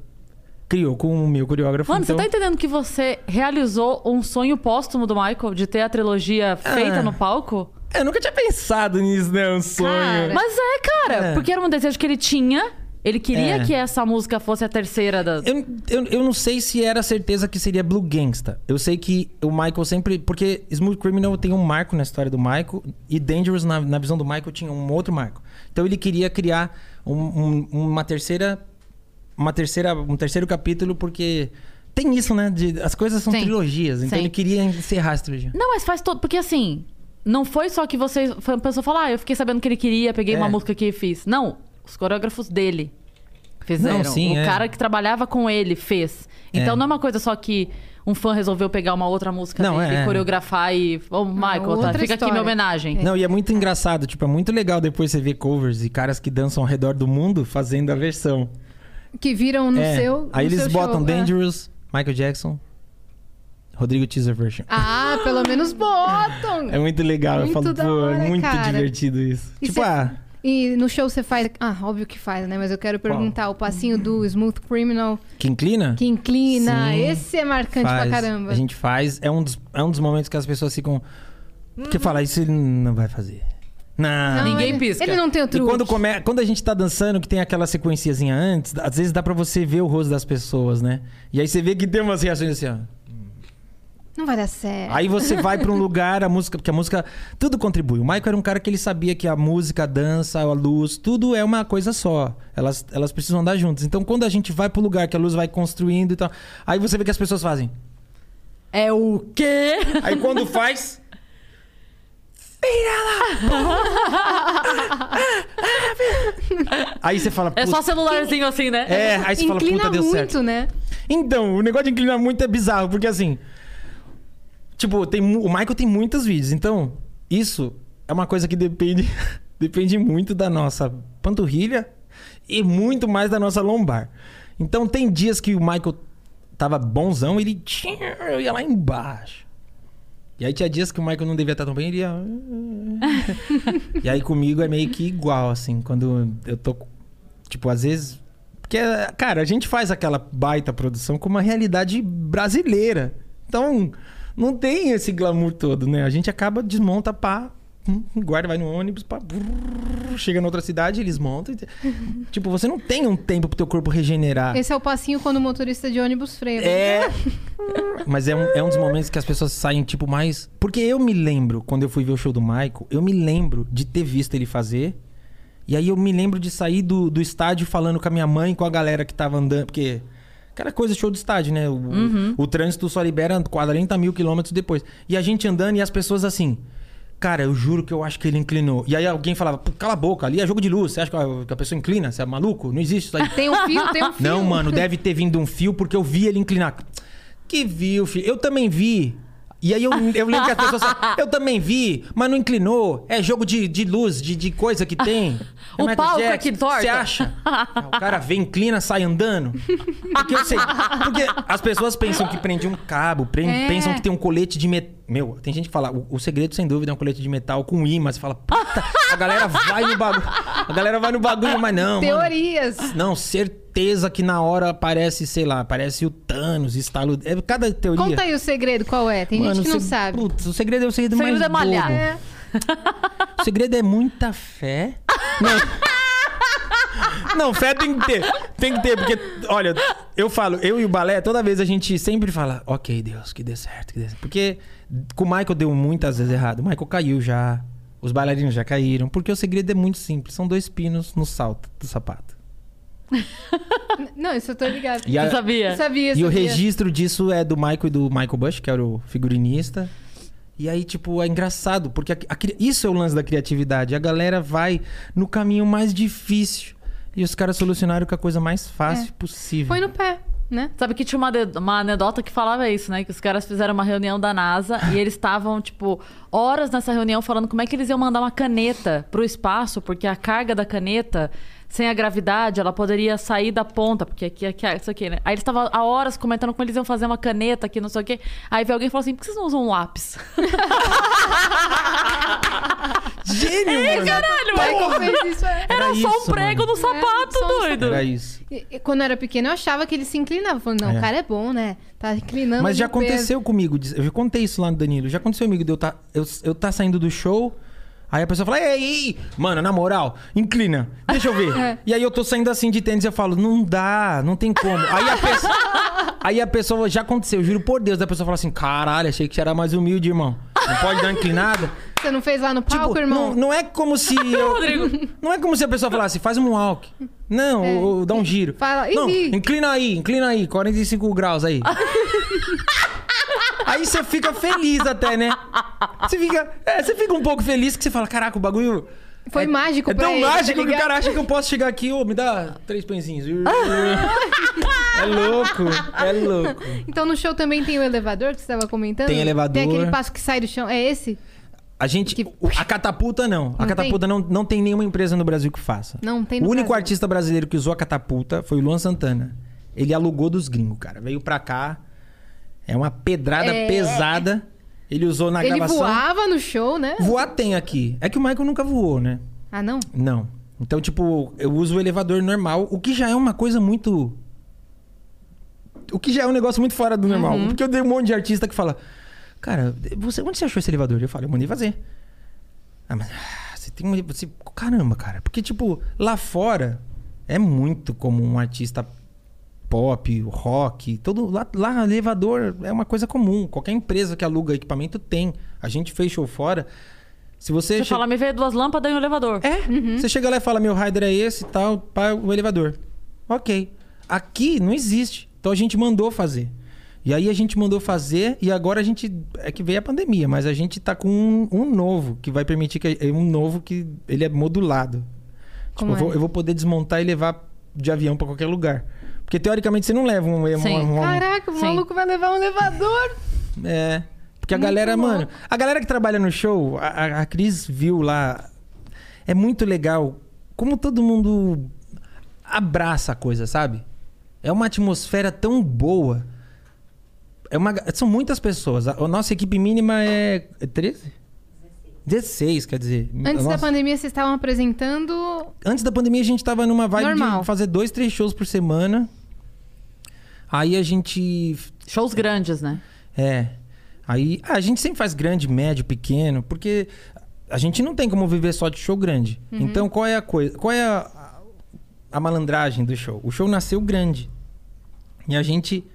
criou com o meu coreógrafo. Mano, então... você tá entendendo que você realizou um sonho póstumo do Michael de ter a trilogia feita Ah. no palco? Eu nunca tinha pensado nisso, né? Um sonho. Cara, Mas é, cara, É. porque era um desejo que ele tinha. Ele queria É. que essa música fosse a terceira da. Eu, eu, eu não sei se era certeza que seria Blue Gangsta. Eu sei que o Michael sempre. Porque Smooth Criminal tem um marco na história do Michael. E Dangerous, na, na visão do Michael, tinha um outro marco. Então ele queria criar um- um- uma terceira. Uma terceira. Um terceiro capítulo, porque. Tem isso, né? De, as coisas são Sim. trilogias. Então Sim. ele queria encerrar essa trilogia. Não, mas faz todo. Porque assim, não foi só que você foi- pensou falar, ah, eu fiquei sabendo que ele queria, peguei É. uma música que fiz. Não, os coreógrafos dele fizeram. Não, sim, o é. cara que trabalhava com ele fez. Então É. não é uma coisa só que um fã resolveu pegar uma outra música Não, dele é. e coreografar e. Ô, Michael, tá, fica aqui minha homenagem. Não, e é muito engraçado. Tipo, é muito legal depois você ver covers e caras que dançam ao redor do mundo fazendo a versão. Que viram no É. seu. Aí no eles seu botam show. É. Dangerous, Michael Jackson, Rodrigo Teaser Version. Ah, pelo menos botam. É muito legal. Muito eu falo, da pô, hora, é muito cara. divertido isso. E tipo, cê- ah, E no show você faz. Ah, óbvio que faz, né? Mas eu quero perguntar: o passinho do Smooth Criminal que inclina? que inclina. Sim. Esse é marcante faz. pra caramba. A gente faz. É um, dos, é um dos momentos que as pessoas ficam. Que fala, isso ele não vai fazer. Não. Não, Ninguém ele, pisca. Ele não tem o E truque. quando, come... quando a gente tá dançando, que tem aquela sequenciazinha antes, às vezes dá pra você ver o rosto das pessoas, né? E aí você vê que tem umas reações assim, ó. Não vai dar certo. Aí você vai pra um lugar, a música, porque a música tudo contribui. O Michael era um cara que ele sabia que a música, a dança, a luz, tudo é uma coisa só. Elas, elas precisam andar juntas. Então quando a gente vai pro lugar que a luz vai construindo e tal, aí você vê que as pessoas fazem. É o quê? Aí quando faz, aí você fala, É só celularzinho assim, né? É, aí você fala, Inclina puta, deu muito, certo. né? Então, o negócio de inclinar muito é bizarro, porque assim. Tipo, tem, o Michael tem muitos vídeos, então, isso é uma coisa que depende depende muito da nossa panturrilha e muito mais da nossa lombar. Então tem dias que o Michael tava bonzão, ele ia lá embaixo. E aí tinha dias que o Michael não devia estar tão bem, ele ia. e aí comigo é meio que igual, assim, quando eu tô. Tipo, às vezes. Porque, cara, a gente faz aquela baita produção com uma realidade brasileira. Então, não tem esse glamour todo, né? A gente acaba, desmonta, pá, hum, guarda, vai no ônibus, pá, brrr, chega na outra cidade, eles montam. tipo, você não tem um tempo pro teu corpo regenerar. Esse é o passinho quando o motorista de ônibus freia. É. Mas é um, é um dos momentos que as pessoas saem, tipo, mais. Porque eu me lembro, quando eu fui ver o show do Michael, eu me lembro de ter visto ele fazer. E aí eu me lembro de sair do, do estádio falando com a minha mãe, com a galera que tava andando. Porque. Aquela coisa show do estádio, né? O, o trânsito só libera 40 mil quilômetros depois. E a gente andando e as pessoas assim. Cara, eu juro que eu acho que ele inclinou. E aí alguém falava, "Pô, cala a boca, ali é jogo de luz. Você acha que a, que a pessoa inclina? Você é maluco? Não existe isso aí. Tem um fio, tem um fio. Não, mano, deve ter vindo um fio porque eu vi ele inclinar. Que viu, filho? Eu também vi. E aí eu, eu lembro que as pessoas falam, eu também vi, mas não inclinou. É jogo de, de luz, de, de coisa que tem. É O Michael palco Jackson. aqui torta. Você acha? o cara vem, inclina, sai andando. Porque eu sei. Porque as pessoas pensam que prende um cabo, prende- É. pensam que tem um colete de metal. Meu, tem gente que fala, o, o segredo sem dúvida é um colete de metal com imã. Você fala, puta, a galera vai no bagulho. A galera vai no bagulho, mas não. mano. Teorias. Não, certeza que na hora aparece, sei lá, aparece o Thanos, estalo. É cada teoria. Conta aí o segredo, qual é? Tem Mano, gente que não se- sabe. Putz, o segredo é o segredo, O segredo mais é malhar. É. O segredo é muita fé. Não. Não, fé tem que ter. Tem que ter, porque, olha, eu falo, eu e o balé, toda vez a gente sempre fala, ok, Deus, que dê certo, que dê certo. Porque com o Michael deu muitas vezes errado. O Michael caiu já, os bailarinos já caíram, porque o segredo é muito simples. São dois pinos no salto do sapato. Não, isso eu tô ligado. E a- Você sabia? Eu sabia, E o sabia. registro disso é do Michael e do Michael Bush, que era o figurinista. E aí, tipo, é engraçado, porque a- a isso é o lance da criatividade. A galera vai no caminho mais difícil. E os caras solucionaram com a coisa mais fácil possível. Foi no pé, né? Sabe que tinha uma, uma anedota que falava isso, né? Que os caras fizeram uma reunião da NASA e eles estavam, tipo, horas nessa reunião falando como é que eles iam mandar uma caneta pro espaço, porque a carga da caneta, sem a gravidade, ela poderia sair da ponta, porque aqui, aqui, isso aqui, né? Aí eles estavam há horas comentando como eles iam fazer uma caneta aqui, não sei o quê. Aí veio alguém e falou assim: por que vocês não usam um lápis? Gênio, mano! Caralho, Michael mano. fez isso. é. Era, Era só um isso, prego mano. no sapato, É, um doido. Era isso. E- e Quando eu era pequena, eu achava que ele se inclinava. Falando, não, É. o cara é bom, né? Tá inclinando. Mas já o peso. aconteceu comigo. Eu já contei isso lá no Danilo. Já aconteceu comigo de eu tá, eu, eu tá saindo do show. Aí a pessoa fala, ei, ei, mano, na moral, inclina, deixa eu ver. É. E aí eu tô saindo assim de tênis e eu falo, não dá, não tem como. Aí a pessoa, aí a pessoa, já aconteceu, juro por Deus, a pessoa fala assim, caralho, achei que você era mais humilde, irmão. Não pode dar inclinada. Você não fez lá no palco, Tipo, irmão? não, não é como se eu. Não é como se a pessoa falasse, faz um walk. Não, É. ou, ou dá um giro. Fala, não, inclina aí, inclina aí, 45 graus aí. Aí você fica feliz até, né? Você fica, é, você fica um pouco feliz que você fala, caraca, o bagulho... Foi é, mágico É tão ele, tá mágico que o cara acha que eu posso chegar aqui, ô, me dá três pãezinhos. é louco, é louco. Então no show também tem o elevador que você estava comentando? Tem elevador. Tem aquele passo que sai do chão. É esse? A gente. Que- A catapulta não. A Não catapulta não, não tem nenhuma empresa no Brasil que faça. Não tem O único Brasil. artista brasileiro que usou a catapulta foi o Luan Santana. Ele alugou dos gringos, cara. Veio pra cá. É uma pedrada É. pesada. Ele usou na Ele gravação. voava no show, né? Voar tem aqui. É que o Michael nunca voou, né? Ah, não? Não. Então, tipo, eu uso o elevador normal, o que já é uma coisa muito. O que já é um negócio muito fora do normal. Uhum. Porque eu dei um monte de artista que fala: Cara, você, onde você achou esse elevador? Eu falo, eu mandei fazer. Ah, mas. ah, Você tem um. Você, caramba, cara. Porque, tipo, lá fora é muito como um artista pop, rock, todo. Lá, lá elevador é uma coisa comum. Qualquer empresa que aluga equipamento tem. A gente fez show fora. Se você. Você che- fala, me veio duas lâmpadas e um elevador. é, você chega lá e fala, meu rider é esse e tal, para o elevador. Ok. Aqui não existe. Então a gente mandou fazer. E aí a gente mandou fazer e agora a gente. É que veio a pandemia, mas a gente tá com um, um novo que vai permitir que. é Um novo que ele é modulado. Tipo, eu, vou, é? eu vou poder desmontar e levar de avião pra qualquer lugar. Porque teoricamente você não leva um. um- um- um- Caraca, o Sim. maluco vai levar um elevador. é. Porque a Muito galera, louco. mano. A galera que trabalha no show, a, a- Cris viu lá. é muito legal como todo mundo abraça a coisa, sabe? É uma atmosfera tão boa. É uma, são muitas pessoas. A, a nossa equipe mínima é, é 13? 16, quer dizer. Antes da Nossa- pandemia, vocês estavam apresentando. Antes da pandemia, a gente tava numa vibe Normal. de fazer dois, três shows por semana. Aí a gente. Shows grandes, né? É. Aí a gente sempre faz grande, médio, pequeno, porque a gente não tem como viver só de show grande. Então qual é a coisa? Qual é a, a malandragem do show? O show nasceu grande. E a gente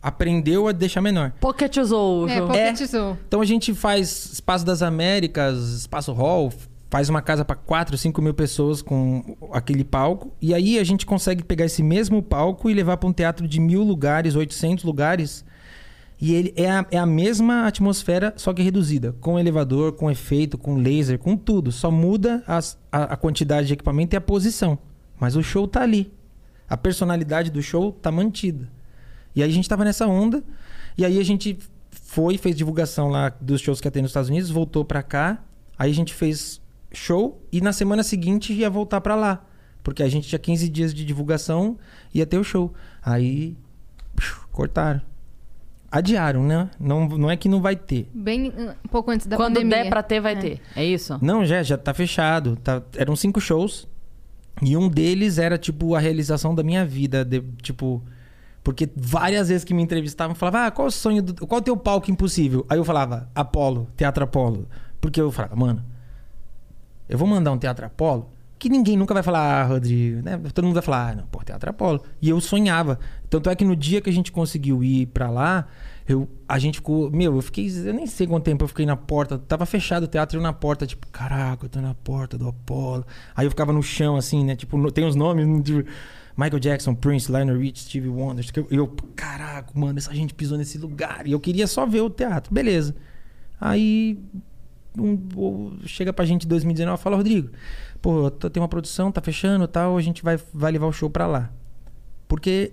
aprendeu a deixar menor. Pocketizou o É, pocketizou. Então a gente faz Espaço das Américas, Espaço Hall, faz uma casa para 4, 5 mil pessoas com aquele palco. E aí a gente consegue pegar esse mesmo palco e levar para um teatro de mil lugares, 800 lugares. E ele é a, é a mesma atmosfera, só que reduzida. Com elevador, com efeito, com laser, com tudo. Só muda as- a, a quantidade de equipamento e a posição. Mas o show tá ali. A personalidade do show tá mantida. E aí a gente tava nessa onda. E aí a gente foi, fez divulgação lá dos shows que ter nos Estados Unidos, voltou pra cá. Aí a gente fez show e na semana seguinte ia voltar pra lá. Porque a gente tinha 15 dias de divulgação e ia ter o show. Aí psiu, cortaram. Adiaram, né? Não, não é que não vai ter. Bem um pouco antes da Quando pandemia. der pra ter, vai ter. É isso? Não, já, já tá fechado. Tá- eram cinco shows. E um deles era, tipo, a realização da minha vida. de- tipo. Porque várias vezes que me entrevistavam, falavam, ah, qual é o sonho do. Qual é o teu palco impossível? Aí eu falava, Apolo, Teatro Apolo. Porque eu falava, mano, eu vou mandar um Teatro Apolo que ninguém nunca vai falar, ah, Rodrigo, né? Todo mundo vai falar, ah, não, pô, Teatro Apolo. E eu sonhava. Tanto é que no dia que a gente conseguiu ir pra lá, eu, a gente ficou, meu, eu fiquei, eu nem sei quanto tempo eu fiquei na porta, tava fechado o teatro, eu na porta, tipo, caraca, eu tô na porta do Apolo. Aí eu ficava no chão, assim, né? Tipo, no- tem os nomes, tipo, Michael Jackson, Prince, Lionel Rich, Stevie Wonder. eu- eu, caraca, mano, essa gente pisou nesse lugar. E eu queria só ver o teatro, beleza. Aí um, chega pra gente em 2019 e fala, Rodrigo, pô, tô- tem uma produção, tá fechando tal, a gente vai, vai levar o show pra lá. Porque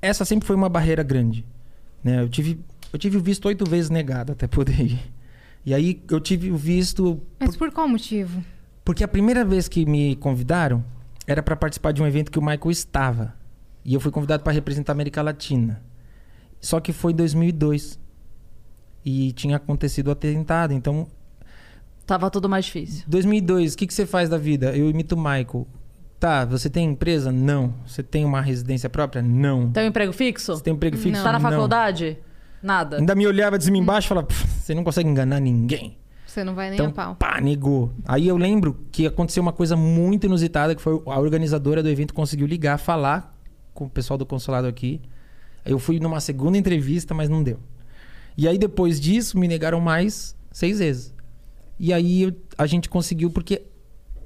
essa sempre foi uma barreira grande. Né? Eu, tive, eu tive o visto oito vezes negado até poder ir. E aí eu tive o visto. Mas por qual motivo? Porque a primeira vez que me convidaram era pra participar de um evento que o Michael estava. E eu fui convidado pra representar a América Latina. Só que foi em 2002. E tinha acontecido o atentado. Então, Tava tudo mais difícil. 2002, o que, que você faz da vida? Eu imito o Michael. Tá, você tem empresa? Não. Você tem uma residência própria? Não. Tem um emprego fixo? Você tem um emprego fixo? Tá na Não. faculdade? Nada. Ainda me olhava de cima e embaixo e falava, "Pff, você não consegue enganar ninguém. Você não vai nem Então, a pau. pá, negou. Aí eu lembro que aconteceu uma coisa muito inusitada, que foi a organizadora do evento conseguiu ligar, falar com o pessoal do consulado aqui. Aí Eu fui numa segunda entrevista, mas não deu. E aí depois disso, me negaram mais seis vezes. E aí a gente conseguiu, porque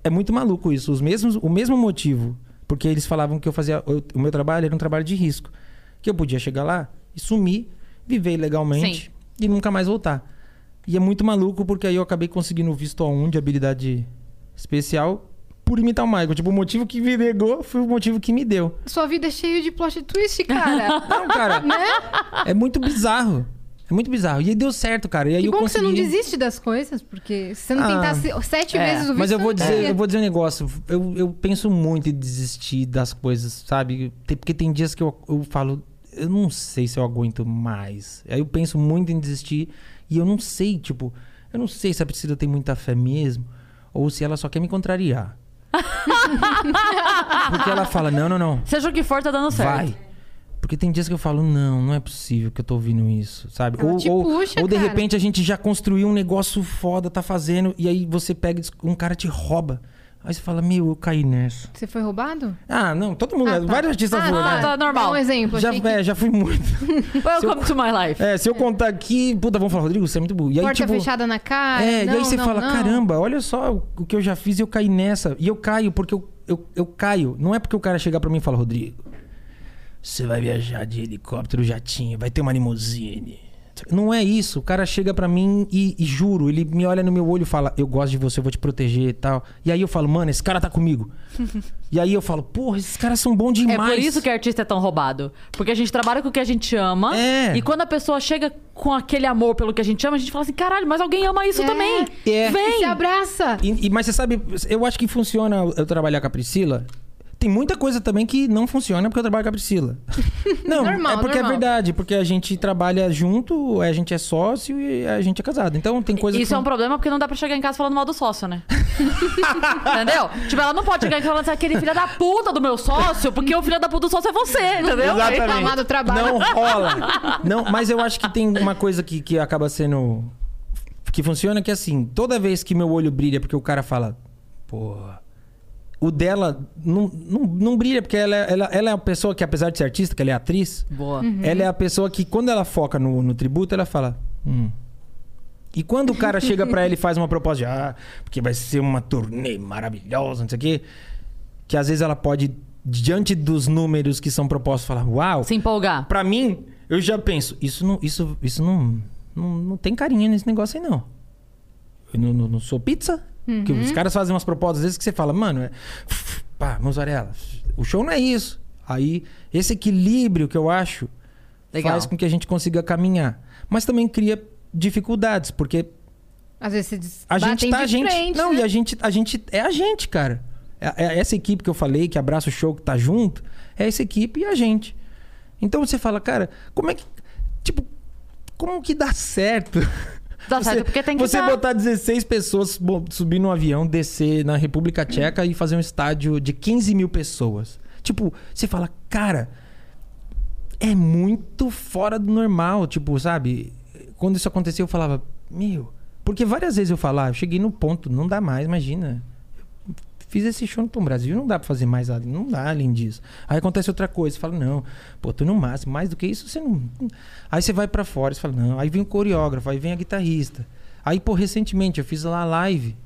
é muito maluco isso. Os mesmos, o mesmo motivo. Porque eles falavam que eu fazia. eu- o meu trabalho era um trabalho de risco. Que eu podia chegar lá e sumir, viver ilegalmente Sim. e nunca mais voltar. E é muito maluco porque aí eu acabei conseguindo visto A1 de habilidade especial por imitar o Michael. Tipo, o motivo que me negou foi o motivo que me deu. Sua vida é cheia de plot twist, cara. Não, cara. né? É muito bizarro. É muito bizarro. E aí deu certo, cara. E aí Que eu bom consegui... que você não desiste das coisas, porque se você não Ah. tentasse sete É, vezes o visto, Mas eu você vou dizer, eu vou dizer um negócio. Eu, eu penso muito em desistir das coisas, sabe? Porque tem dias que eu, eu falo, eu não sei se eu aguento mais. Aí eu penso muito em desistir e eu não sei, tipo, eu não sei se a Priscila tem muita fé mesmo ou se ela só quer me contrariar. Porque ela fala, não, não, não. Seja o que for, tá dando certo. Vai. Porque tem dias que eu falo, não, não é possível que eu tô ouvindo isso, sabe? Ela ou te ou, puxa, ou de cara. repente a gente já construiu um negócio foda, tá fazendo, e aí você pega, e um cara te rouba. Aí você fala, meu, eu caí nessa. Você foi roubado? Ah, não, todo mundo, Ah, tá. vários artistas ah, foram, Ah, né? tá normal. Dá um exemplo. Já, que é, já fui muito. Welcome to my life. É, se eu contar aqui, puta, vão falar, Rodrigo, você é muito burro. E aí, Porta tipo, fechada na cara. É, não, e aí você não, fala, não. caramba, olha só o- o que eu já fiz e eu caí nessa. E eu caio porque eu, eu, eu caio. Não é porque o cara chegar pra mim e falar, Rodrigo, você vai viajar de helicóptero, jatinho, vai ter uma limusine. Não é isso. O cara chega pra mim e, e juro, ele me olha no meu olho e fala: Eu gosto de você, eu vou te proteger e tal. E aí eu falo, mano, esse cara tá comigo. e aí eu falo, porra, esses caras são bons É demais. por isso que artista é tão roubado. Porque a gente trabalha com o que a gente ama. É. E quando a pessoa chega com aquele amor pelo que a gente ama, a gente fala assim: caralho, mas alguém ama isso É. também. É. Vem! Se abraça. E- e- mas você sabe, eu acho que funciona eu trabalhar com a Priscila. Tem muita coisa também que não funciona porque eu trabalho com a Priscila. Não, Normal, é porque é normal. verdade, porque a gente trabalha junto, a gente é sócio e a gente é casado. Então tem coisa Isso que é um problema porque não dá pra chegar em casa falando mal do sócio, né? entendeu? Tipo, ela não pode chegar em casa falando assim, aquele filho da puta do meu sócio, porque o filho da puta do sócio é você, entendeu? Reclamar do trabalho. Não rola. Não, mas eu acho que tem uma coisa que, que acaba sendo. Que funciona que é assim, toda vez que meu olho brilha, porque o cara fala, pô. O dela não, não, não brilha, porque ela, é- ela, ela é a pessoa que, apesar de ser artista, que ela é atriz, Boa. ela é a pessoa que, quando ela foca no, no tributo, ela fala. Hum. E quando o cara chega pra ela e faz uma proposta de, ah, porque vai ser uma turnê maravilhosa, não sei o quê, que às vezes ela pode, diante dos números que são propostos, falar, uau, Se empolgar. Pra mim, eu já penso, isso não, isso, isso não, não, não tem carinha nesse negócio aí, não. Eu não, não- não sou pizza. Que os caras fazem umas propostas, às vezes, que você fala, mano, é... pá, mussarela, o show não é isso. Aí, esse equilíbrio que eu acho Legal. faz com que a gente consiga caminhar. Mas também cria dificuldades, porque Às vezes se a gente tá a gente. frente, não, né? e a gente, a gente é a gente, cara. É, é essa equipe que eu falei, que abraça o show, que tá junto, é essa equipe e a gente. Então você fala, cara, como é que. Tipo, como que dá certo? Dá você, certo, porque tem que Você dar. botar 16 pessoas, subir num avião, descer na República Tcheca e fazer um estádio de 15 mil pessoas. Tipo, você fala, cara, é muito fora do normal. Tipo, sabe? Quando isso aconteceu, eu falava, meu. Porque várias vezes eu falava, eu cheguei no ponto, não dá mais, imagina. Fiz esse show no Tom Brasil, não dá pra fazer mais nada, não dá além disso. Aí acontece outra coisa, você fala, não, pô, tô no máximo, mais do que isso você não. Aí você vai pra fora, você fala, não, aí vem o coreógrafo, aí vem a guitarrista. Aí, pô, recentemente eu fiz lá a live.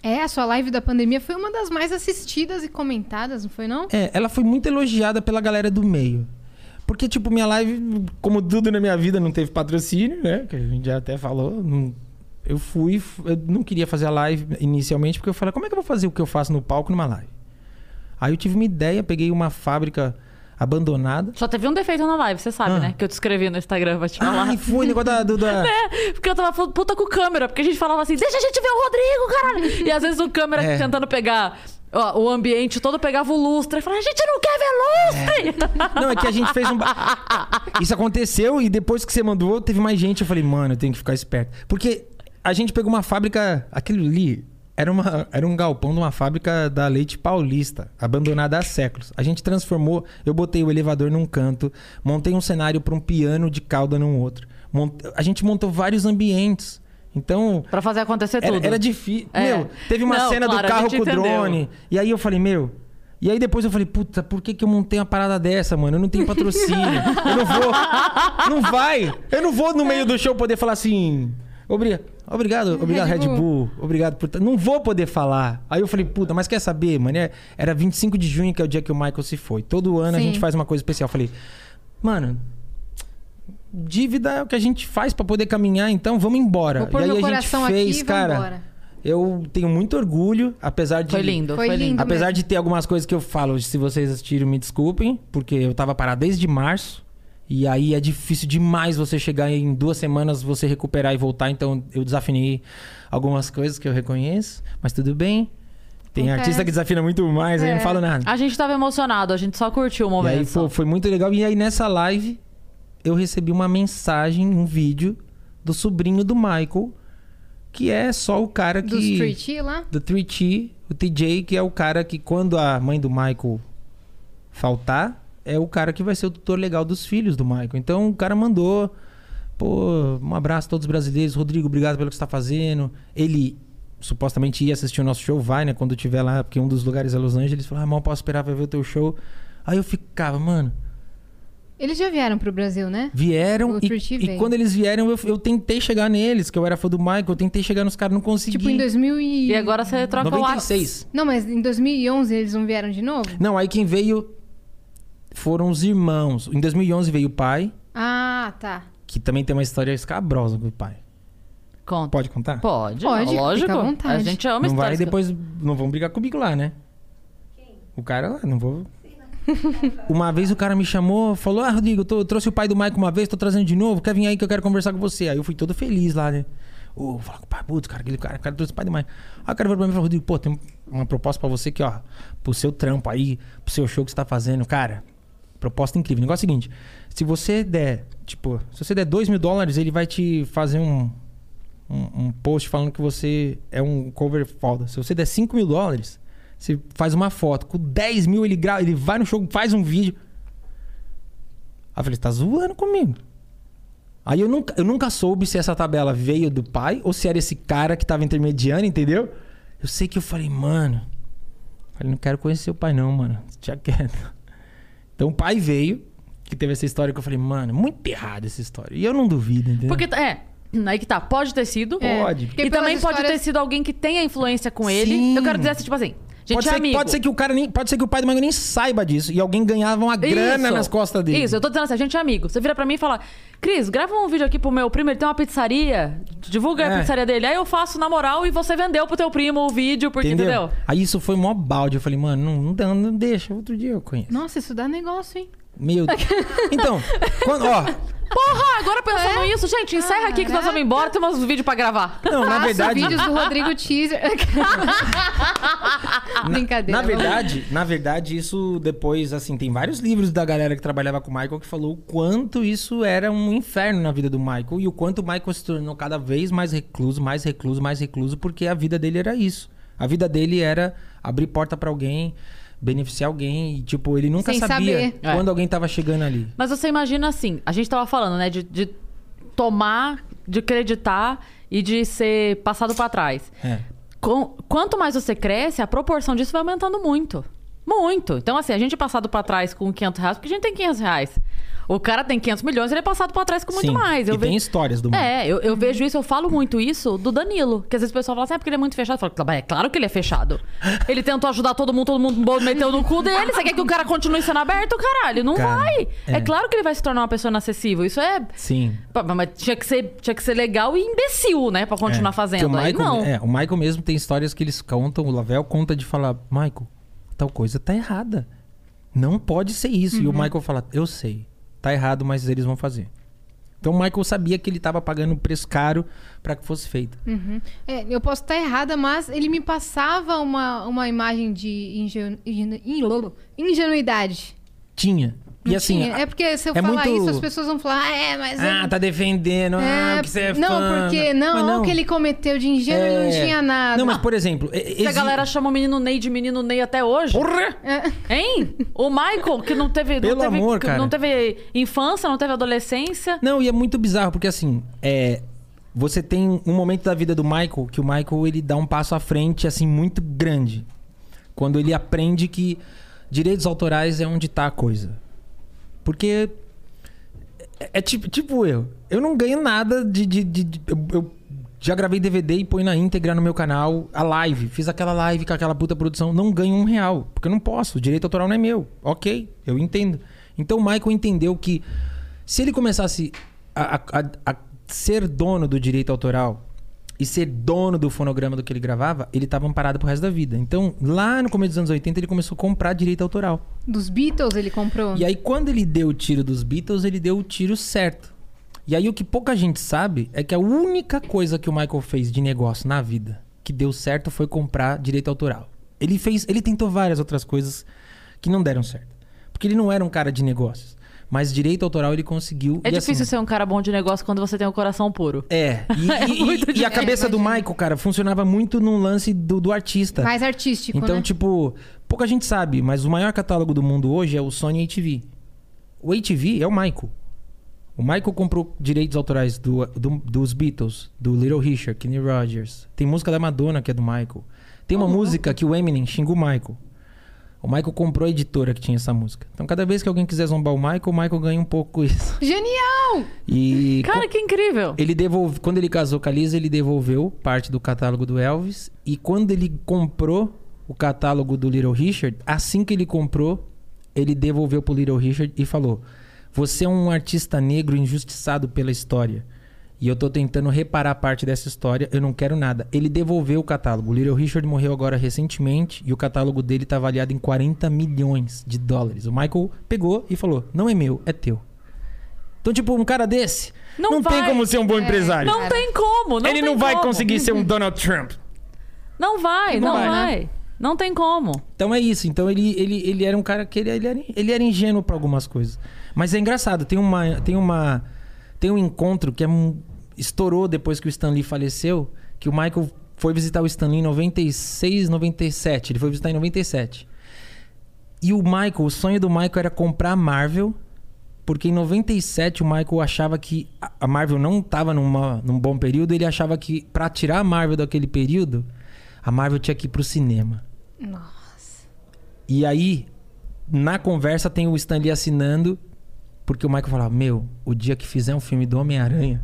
É, a sua live da pandemia foi uma das mais assistidas e comentadas, não foi não? É, ela foi muito elogiada pela galera do meio. Porque, tipo, minha live, como tudo na minha vida, não teve patrocínio, né? Que a gente já até falou. não- eu fui, eu não queria fazer a live inicialmente, porque eu falei, como é que eu vou fazer o que eu faço no palco numa live? Aí eu tive uma ideia, peguei uma fábrica abandonada. Só teve um defeito na live, você sabe, Ah. né? Que eu te escrevi no Instagram pra te falar. Ai, foi o negócio da. do- da- É, porque eu tava falando puta com câmera, porque a gente falava assim, deixa a gente ver o Rodrigo, caralho. E às vezes o câmera É. tentando pegar ó, o ambiente todo, pegava o lustre e falava, a gente não quer ver lustre! Não, é que a gente fez um. Isso aconteceu e depois que você mandou, teve mais gente. Eu falei, mano, eu tenho que ficar esperto. Porque a gente pegou uma fábrica. Aquilo ali era, uma, era um galpão de uma fábrica da Leite Paulista, abandonada há séculos. A gente transformou. Eu botei o elevador num canto, montei um cenário para um piano de cauda num outro. Mont- A gente montou vários ambientes. Então. Pra fazer acontecer Era, tudo. era difícil. É. Meu, teve uma Não, cena claro, do carro com o drone. E aí eu falei, meu. E aí depois eu falei, puta, por que, que eu montei uma parada dessa, mano? Eu não tenho patrocínio. eu não vou. Não vai. Eu não vou no meio do show poder falar assim. Obrigado. Obrigado, obrigado, Red Red Bull. Bull. Obrigado por. Não vou poder falar. Aí eu falei, puta, mas quer saber, mano? É- Era 25 de junho, que é o dia que o Michael se foi. Todo ano a Sim. gente faz uma coisa especial. Eu falei, mano, dívida é o que a gente faz pra poder caminhar, então vamos embora. Vou pôr e aí meu a gente coração fez, aqui cara. Eu tenho muito orgulho, apesar de. Foi lindo, Foi lindo. Apesar mesmo. de ter algumas coisas que eu falo, se vocês assistiram, me desculpem, porque eu tava parado desde março. E aí é difícil demais você chegar em duas semanas, você recuperar e voltar. Então eu desafinei algumas coisas que eu reconheço, mas tudo bem. Tem Acontece. artista que desafina muito mais, aí eu não É. falo nada. A gente tava emocionado, a gente só curtiu o E momento. aí só. foi, muito legal. E aí nessa live eu recebi uma mensagem, um vídeo do sobrinho do Michael, que é só o cara que. Do Street Tea lá? do 3T, o TJ, que é o cara que quando a mãe do Michael faltar, é o cara que vai ser o tutor legal dos filhos do Michael. Então o cara mandou, pô, um abraço a todos os brasileiros. Rodrigo, obrigado pelo que você tá fazendo. Ele supostamente ia assistir o nosso show, vai, né? Quando tiver lá, porque um dos lugares é Los Angeles. Falou, ah, mal posso esperar pra ver o teu show. Aí eu ficava, mano, Eles já vieram pro Brasil, né? vieram e, 3T e quando eles vieram, eu, eu tentei chegar neles, que eu era fã do Michael, eu tentei chegar nos caras, não consegui. Tipo em 2000 e... E agora você troca o 96. Não, mas em 2011 eles não vieram de novo? Não, aí quem veio foram os irmãos. Em 2011 veio o pai, Ah, tá. Que também tem uma história escabrosa com o pai. Conta. Pode contar? Pode, Pode, lógico. fica à vontade. A gente ama não vai histórias que- depois. Não vão brigar comigo lá, né? O cara lá, não vou. Uma vez o cara me chamou, falou: Ah, Rodrigo, eu, tô- eu trouxe o pai do Mike uma vez, tô trazendo de novo, quer vir aí que eu quero conversar com você. Aí eu fui todo feliz lá, né? Ô, vou falar com o pai, putz, cara, aquele cara, o cara trouxe o pai do Mike. Aí o cara falou pra mim e falou: Rodrigo, pô, tem uma proposta pra você aqui, ó, pro seu trampo aí, pro seu show que você tá fazendo. Cara, proposta incrível. O negócio é o seguinte: se você der, tipo, se você der 2 mil dólares, ele vai te fazer um, um, um post falando que você é um cover foda. Se você der 5 mil dólares, você faz uma foto. Com 10 mil, ele, grava, ele vai no show, faz um vídeo. Aí eu falei, tá zoando comigo. Aí eu nunca, eu nunca soube se essa tabela veio do pai ou se era esse cara que tava intermediando, entendeu? Eu sei que eu falei, mano. Falei, não quero conhecer o pai, não, mano. Já quieto. Então o pai veio, que teve essa história que eu falei, mano, muito errada essa história. E eu não duvido, entendeu? Porque, é, aí que tá. Pode ter sido. É, Pode. porque E também pode ter sido alguém que tenha influência com ele. Sim. Eu quero dizer assim, tipo assim, gente pode, é ser, amigo. pode ser que o cara nem. Pode ser que o pai do Mago nem saiba disso. E alguém ganhava uma grana Isso. nas costas dele. Isso, eu tô dizendo assim, a gente é amigo. Você vira pra mim e fala, Cris, grava um vídeo aqui pro meu primo, ele tem uma pizzaria, divulga É. a pizzaria dele. Aí eu faço na moral e você vendeu pro teu primo o vídeo, porque, Entendeu? entendeu? Aí isso foi mó balde. Eu falei, mano, não, não, dá, não deixa. Outro dia eu conheço. Nossa, isso dá negócio, hein? Meu Então, quando, ó. Porra, agora pensando nisso, gente, encerra aqui que nós vamos embora, tem uns vídeos pra gravar. Não, na verdade. vídeos do Rodrigo Teaser. Brincadeira. Na verdade, na verdade, isso depois, assim, tem vários livros da galera que trabalhava com o Michael que falou o quanto isso era um inferno na vida do Michael e o quanto o Michael se tornou cada vez mais recluso, mais recluso, mais recluso, porque a vida dele era isso. A vida dele era abrir porta pra alguém, beneficiar alguém e, tipo, ele nunca Sem sabia saber. quando alguém tava chegando ali. Mas você imagina assim, a gente tava falando, né, de, de tomar, de acreditar e de ser passado pra trás. É. Com- quanto mais você cresce, a proporção disso vai aumentando muito. Muito. Então, assim, a gente é passado pra trás com 500 reais, porque a gente tem 500 reais. O cara tem 500 milhões, ele é passado pra trás com muito Sim. mais. Eu e tem ve- histórias do mundo. É, eu, eu vejo isso, eu falo muito isso do Danilo. Que às vezes o pessoal fala assim, é porque ele é muito fechado. Eu falo, "Mas é claro que ele é fechado. Ele tentou ajudar todo mundo, todo mundo meteu no cu dele. Você quer que o cara continue sendo aberto? Caralho, não Cara, vai. É. é. claro que ele vai se tornar uma pessoa inacessível. Isso é. Sim. Mas tinha que ser, tinha que ser legal e imbecil, né? Pra continuar É, fazendo. porque O Michael, não. é, o Michael mesmo tem histórias que eles contam, o Lavel conta de falar, Michael, tal coisa tá errada. Não pode ser isso. E Uhum. o Michael fala, eu sei, tá errado, mas eles vão fazer. Então o Michael sabia que ele tava pagando um preço caro pra que fosse feito. É, eu posso estar errada, mas ele me passava uma, uma imagem de ingenu- ingenuidade. Tinha. E Não assim, tinha. é porque se eu é falar muito- isso, as pessoas vão falar, ah, é, mas. ah, tá defendendo, ah, é, que você é Não, fã. porque não, Mas olha o que ele cometeu de ingênuo, ele não É. tinha nada. Não, mas por exemplo, e- Se a exi- galera chama o menino Ney de menino Ney até hoje. Porra! É. Hein? O Michael, que não teve. Pelo não teve, amor, que cara. Não teve infância, não teve adolescência. Não, e é muito bizarro, porque assim, é. Você tem um momento da vida do Michael que o Michael ele dá um passo à frente, assim, muito grande. Quando ele aprende que direitos autorais é onde tá a coisa. Porque. É, é tipo, tipo eu. Eu não ganho nada de. de, de- de- eu, eu já gravei DVD e põe na íntegra no meu canal a live. Fiz aquela live com aquela puta produção. Não ganho um real. Porque eu não posso. O direito autoral não é meu. Ok, eu entendo. Então o Michael entendeu que se ele começasse a, a- a- a ser dono do direito autoral e ser dono do fonograma do que ele gravava, ele estava amparado pro resto da vida. Então, lá no começo dos anos 80, ele começou a comprar direito autoral. Dos Beatles ele comprou. E aí, quando ele deu o tiro dos Beatles, ele deu o tiro certo. E aí, o que pouca gente sabe é que a única coisa que o Michael fez de negócio na vida que deu certo foi comprar direito autoral. Ele fez, ele tentou várias outras coisas que não deram certo. Porque ele não era um cara de negócios. Mas direito autoral ele conseguiu. É e difícil assim, ser um cara bom de negócio quando você tem o coração puro. É. E, É e- muito e a cabeça do. Michael, cara, funcionava muito num lance do, do artista. Mais artístico, Então, né? tipo, pouca gente sabe, mas o maior catálogo do mundo hoje é o Sony ATV. O ATV é o Michael. O Michael comprou direitos autorais do, do- dos Beatles, do Little Richard, Kenny Rogers. Tem música da Madonna que é do Michael. Tem uma música que o Eminem xinga o Michael. O Michael comprou a editora que tinha essa música. Então, cada vez que alguém quiser zombar o Michael, o Michael ganha um pouco com isso. Genial! E Cara, que incrível! ele devolve, quando ele casou com a Lisa, ele devolveu parte do catálogo do Elvis. E quando ele comprou o catálogo do Little Richard, assim que ele comprou, ele devolveu pro Little Richard e falou: Você é um artista negro injustiçado pela história. E eu tô tentando reparar parte dessa história, eu não quero nada. Ele devolveu o catálogo. O Little Richard morreu agora recentemente e o catálogo dele tá avaliado em 40 milhões de dólares. O Michael pegou e falou: Não é meu, é teu. Então, tipo, um cara desse Não não, tem como ser um bom empresário. Não tem como. Não Ele não vai como. conseguir ser um Donald Trump. Não vai, Não não, vai, vai. né? Não tem como. Então é isso. Então ele, ele, ele era um cara que ele, ele, era, ele era ingênuo pra algumas coisas. Mas é engraçado. Tem uma tem uma tem um encontro que é um- estourou depois que o Stan Lee faleceu, que o Michael foi visitar o Stan Lee em 96, 97. Ele foi visitar em 97. E o Michael, o sonho do Michael era comprar a Marvel, porque em 97 o Michael achava que a- Marvel não estava num bom período, ele achava que pra tirar a Marvel daquele período, a Marvel tinha que ir pro cinema. Nossa. E aí, na conversa, tem o Stan Lee assinando, porque o Michael falava: Meu, o dia que fizer um filme do Homem-Aranha.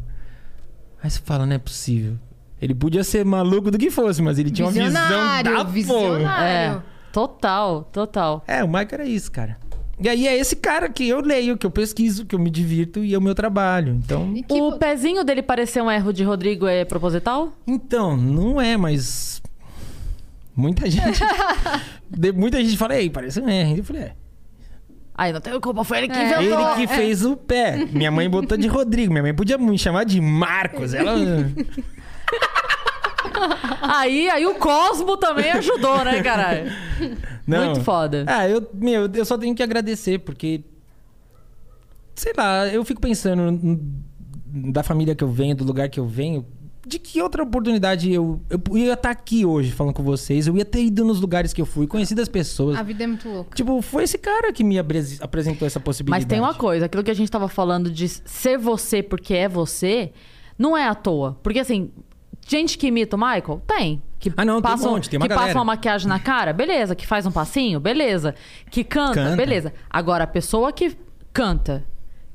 Aí você fala: Não é possível. Ele podia ser maluco do que fosse, mas ele tinha uma visão Visionário, da porra. visionário. É. Total, total. É, o Michael era isso, cara. E aí é esse cara que eu leio, que eu pesquiso, que eu me divirto e é o meu trabalho. Então, E que O pezinho dele parecer um erro de Rodrigo é proposital? então não é, mas muita gente, muita gente fala: Ei, parece um R. Eu falei: É. Ai, não tenho culpa, foi ele que É. inventou. Ele que fez o pé. Minha mãe botou de Rodrigo. Minha mãe podia me chamar de Marcos. Ela. Aí, aí o Cosmo também ajudou, né, caralho? Não. Muito foda. Ah, eu, meu, eu só tenho que agradecer, porque. Sei lá, eu fico pensando da família que eu venho, do lugar que eu venho. De que outra oportunidade eu, eu ia estar aqui hoje falando com vocês? Eu ia ter ido nos lugares que eu fui, conhecido as pessoas. A vida é muito louca. Tipo, foi esse cara que me apres- apresentou essa possibilidade. Mas tem uma coisa, aquilo que a gente tava falando de ser você porque é você, não é à toa. Porque assim, gente que imita o Michael, tem. Que Ah, não, tem um passa, monte, tem uma Que passa galera. uma maquiagem na cara, beleza. Que faz um passinho, beleza. Que canta, Canta. beleza. Agora, a pessoa que canta,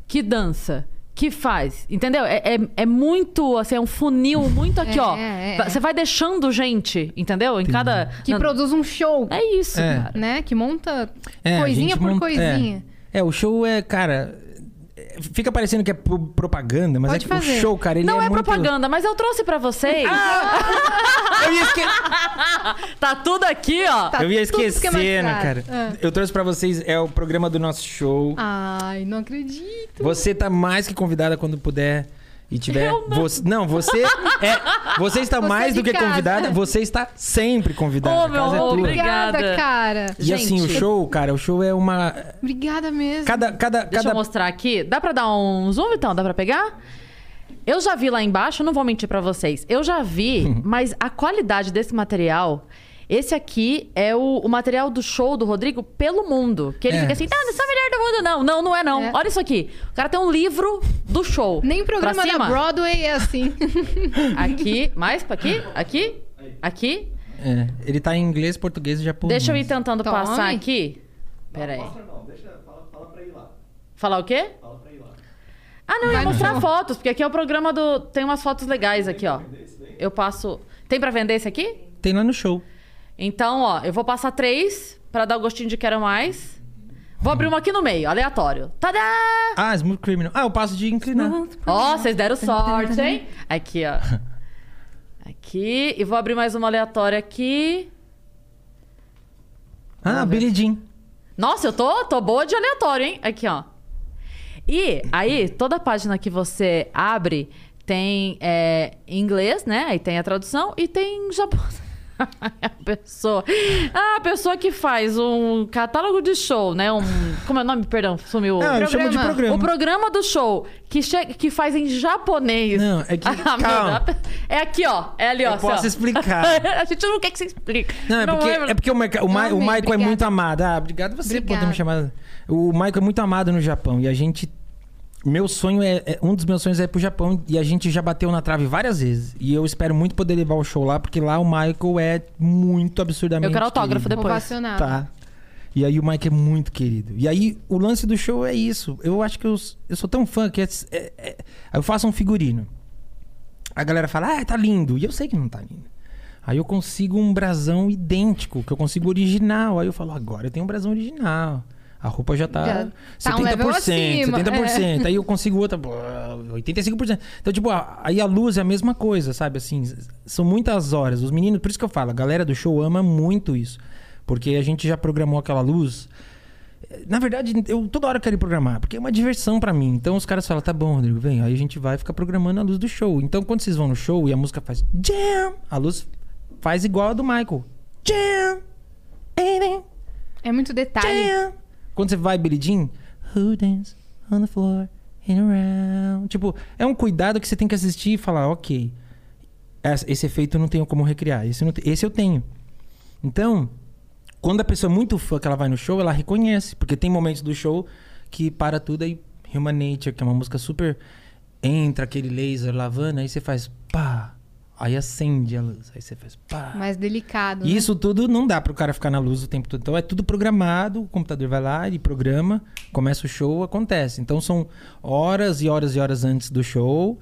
que dança, que faz, entendeu? É, é, é muito, assim, é um funil muito aqui, É, ó. é, é. Você vai deixando gente, entendeu? Em cada... Que na- produz um show, É isso, É. cara. né? Que monta É, coisinha por monta- coisinha. É. É, o show é, cara. É, Fica parecendo que é pro- propaganda, mas Pode é fazer. o show, cara, ele Não é, muito... propaganda, mas eu trouxe pra vocês. Eu ia, esque... Tá tudo aqui, ó. Tá eu ia esquecer, né, cara? Ah. Eu trouxe pra vocês, é o programa do nosso show. Ai, não acredito. Você tá mais que convidada quando puder e tiver. Eu não. Você, não, você é. Você está Você mais é do de que casa. convidada, você está sempre convidada. Meu casa é tua. obrigada. Obrigada, cara. E assim, o Gente. show, cara, o show é uma. Obrigada mesmo. Cada. cada, Deixa cada... eu mostrar aqui. Dá pra dar um zoom, então? Dá pra pegar? Eu já vi lá embaixo, não vou mentir pra vocês. Eu já vi, mas a qualidade desse material. Esse aqui é o, o material do show do Rodrigo pelo mundo. Que ele É. fica assim, não, não sou a melhor do mundo, não. Não, não é, não. É. Olha isso aqui. O cara tem um livro do show. Nem programa pra da. Broadway é assim. Aqui, mais pra aqui, aqui, aqui. É, ele tá em inglês, português e japonês. Deixa eu ir tentando Tome. passar aqui. Pera aí. Falar o quê? Ah, não, eu ia mostrar show. fotos, porque aqui é o programa do. Tem umas fotos legais aqui, ó. Eu passo. Tem pra vender esse aqui? Tem lá no show. Então, ó, eu vou passar três pra dar o gostinho de quero mais. Vou abrir uma aqui no meio, aleatório. Tadá! Ah, Smooth Criminal. Ah, eu passo de inclinar. Ó, vocês deram sorte, hein? Aqui, ó. Aqui. E vou abrir mais uma aleatória aqui. Ah, Billie Jean. Nossa, eu tô, tô boa de aleatório, hein? Aqui, ó. E aí, toda página que você abre tem é, em inglês, né? Aí tem a tradução e tem em japonês. a pessoa. Ah, a pessoa que faz um catálogo de show, né? Um. Como é o nome? Perdão, sumiu. Não, eu chamo de Programa. O programa do show que, che... que faz em japonês. Não, é que- Ah, calma. Deus. É aqui, ó. É ali, ó. Eu assim, posso ó. explicar. a gente não quer que você explique. Não, é porque, é porque o, Michael, o, Ma- o Michael é muito amado. Ah, obrigado você por ter me chamado. O Michael é muito amado no Japão e a gente. Meu sonho é, é- Um dos meus sonhos é ir pro Japão e a gente já bateu na trave várias vezes. E eu espero muito poder levar o show lá, porque lá o Michael é muito absurdamente. Eu quero autógrafo querido. depois. Ovacionado. Tá. E aí o Mike é muito querido. E aí o lance do show é isso. Eu acho que eu, eu sou tão fã que é, é- é- eu faço um figurino. A galera fala, ah, tá lindo. E eu sei que não tá lindo. Aí eu consigo um brasão idêntico, que eu consigo original. Aí eu falo, agora eu tenho um brasão original. A roupa já tá, Já tá um level 70%, acima, 70%. Aí eu consigo outra, pô, 85%. Então, tipo, aí a luz é a mesma coisa, sabe? Assim, são muitas horas. Os meninos, por isso que eu falo, a galera do show ama muito isso. Porque a gente já programou aquela luz. Na verdade, eu toda hora quero ir programar, porque é uma diversão pra mim. Então os caras falam, tá bom, Rodrigo, vem. Aí a gente vai ficar programando a luz do show. Então quando vocês vão no show e a música faz jam, a luz faz igual a do Michael. Jam, baby, É muito detalhe. jam. Quando você vai Billie Jean, who dance on the floor and around. Tipo, é um cuidado que você tem que assistir e falar, ok, esse efeito eu não tenho como recriar. Esse, esse eu tenho. Então, quando a pessoa é muito fã que ela vai no show, ela reconhece. Porque tem momentos do show que para tudo aí. Human Nature, que é uma música super. Entra aquele laser lavando, aí você faz pá. Aí acende a luz. Aí você faz pá. Mais delicado. E né? isso tudo não dá pro cara ficar na luz o tempo todo. Então é tudo programado, o computador vai lá, ele programa, começa o show, acontece. Então são horas e horas e horas antes do show,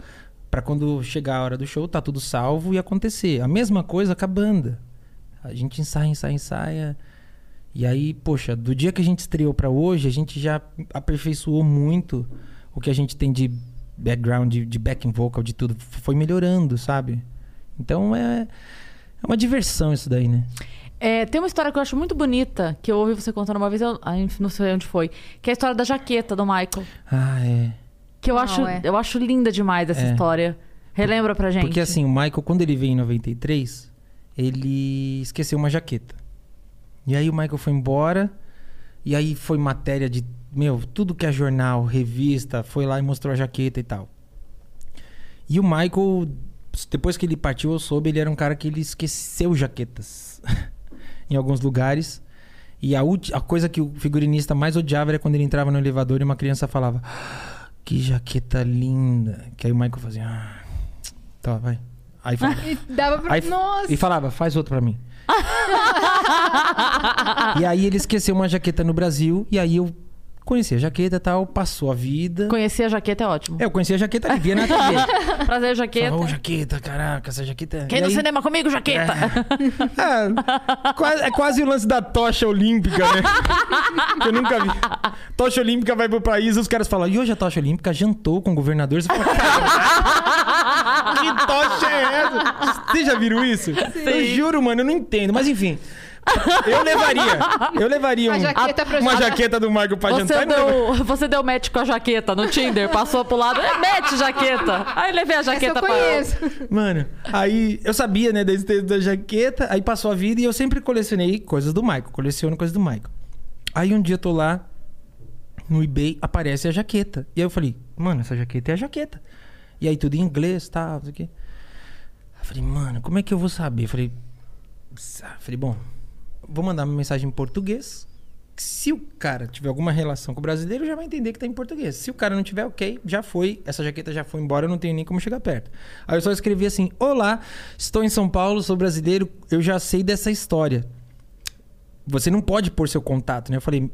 Pra quando chegar a hora do show, tá tudo salvo e acontecer. A mesma coisa com a banda. A gente ensaia, ensaia, ensaia. E aí, poxa, do dia que a gente estreou pra hoje, a gente já aperfeiçoou muito o que a gente tem de background, de, de backing vocal, de tudo. Foi melhorando, sabe? Então é, é uma diversão isso daí, né? É, tem uma história que eu acho muito bonita, que eu ouvi você contando uma vez, eu não sei onde foi, que é a história da jaqueta do Michael. Ah, é. Que eu, Qual acho, é? eu acho linda demais essa É. história. Relembra pra gente. Porque assim, o Michael, quando ele veio em 93, ele esqueceu uma jaqueta. E aí o Michael foi embora, e aí foi matéria de, meu, tudo que é jornal, revista, foi lá e mostrou a jaqueta e tal. E o Michael, depois que ele partiu, eu soube, ele era um cara que ele esqueceu jaquetas em alguns lugares. E a, a coisa que o figurinista mais odiava era quando ele entrava no elevador e uma criança falava: "Ah, Que jaqueta linda. Que aí o Michael fazia: ah, Tá, vai. Aí falava, E dava pra. aí, Nossa! e falava: Faz outro pra mim. e aí ele esqueceu uma jaqueta no Brasil. E aí eu conheci a jaqueta e tal, passou a vida. Conhecer a jaqueta é ótimo. É, eu conheci a jaqueta ali, via na TV. Prazer, jaqueta. Ô, jaqueta, caraca, essa jaqueta. Quem E no aí- cinema comigo, jaqueta? É, quase, é quase o lance da tocha olímpica, né? Que eu nunca vi. Tocha olímpica vai pro país os caras falam, e hoje a tocha olímpica jantou com o governador? Você fala, que tocha é essa? Vocês já viram isso? Eu juro, mano, eu não entendo. Mas enfim, eu levaria. Eu levaria Uma um- jaqueta pra uma jaqueta do Michael pra Você jantar. deu, você deu match com a jaqueta no Tinder, passou pro lado, é match jaqueta. Aí levei a Essa eu jaqueta pra conheço. Mano, aí eu sabia, né, da existência da jaqueta, aí passou a vida e eu sempre colecionei coisas do Michael, coleciono coisas do Michael. Aí um dia eu tô lá no eBay, aparece a jaqueta. E aí eu falei, mano, essa jaqueta é a jaqueta. E aí tudo em inglês, tal, não sei o quê. Eu falei, mano, como é que eu vou saber? Eu falei, falei, bom, vou mandar uma mensagem em português. Se o cara tiver alguma relação com o brasileiro, já vai entender que tá em português. Se o cara não tiver, ok, já foi. Essa jaqueta já foi embora, eu não tenho nem como chegar perto. Aí eu só escrevi assim: Olá, estou em São Paulo, sou brasileiro, eu já sei dessa história. Você não pode pôr seu contato, né? Eu falei: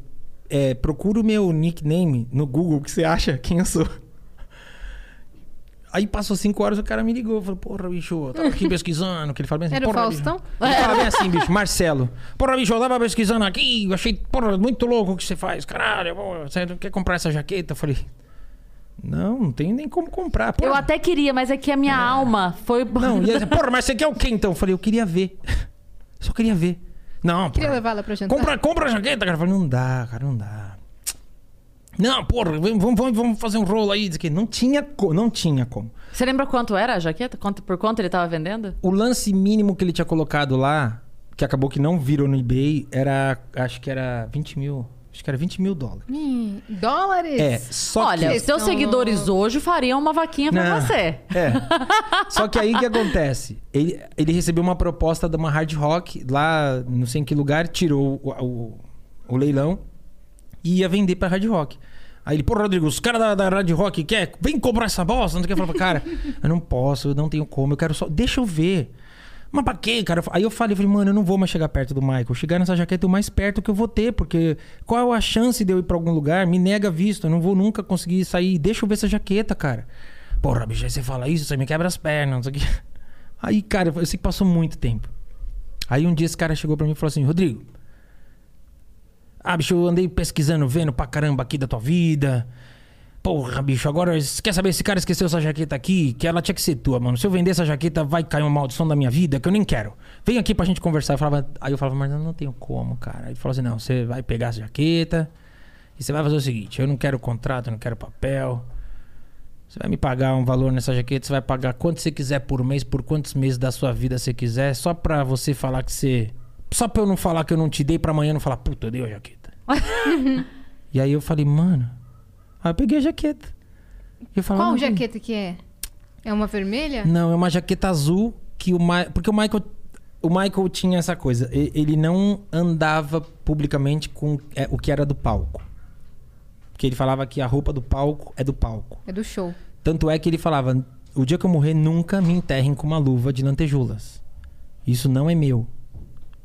é, procura o meu nickname no Google, que você acha quem eu sou. Aí passou cinco horas, o cara me ligou. Falou, porra, bicho, eu tava aqui pesquisando. Que ele fala bem assim, Era porra, Faustão? Bicho. Ele fala bem assim, bicho, Marcelo. Porra, bicho, eu tava pesquisando aqui, eu achei, porra, muito louco o que você faz. Caralho, você quer comprar essa jaqueta? Eu falei, não, não tem nem como comprar. Porra. Eu até queria, mas é que a minha alma foi. Não, e porra, mas você quer o quê então? Eu falei, eu queria ver. Só queria ver. Não, Queria levá-la pra jantar. Compra, compra a jaqueta, cara. Eu falei, não dá, cara, não dá. Não, porra, vamos, vamos, vamos fazer um rolo aí. Diz que não tinha, co- não tinha como. Você lembra quanto era a jaqueta? Quanto, por quanto ele tava vendendo? O lance mínimo que ele tinha colocado lá, que acabou que não virou no eBay, era, acho que era 20 mil. Acho que era 20 mil dólares. Ih, dólares? É, só Olha, que... os seus Então- seguidores hoje fariam uma vaquinha pra Não. você. É. Só que aí o que acontece? Ele, ele recebeu uma proposta de uma hard rock lá, não sei em que lugar, tirou o, o, o leilão e ia vender pra hard rock. Aí ele, pô, Rodrigo, os caras da, da hard rock quer, vem comprar essa bosta, não sei o que. Eu falei, cara, eu não posso, eu não tenho como, eu quero só. Deixa eu ver. Mas pra quê, cara? Aí eu falei, falei, mano, eu não vou mais chegar perto do Michael. Chegar nessa jaqueta o mais perto que eu vou ter, porque qual é a chance de eu ir pra algum lugar? Me nega visto, eu não vou nunca conseguir sair. Deixa eu ver essa jaqueta, cara. Porra, bicho, aí você fala isso, você me quebra as pernas, não sei o quê. Aí, cara, eu sei que passou muito tempo. Aí um dia esse cara chegou pra mim e falou assim, Rodrigo, Ah, bicho, eu andei pesquisando, vendo pra caramba aqui da tua vida. Porra, bicho, agora quer saber? Esse cara esqueceu essa jaqueta aqui, que ela tinha que ser tua, mano. Se eu vender essa jaqueta, vai cair uma maldição da minha vida, que eu nem quero. Vem aqui pra gente conversar. Eu falava, aí eu falava, mas eu não tenho como, cara. Aí ele falou assim: não, você vai pegar essa jaqueta e você vai fazer o seguinte: eu não quero contrato, eu não quero papel. Você vai me pagar um valor nessa jaqueta, você vai pagar quanto você quiser por mês, por quantos meses da sua vida você quiser, só pra você falar que você. Só pra eu não falar que eu não te dei pra amanhã não falar, puta, eu dei a jaqueta. e aí eu falei, mano. Aí eu peguei a jaqueta. E eu falava, Qual "Não, jaqueta que é? É uma vermelha? Não, é uma jaqueta azul que o Ma... Porque o Michael. O Michael tinha essa coisa. Ele não andava publicamente com é, o que era do palco. Porque ele falava que a roupa do palco é do palco. É do show. Tanto é que ele falava: o dia que eu morrer, nunca me enterrem com uma luva de lantejoulas. Isso não é meu.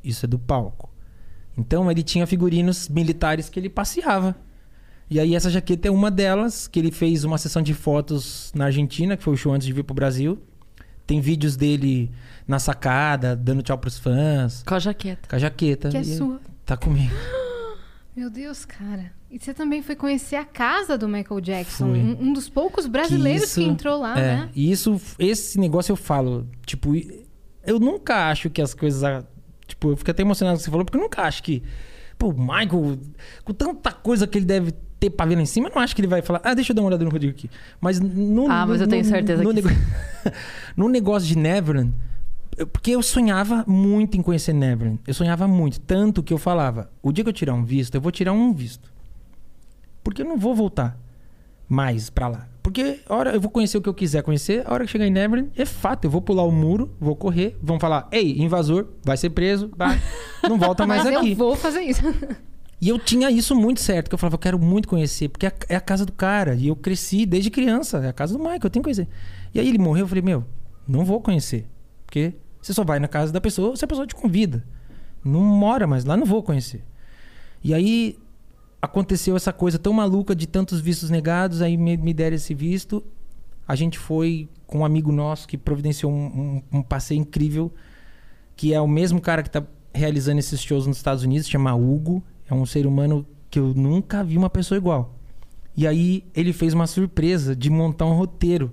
Isso é do palco. Então ele tinha figurinos militares que ele passeava. E aí essa jaqueta é uma delas, que ele fez uma sessão de fotos na Argentina, que foi o show antes de vir pro Brasil. Tem vídeos dele na sacada, dando tchau pros fãs, Com a jaqueta. com a jaqueta. Que é E sua. Tá comigo. Meu Deus, cara. E você também foi conhecer a casa do Michael Jackson. Um, um dos poucos brasileiros que, isso- entrou lá, é, né? E isso, esse negócio eu falo, tipo, eu nunca acho que as coisas. Tipo, eu fico até emocionado com o que você falou, porque eu nunca acho que. Pô, o Michael, com tanta coisa que ele deve ter pra ver lá em cima, eu não acho que ele vai falar, ah, deixa eu dar uma olhada no Rodrigo aqui. Mas no. Ah, mas no- eu tenho certeza no, que nego- no negócio de Neverland, porque eu sonhava muito em conhecer Neverland. Eu sonhava muito. Tanto que eu falava, o dia que eu tirar um visto, eu vou tirar um visto. Porque eu não vou voltar mais pra lá. Porque a hora eu vou conhecer o que eu quiser conhecer, a hora que chegar em Neverland, é fato, eu vou pular o muro, vou correr, vão falar, ei, invasor, vai ser preso, vai, não volta mais Mas aqui. eu vou fazer isso. E eu tinha isso muito certo, que eu falava, eu quero muito conhecer, porque é a- é a casa do cara. E eu cresci desde criança, é a casa do Michael, eu tenho que conhecer. E aí ele morreu, eu falei, meu, não vou conhecer. Porque você só vai na casa da pessoa se a pessoa te convida. Não mora mais lá, não vou conhecer. E aí aconteceu essa coisa tão maluca de tantos vistos negados, aí me, me deram esse visto. A gente foi com um amigo nosso que providenciou um, um- um passeio incrível, que é o mesmo cara que tá realizando esses shows nos Estados Unidos, chama Hugo. É um ser humano que eu nunca vi uma pessoa igual. E aí ele fez uma surpresa de montar um roteiro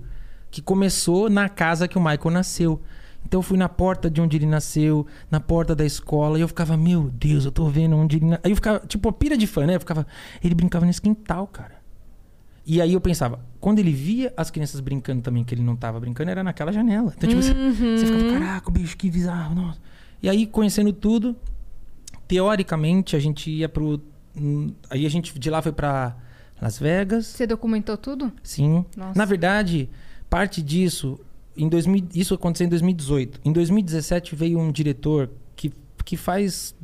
que começou na casa que o Michael nasceu. Então eu fui na porta de onde ele nasceu, na porta da escola, e eu ficava, meu Deus, eu tô vendo onde ele nasceu. Aí eu ficava, tipo, a pira de fã, né? Eu ficava, ele brincava nesse quintal, cara. E aí eu pensava, quando ele via as crianças brincando também, que ele não tava brincando, era naquela janela. Então, tipo, você- você ficava, caraca, bicho, que bizarro, nossa. E aí, conhecendo tudo, teoricamente, a gente ia pro. hum, Aí a gente de lá foi pra Las Vegas. Você documentou tudo? Sim. Nossa. Na verdade, parte disso, em 2000, isso aconteceu em 2018. Em 2017 veio um diretor que, que faz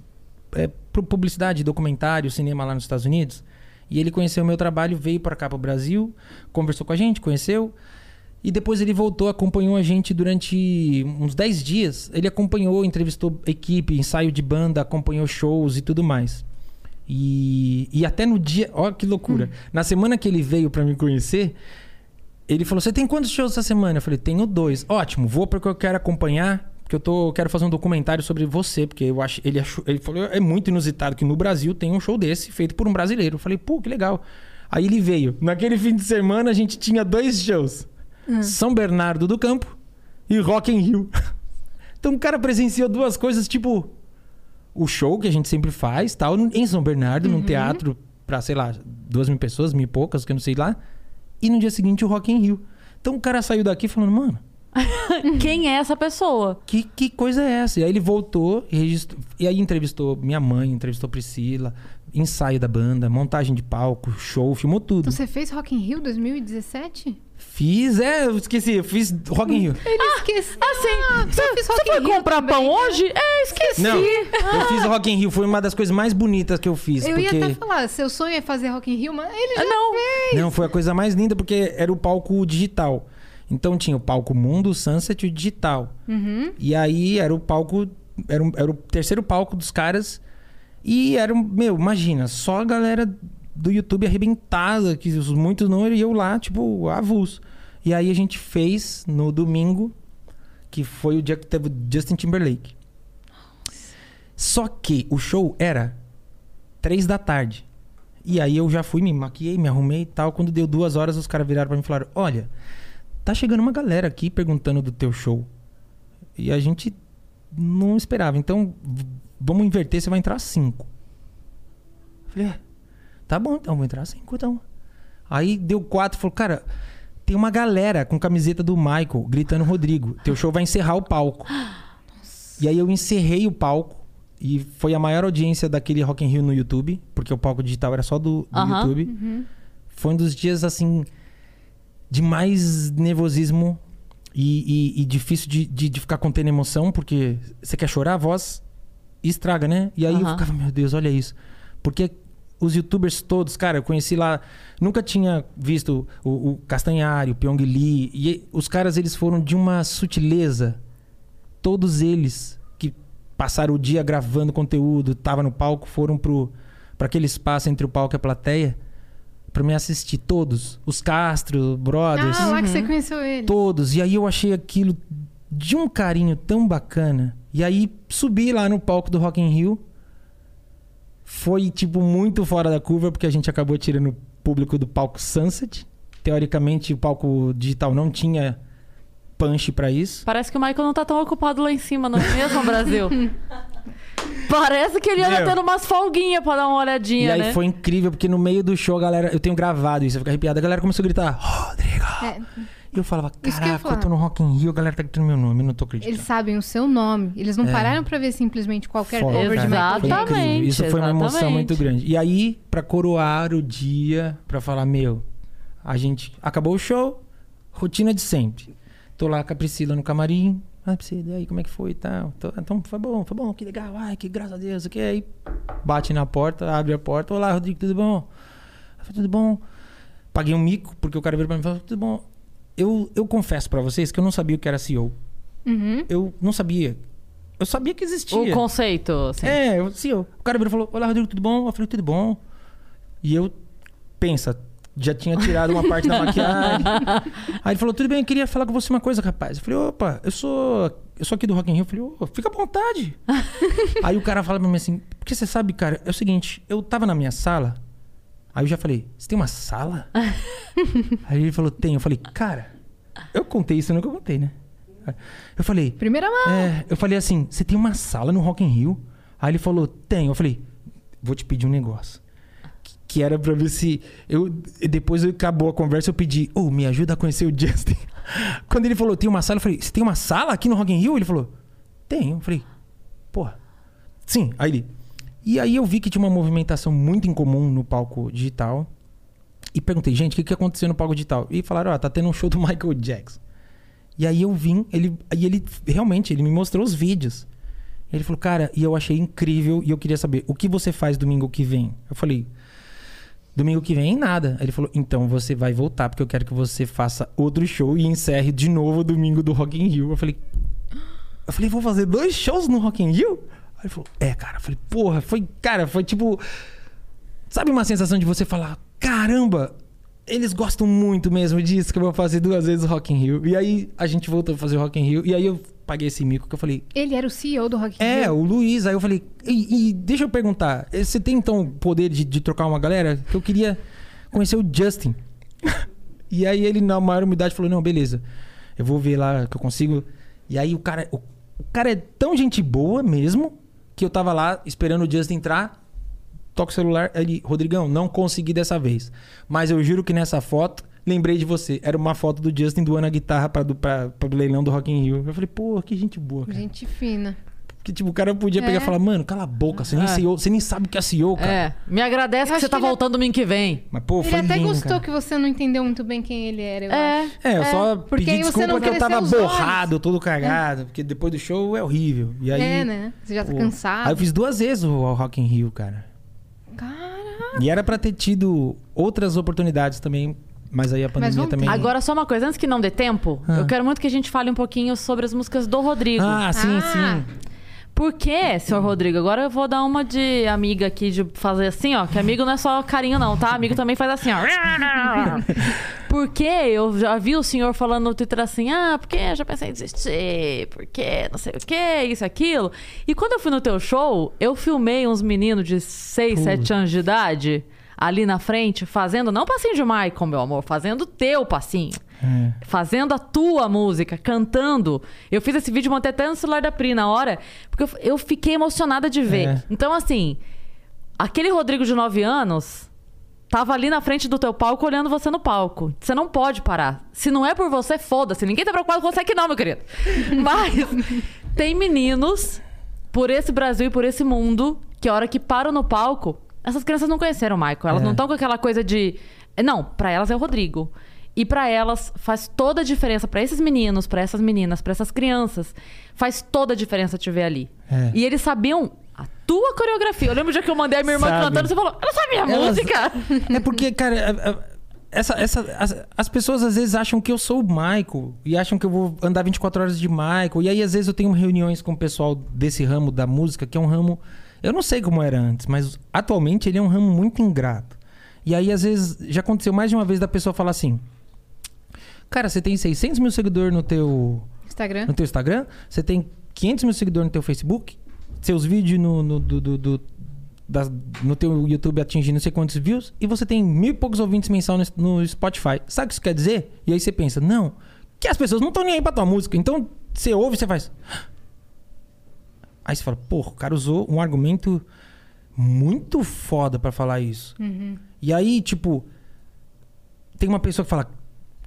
é, pu- publicidade, documentário, cinema lá nos Estados Unidos. E ele conheceu o meu trabalho, veio para cá para o Brasil, conversou com a gente, conheceu. E depois ele voltou, acompanhou a gente durante uns 10 dias. Ele acompanhou, entrevistou equipe, ensaio de banda, acompanhou shows e tudo mais. E, e até no dia. Olha que loucura. Na semana que ele veio para me conhecer, ele falou: Você tem quantos shows essa semana? Eu falei: Tenho dois. Ótimo, vou porque eu quero acompanhar. Porque eu tô, quero fazer um documentário sobre você. Porque eu acho. Ele, achou, ele falou: É muito inusitado que no Brasil tem um show desse feito por um brasileiro. Eu falei: Pô, que legal. Aí ele veio. Naquele fim de semana a gente tinha dois shows: São Bernardo do Campo e Rock in Rio. então o cara presenciou duas coisas, tipo o show que a gente sempre faz, tal, em São Bernardo, num teatro pra, sei lá, duas mil pessoas, mil e poucas, que eu não sei lá. E no dia seguinte o Rock in Rio. Então o cara saiu daqui falando, mano, Quem é essa pessoa? que, que coisa é essa? E aí ele voltou e registrou. E aí entrevistou minha mãe, entrevistou Priscila, ensaio da banda, montagem de palco, show, filmou tudo. Então você fez Rock in Rio 2017? Fiz, é, eu esqueci, eu fiz Rock in Rio. Ele esqueceu. Assim, você fez Rock você foi Rio comprar também, pão né? hoje? É, esqueci. Não, eu fiz Rock in Rio, foi uma das coisas mais bonitas que eu fiz. Eu porque... ia até falar, seu sonho é fazer Rock in Rio, mas ele já Não. fez. Não, foi a coisa mais linda porque era o palco digital. Então tinha o palco Mundo, o Sunset e o digital. Uhum. E aí era o palco. Era, um- era o terceiro palco dos caras. E era um. Meu, imagina, só a galera do YouTube arrebentada, que os muitos não e eu lá, tipo, avulso. E aí a gente fez no domingo, que foi o dia que teve Justin Timberlake. Só que o show era três da tarde. E aí eu já fui, me maquiei, me arrumei e tal. Quando deu duas horas, os caras viraram pra mim e falaram: Olha, tá chegando uma galera aqui perguntando do teu show. E a gente não esperava. Então, vamos inverter, você vai entrar às cinco. Falei, é, tá bom, então, vou entrar cinco, então. Aí deu quatro, falou, cara, tem uma galera com camiseta do Michael gritando Rodrigo. Teu show vai encerrar o palco. E aí eu encerrei o palco. E foi a maior audiência daquele Rock in Rio no YouTube, porque o palco digital era só do, do Aham. YouTube. Foi um dos dias, assim, de mais nervosismo e, e- e difícil de, de, de ficar contendo emoção, porque você quer chorar, a voz estraga, né? E aí eu Aham. ficava, meu Deus, olha isso. Porque os youtubers todos, cara, eu conheci lá, nunca tinha visto o, o Castanhari, o Pyong Lee, e os caras, eles foram de uma sutileza. Todos eles que passaram o dia gravando conteúdo, tava no palco, foram pro para aquele espaço entre o palco e a plateia pra me assistir todos, os Castro, Brothers, Ah, lá que você conheceu ele. todos. E aí eu achei aquilo de um carinho tão bacana. E aí subi lá no palco do Rock in Rio. Foi tipo muito fora da curva porque a gente acabou tirando o público do palco Sunset. Teoricamente o palco digital não tinha punch pra isso. Parece que o Michael não tá tão ocupado lá em cima, não é mesmo, Brasil? Parece que ele anda Meu. tendo umas folguinhas pra dar uma olhadinha, E aí né? foi incrível porque no meio do show a galera, eu tenho gravado isso, eu fico arrepiado. A galera começou a gritar: "Rodrigo". É, E eu falava: Isso eu "Caraca, eu, falar. tô no Rock in Rio, a galera tá gritando meu nome, eu não tô acreditando". eles sabem o seu nome. Eles não É. pararam pra ver simplesmente qualquer Foda, cover de. Michael Foi Jackson. Exatamente. Isso foi uma emoção exatamente. muito grande. E aí, pra coroar o dia, pra falar, meu, a gente acabou o show, rotina de sempre. Tô lá com a Priscila no camarim. Ah, Priscila, e aí, como é que foi e tal? Tô- Então, foi bom, foi bom, que legal. Ai, que graças a Deus, o que aí? Bate na porta, abre a porta. Olá, Rodrigo, tudo bom? Eu falei, tudo bom. Paguei um mico, porque o cara veio pra mim e falou, tudo bom. Eu, eu confesso pra vocês que eu não sabia o que era CEO. Uhum. Eu não sabia. Eu sabia que existia. O conceito, assim. É, eu, sim, eu- o cara virou e falou: Olá, Rodrigo, tudo bom? Eu falei: Tudo bom. E eu, pensa, já tinha tirado uma parte da maquiagem. Aí ele falou: Tudo bem, eu queria falar com você uma coisa, rapaz. Eu falei: Opa, eu sou, eu sou aqui do Rock in Rio. Eu falei: Ô, fica à vontade. Aí o cara fala pra mim assim: Porque você sabe, cara, é o seguinte, eu tava na minha sala. Aí eu já falei: Você tem uma sala? Aí ele falou: Tem. Eu falei: Cara, eu contei isso, eu nunca contei, né? Eu falei: Primeira mão. é, eu falei assim, você tem uma sala no Rock in Rio? Aí ele falou, tem. Eu falei, vou te pedir um negócio. Que- Que era pra ver se... Eu, depois acabou a conversa, eu pedi, ô, me ajuda a conhecer o Justin. Quando ele falou, tem uma sala, eu falei, você tem uma sala aqui no Rock in Rio? Ele falou, tenho. Eu falei, porra. Sim, aí ele... E aí eu vi que tinha uma movimentação muito incomum no palco digital. E perguntei, gente, o que, que aconteceu no palco digital? E falaram, ó, tá tendo um show do Michael Jackson. E aí eu vim, ele, e ele realmente, ele me mostrou os vídeos. Ele falou, cara, e eu achei incrível e eu queria saber, o que você faz domingo que vem? Eu falei, domingo que vem nada. Ele falou, então você vai voltar, porque eu quero que você faça outro show e encerre de novo o domingo do Rock in Rio. Eu falei, eu falei, vou fazer dois shows no Rock in Rio? Aí ele falou, é, cara. Eu falei, porra, foi, cara, foi tipo. Sabe uma sensação de você falar, caramba, eles gostam muito mesmo disso, que eu vou fazer duas vezes o Rock in Rio. E aí a gente voltou a fazer o Rock in Rio. E aí eu paguei esse mico que eu falei, Ele era o CEO do Rock in é, Rio. o Luiz. Aí eu falei, e, e deixa eu perguntar, você tem então o poder de, de trocar uma galera? Que eu queria conhecer o Justin. e aí ele, na maior humildade, falou: não, beleza, eu vou ver lá que eu consigo. E aí o cara, o, o cara é tão gente boa mesmo que eu tava lá esperando o Justin entrar. Toca o celular, ele, Rodrigão, não consegui dessa vez. Mas eu juro que nessa foto, lembrei de você. Era uma foto do Justin doando a guitarra pra, pro leilão do Rock in Rio. Eu falei, pô, que gente boa, cara. Gente fina. Que tipo, o cara podia pegar É. e falar, mano, cala a boca, você nem, É. CEO, você nem sabe o que é CEO, cara. É. Me agradece que você tá que ele é- voltando domingo que vem. Mas, pô, Ele foi até lindo, gostou cara. que você não entendeu muito bem quem ele era, eu acho. É. É, eu só porque pedi desculpa porque eu tava os olhos. borrado, todo cagado, porque depois do show é horrível. E aí, É, né? Você já tá pô, cansado. Aí eu fiz duas vezes o Rock in Rio, cara. Caraca. E era pra ter tido outras oportunidades também, mas aí a pandemia também... ter. Agora, só uma coisa, antes que não dê tempo, Ah. eu quero muito que a gente fale um pouquinho sobre as músicas do Rodrigo. Ah, sim, Ah. sim. Por que, senhor Rodrigo? Agora eu vou dar uma de amiga aqui, de fazer assim, ó. Que amigo não é só carinho, não, tá? Amigo também faz assim, ó. Porque eu já vi o senhor falando no Twitter assim, ah, porque eu já pensei em desistir, porque não sei o que, isso, aquilo. E quando eu fui no teu show, eu filmei uns meninos de 6, 7 anos de idade ali na frente, fazendo, não passinho de Michael, meu amor, fazendo teu passinho. Fazendo a tua música, cantando. Eu fiz esse vídeo, montei até no celular da Pri na hora, porque eu, eu fiquei emocionada de ver. É. Então, assim, aquele Rodrigo de 9 anos tava ali na frente do teu palco olhando você no palco. Você não pode parar. Se não é por você, foda-se. Ninguém tá preocupado com você aqui não, meu querido. Mas tem meninos por esse Brasil e por esse mundo que a hora que param no palco, essas crianças não conheceram o Michael. Elas É. não estão com aquela coisa de... Não, pra elas é o Rodrigo. E pra elas faz toda a diferença Pra esses meninos, pra essas meninas, pra essas crianças, faz toda a diferença te ver ali. É. E eles sabiam a tua coreografia. Eu lembro o dia que eu mandei a minha irmã Sabe. cantando, você falou: "Ela sabe a Elas- música". É porque, cara, essa, essa, as, as pessoas às vezes acham que eu sou o Michael e acham que eu vou andar 24 horas de Michael. E aí, às vezes, eu tenho reuniões com o pessoal desse ramo da música, que é um ramo. Eu não sei como era antes, mas atualmente ele é um ramo muito ingrato. E aí, às vezes, já aconteceu mais de uma vez da pessoa falar assim: Cara, você tem 600 mil seguidores no teu, Instagram. no teu Instagram, você tem 500 mil seguidores no teu Facebook, seus vídeos no, no, do, do- do- das- no teu YouTube atingem não sei quantos views, e você tem mil e poucos ouvintes mensal no, no Spotify. Sabe o que isso quer dizer? E aí você pensa, não, que as pessoas não estão nem aí pra tua música. Então você ouve e você faz. Aí você fala, porra, o cara usou um argumento muito foda pra falar isso. E aí, tipo, tem uma pessoa que fala: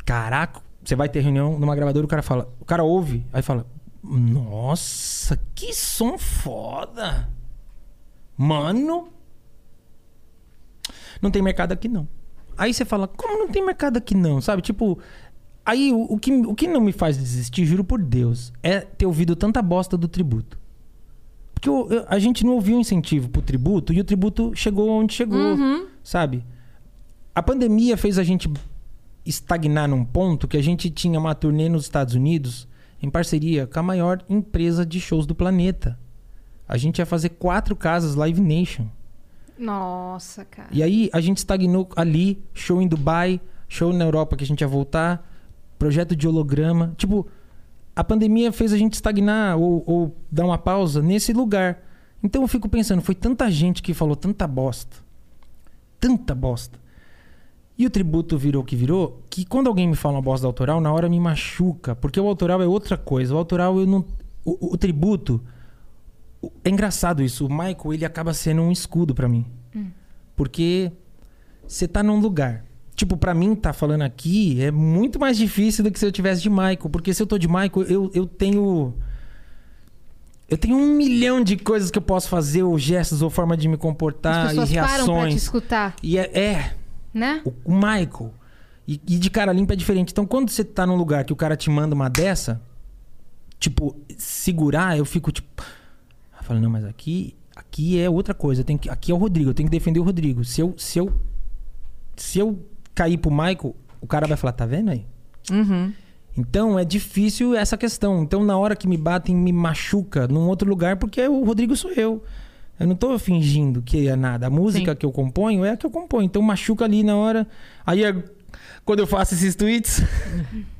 Caraca, você vai ter reunião numa gravadora, o cara fala, o cara ouve, aí fala: Nossa, que som foda! Mano, não tem mercado aqui não. Aí você fala: Como não tem mercado aqui não? Sabe? Tipo, aí o, o que, o que não me faz desistir, juro por Deus, é ter ouvido tanta bosta do tributo. Porque eu- eu- a gente não ouviu incentivo pro tributo e o tributo chegou onde chegou, sabe? A pandemia fez a gente estagnar num ponto que a gente tinha uma turnê nos Estados Unidos em parceria com a maior empresa de shows do planeta. A gente ia fazer quatro casas Live Nation. Nossa, cara. E aí a gente estagnou ali, show em Dubai, show na Europa que a gente ia voltar, projeto de holograma. Tipo, a pandemia fez a gente estagnar ou, ou dar uma pausa nesse lugar. Então eu fico pensando, foi tanta gente que falou tanta bosta. Tanta bosta. E o tributo virou o que virou, que quando alguém me fala uma bosta do autoral, na hora me machuca. Porque o autoral é outra coisa. O autoral eu não. O, o tributo. É engraçado isso. O Michael, ele acaba sendo um escudo pra mim. Porque você tá num lugar. Tipo, pra mim, tá falando aqui é muito mais difícil do que se eu tivesse de Michael. Porque se eu tô de Michael, eu, eu tenho. Eu tenho um milhão de coisas que eu posso fazer, ou gestos, ou forma de me As comportar, e pessoas param pra te reações. escutar, E é, é, né? o, o Michael. E, e de cara limpa é diferente. Então, quando você tá num lugar que o cara te manda uma dessa, tipo, segurar, eu fico tipo. Eu falo, não, mas aqui, aqui é outra coisa. Tenho que, aqui é o Rodrigo, eu tenho que defender o Rodrigo. Se eu, se eu, se eu cair pro Michael, o cara vai falar, tá vendo aí? Uhum. Então é difícil essa questão. Então, na hora que me batem, me machuca num outro lugar, porque o Rodrigo sou eu. Eu não tô fingindo que é nada. A música Sim. que eu componho é a que eu componho. Então machuca ali na hora. Aí é quando eu faço esses tweets.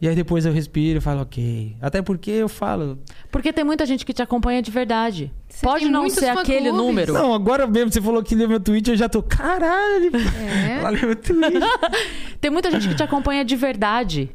e aí depois eu respiro e falo, ok. Até porque eu falo. Porque tem muita gente que te acompanha de verdade. Você Pode não ser aquele número. Não, agora mesmo você falou que leu meu tweet, eu já tô. Caralho! É. Ela leu meu tweet. Tem muita gente que te acompanha de verdade.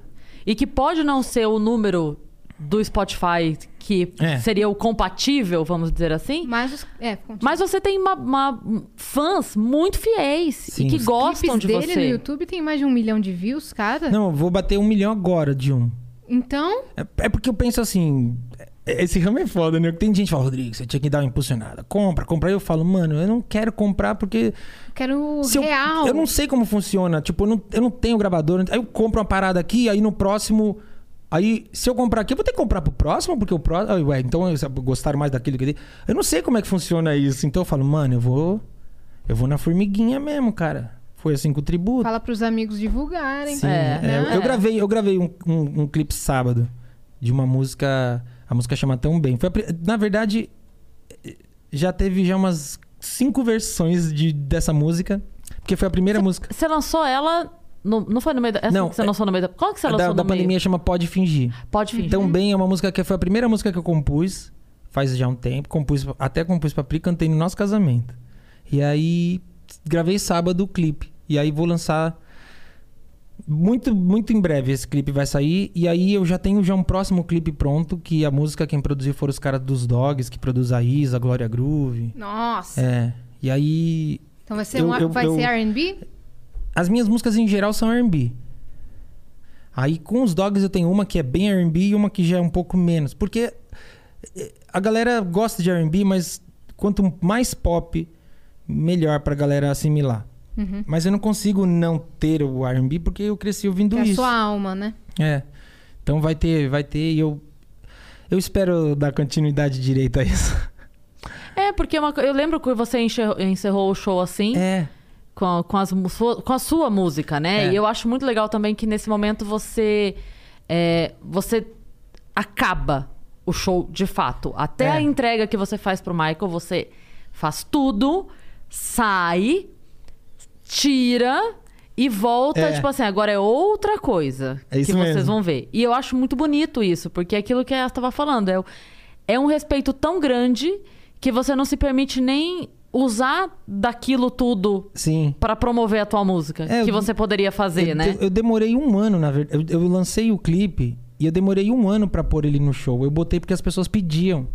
E que pode não ser o número do Spotify que É. seria o compatível, vamos dizer assim. Mas, é. Mas você tem uma, uma- fãs muito fiéis Sim. e que Os gostam de dele no você. YouTube tem mais de um milhão de views cada. Não, eu vou bater um milhão agora de um. Então, É, é porque eu penso assim. é- Esse ramo é foda, né? Tem gente que fala, Rodrigo, você tinha que dar uma impulsionada. Compra, compra. Aí eu falo, mano, eu não quero comprar porque. eu quero se eu, real. eu não sei como funciona. Tipo, eu não, eu não tenho gravador. Aí eu compro uma parada aqui, aí no próximo. Aí, se eu comprar aqui, eu vou ter que comprar pro próximo, porque o próximo. Ué, então gostaram mais daquilo que. Eu não sei como é que funciona isso. Então eu falo, mano, eu vou. Eu vou na formiguinha mesmo, cara. Foi assim com o tributo. Fala pros amigos divulgarem. Sim, É, é, eu- né? eu gravei, eu gravei um, um, um clipe sábado de uma música A música chama Tão Bem. Foi a na verdade, já teve já umas cinco versões de, dessa música. Porque foi a primeira música. Você lançou ela. No- não foi no meio da. Essa Não, que você é- lançou no meio da. Qual que você A lançou da, no da meio? pandemia chama Pode Fingir. Pode fingir. Tão Bem é uma música que foi a primeira música que eu compus. Faz já um tempo. Compus, até compus pra Pri, cantei no nosso casamento. E aí gravei sábado o clipe. E aí vou lançar muito, muito em breve esse clipe vai sair. E aí eu já tenho já um próximo clipe pronto, que a música quem produziu foram os caras dos Dogs, que produz a Isa, a Glória Groove. Nossa. É. E aí. Então vai ser, Eu- um, eu- vai eu- ser R&B? As minhas músicas em geral são R&B. Aí com os Dogs eu tenho uma que é bem R&B e uma que já é um pouco menos. Porque eh, a galera gosta de R&B, mas quanto mais pop, melhor pra galera assimilar. Uhum. Mas eu não consigo não ter o R&B porque eu cresci ouvindo Que é a isso. sua alma, né? É. Então vai ter, vai ter e eu eu espero dar continuidade direita a isso. É, porque uma co- eu lembro que você encerrou, encerrou o show assim, É. com, a, com, as com a sua música, né? É. E eu acho muito legal também que nesse momento você. é, você acaba o show de fato. Até É. a entrega que você faz pro Michael, você faz tudo, sai, tira e volta, É. tipo assim, agora é outra coisa É que vocês mesmo. vão ver. E eu acho muito bonito isso, porque é aquilo que ela estava falando, é, é um respeito tão grande que você não se permite nem usar daquilo tudo Sim. Pra promover a tua música, É, que eu- você poderia fazer, eu, né? eu- eu demorei um ano, na verdade. Eu, eu lancei o clipe e eu demorei um ano pra pôr ele no show. Eu botei porque as pessoas pediam.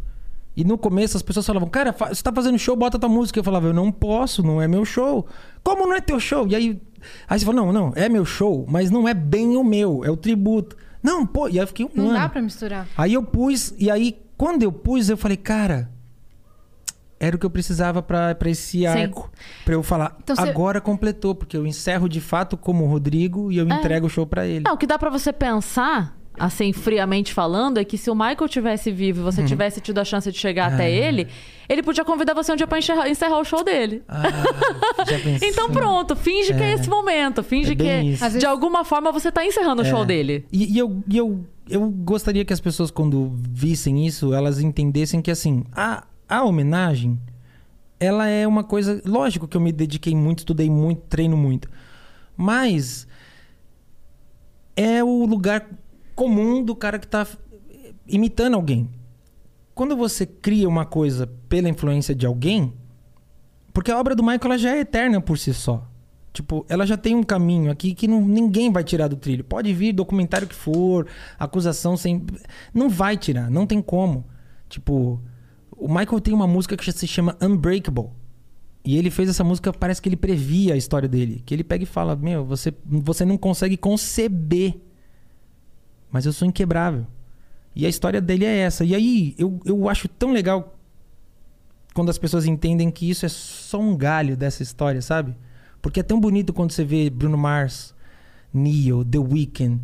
E no começo as pessoas falavam, cara, fa- você tá fazendo show, bota tua música. Eu falava, eu não posso, não é meu show. Como não é teu show? E aí, aí você falou, não, não, é meu show, mas não é bem o meu, é o tributo. Não, pô, e aí eu fiquei um Não ano. dá pra misturar. Aí eu pus, e aí quando eu pus, eu falei, cara, era o que eu precisava pra pra esse arco. Pra eu falar, Então você- agora completou, porque eu encerro de fato como o Rodrigo e eu entrego o show pra ele. Não, o que dá pra você pensar, assim, friamente falando, é que se o Michael tivesse vivo e você tivesse tido a chance de chegar Ah. até ele, ele podia convidar você um dia pra encerrar, encerrar o show dele. Ah. Então pronto, finge que é esse momento. Finge É que. Às de alguma forma você tá encerrando o É. show dele. E, e eu, e eu, eu gostaria que as pessoas, quando vissem isso, elas entendessem que, assim, a, a homenagem, ela é uma coisa... Lógico que eu me dediquei muito, estudei muito, treino muito. Mas é o lugar comum do cara que tá imitando alguém. Quando você cria uma coisa pela influência de alguém... Porque a obra do Michael já é eterna por si só. Tipo, ela já tem um caminho aqui que não- ninguém vai tirar do trilho. Pode vir documentário que for, acusação sem. Não vai tirar, não tem como. Tipo, o Michael tem uma música que se chama Unbreakable. E ele fez essa música, parece que ele previa a história dele. Que ele pega e fala: Meu, você, você não consegue conceber. Mas eu sou inquebrável. E a história dele é essa. E aí, eu, eu acho tão legal quando as pessoas entendem que isso é só um galho dessa história, sabe? Porque é tão bonito quando você vê Bruno Mars, Neo, The Weeknd,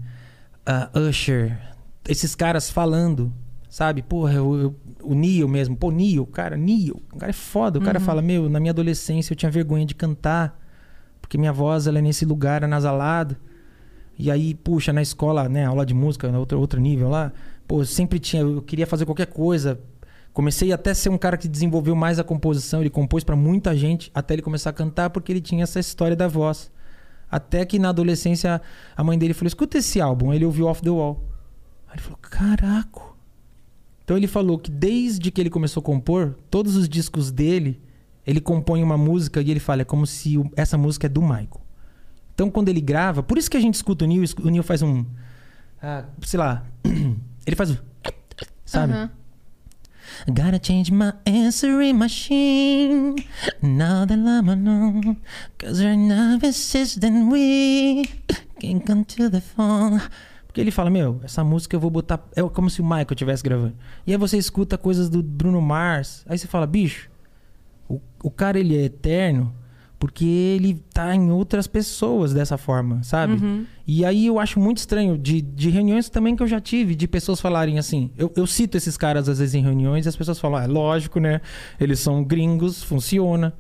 uh, Usher, esses caras falando, sabe? Porra, eu- eu- o Neo mesmo, pô, Neo, cara, Neo, o cara é foda. O cara fala, meu, na minha adolescência eu tinha vergonha de cantar, porque minha voz ela é nesse lugar anasalado. E aí, puxa, na escola, né, aula de música, na outro, outro nível lá, pô, sempre tinha, eu queria fazer qualquer coisa. Comecei até a ser um cara que desenvolveu mais a composição, ele compôs pra muita gente, até ele começar a cantar, porque ele tinha essa história da voz. Até que na adolescência a mãe dele falou: escuta esse álbum. Aí ele ouviu Off the Wall. Aí ele falou: caraca. Então ele falou que desde que ele começou a compor, todos os discos dele, ele compõe uma música e ele fala: é como se o- essa música é do Michael. Então quando ele grava, por isso que a gente escuta o Neil, o Neil faz um. ah, sei lá. ele faz um. Sabe? Aham. Gotta change my answering machine. Now that I'm know. Cause right now it's just then we can come to the phone. Porque ele fala, meu, essa música eu vou botar. É como se o Michael estivesse gravando. E aí você escuta coisas do Bruno Mars. Aí você fala, bicho, o, o cara ele é eterno porque ele tá em outras pessoas dessa forma, sabe? E aí eu acho muito estranho de, de reuniões também que eu já tive, de pessoas falarem assim. Eu, eu cito esses caras às vezes em reuniões e as pessoas falam, ah, é lógico, né? Eles são gringos, funciona.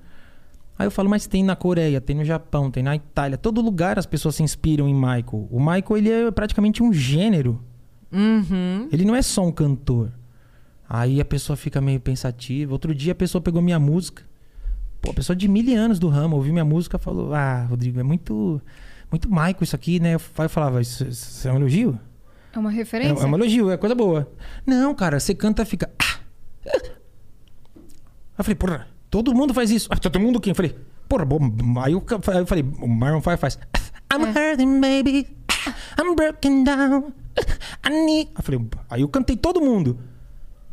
Aí eu falo, mas tem na Coreia, tem no Japão, tem na Itália. Todo lugar as pessoas se inspiram em Michael. O Michael, ele é praticamente um gênero. Uhum. Ele não é só um cantor. Aí a pessoa fica meio pensativa. Outro dia a pessoa pegou minha música. Pô, a pessoa de mil anos do ramo, ouviu minha música e falou: Ah, Rodrigo, é muito. Muito maico isso aqui, né? Eu fa- eu falava, isso, isso é um elogio? É uma É, referência? é um elogio, é coisa boa. Não, cara, você canta fica. "Ah, ah." Eu falei, porra, todo mundo faz isso. Ah, todo mundo quem? Eu falei, porra, bom. Aí eu, ca- aí eu falei, o Marlon 5 faz. I'm hurting, baby. I'm broken down. I need. Eu falei, aí eu cantei todo mundo.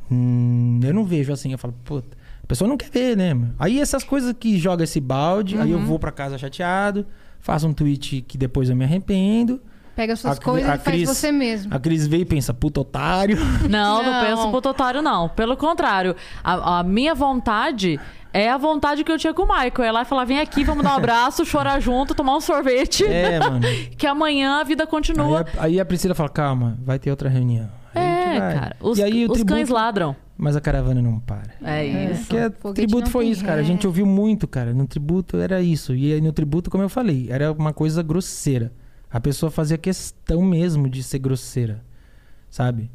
Hum, eu não vejo assim. Eu falo, puta, a pessoa não quer ver, né? mano? Aí essas coisas que joga esse balde, aí eu vou pra casa chateado, faço um tweet que depois eu me arrependo. Pega suas A- coisas a e faz Cris- você mesmo. A Cris veio e pensa, puta otário. Não, não, Não. penso pro Totário, não. Pelo contrário, a, a minha vontade é a vontade que eu tinha com o Michael. Eu ia lá e falar: vem aqui, vamos dar um abraço, chorar junto, tomar um sorvete. É, mano. Que amanhã a vida Aí continua. a, aí a Priscila fala, calma, vai ter outra reunião. Aí É, cara. Os, e aí o os tributo, cães ladram. Mas a caravana não para. É isso. Porque o Foguete tributo foi isso, cara. A gente ouviu muito, cara. No tributo era isso. E aí no tributo, como eu falei, era uma coisa grosseira. A pessoa fazia questão mesmo de ser grosseira. Sabe?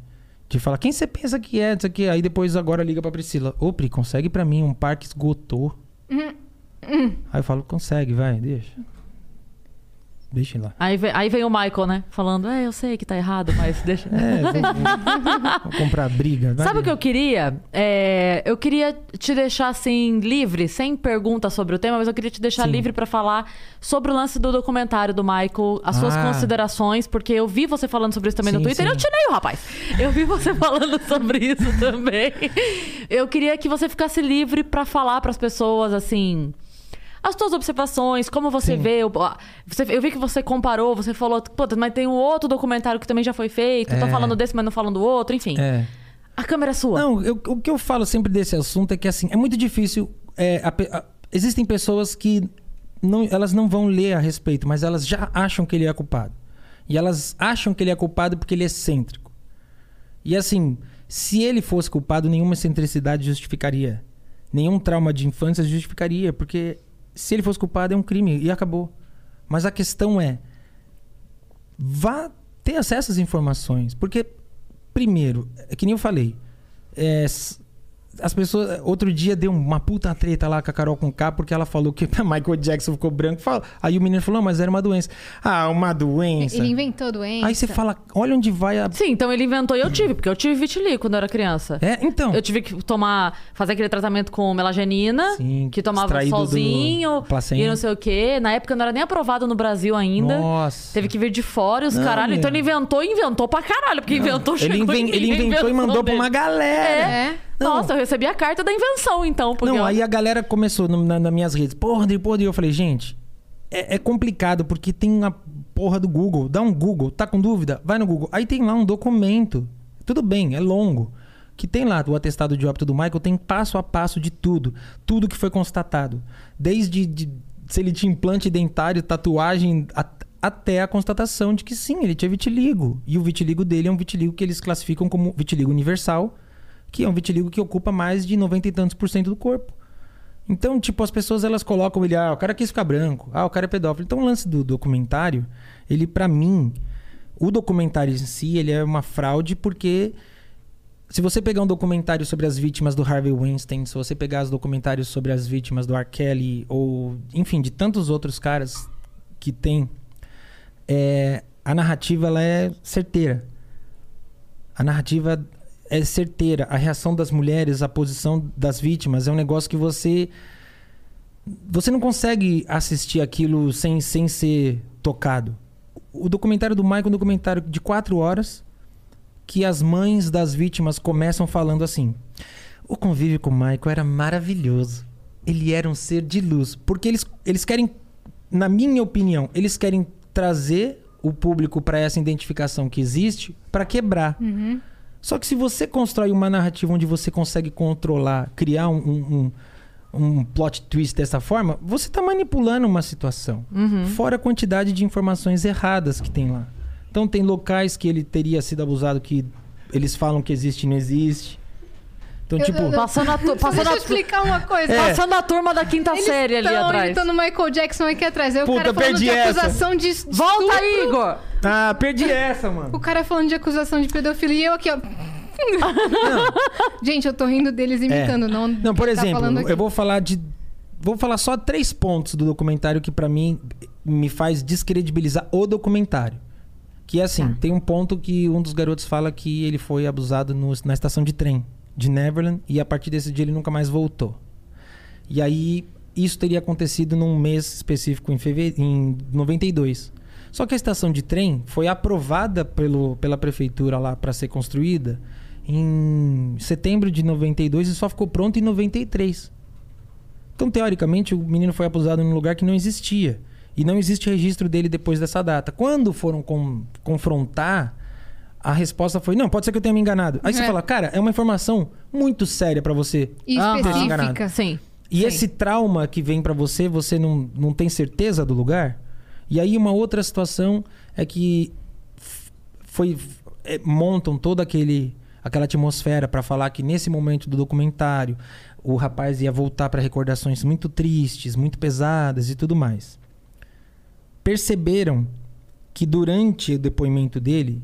De falar, quem você pensa que é? Isso aqui. Aí depois agora liga pra Priscila. Ô, Pri, consegue pra mim um parque esgotou. Hum, Aí eu falo, consegue, vai, deixa. Deixa lá. Aí vem, aí vem o Michael, né? Falando, é, eu sei que tá errado, mas deixa. É, vou, vou- vou comprar briga. vai. Sabe o que eu queria? É, eu queria te deixar assim livre, sem pergunta sobre o tema, mas eu queria te deixar Sim. livre pra falar sobre o lance do documentário do Michael, as suas Ah. considerações, porque eu vi você falando sobre isso também no Sim, Twitter. sim. Eu te leio, rapaz. Eu vi você falando sobre isso também. Eu queria que você ficasse livre pra falar pras pessoas assim. As suas observações, como você Sim. vê. ah, você- eu vi que você comparou, você falou, mas tem um outro documentário que também já foi feito. Tô É. falando desse, mas não falando do outro, enfim. É. A câmera é sua. Não, eu- o que eu falo sempre desse assunto é que assim, é muito difícil. é, a a- existem pessoas que não, elas não vão ler a respeito, mas elas já acham que ele é culpado. E elas acham que ele é culpado porque ele é excêntrico. E assim, se ele fosse culpado, nenhuma excentricidade justificaria. Nenhum trauma de infância justificaria, porque se ele fosse culpado é um crime e acabou. Mas a questão é vá ter acesso às informações, porque primeiro, é que nem eu falei, é, as pessoas. Outro dia deu uma puta treta lá com a Carol com K porque ela falou que Michael Jackson ficou branco. Fala- Aí o menino falou, "Não, mas era uma doença. Ah, uma doença. Ele inventou doença. Aí você fala, olha onde vai a. Sim, então ele inventou e eu tive, porque eu tive vitiligo quando eu era criança. É, então. Eu tive que tomar, fazer aquele tratamento com melagenina, Sim, que tomava sozinho e não sei o quê. Na época não era nem aprovado no Brasil ainda. Nossa. Teve que vir de fora e os Não, caralho. Então meu. ele inventou e inventou pra caralho, porque inventou ele, inven- em mim, ele a inventou e mandou pra dele. uma galera. É. Não. Nossa, eu recebi a carta da invenção, então. Porque Não, ó, aí a galera começou no- na, nas minhas redes. Porra, Rodrigo, porra, Rodrigo. Eu falei, gente, é, é complicado porque tem a porra do Google. Dá um Google, tá com dúvida? Vai no Google. Aí tem lá um documento. Tudo bem, é longo. Que tem lá o atestado de óbito do Michael, tem passo a passo de tudo. Tudo que foi constatado. Desde de- se ele tinha implante dentário, tatuagem, a- até a constatação de que sim, ele tinha vitiligo. E o vitiligo dele é um vitiligo que eles classificam como vitiligo universal, que é um vitiligo que ocupa mais de 90 e tantos por cento do corpo. Então, tipo, as pessoas elas colocam ele, ah, o cara quis ficar branco, ah, o cara é pedófilo. Então, o lance do documentário, ele pra mim, o documentário em si, ele é uma fraude porque se você pegar um documentário sobre as vítimas do Harvey Weinstein, se você pegar os documentários sobre as vítimas do R. Kelly ou, enfim, de tantos outros caras que tem, é, a narrativa ela é certeira. A narrativa é certeira. A reação das mulheres, a posição das vítimas é um negócio que você você não consegue assistir aquilo sem, sem ser tocado. O documentário do Michael é um documentário de quatro horas que as mães das vítimas começam falando assim: o convívio com o Michael era maravilhoso. Ele era um ser de luz. Porque eles, eles querem, na minha opinião, eles querem trazer o público para essa identificação que existe para quebrar. Só que se você constrói uma narrativa onde você consegue controlar, criar um, um, um, um plot twist dessa forma, você está manipulando uma situação. Fora a quantidade de informações erradas que tem lá. Então tem locais que ele teria sido abusado que eles falam que existe e não existe. Então, Eu- tipo. eu- Passando a, tu- Só passando, deixa eu explicar uma coisa. É. passando a turma da quinta Eles série ali atrás. imitando o Michael Jackson aqui atrás. Aí o Puta, cara falando perdi de essa. acusação de Volta estupro. aí, Igor! Ah, perdi essa, mano. O cara falando de acusação de pedofilia e eu aqui, ó. Gente, eu tô rindo deles imitando, não. Não, por tá exemplo, aqui. eu vou falar de. Vou falar só três pontos do documentário que pra mim me faz descredibilizar o documentário. Que é assim, Tá. tem um ponto que um dos garotos fala que ele foi abusado no- na estação de trem de Neverland e a partir desse dia ele nunca mais voltou. E aí isso teria acontecido num mês específico em fevereiro, em 92. Só que a estação de trem foi aprovada pelo, pela prefeitura lá para ser construída em setembro de 92 e só ficou pronto em 93. Então, teoricamente, o menino foi abusado num lugar que não existia. E não existe registro dele depois dessa data. Quando foram com- confrontar, a resposta foi: não, pode ser que eu tenha me enganado. Aí você É. fala, cara, é uma informação muito séria pra você. E Aham. específica. Sim. E Sim. esse trauma que vem pra você, você não, não tem certeza do lugar? E aí uma outra situação é que foi é, montam toda aquele aquela atmosfera pra falar que nesse momento do documentário o rapaz ia voltar pra recordações muito tristes, muito pesadas e tudo mais. Perceberam que durante o depoimento dele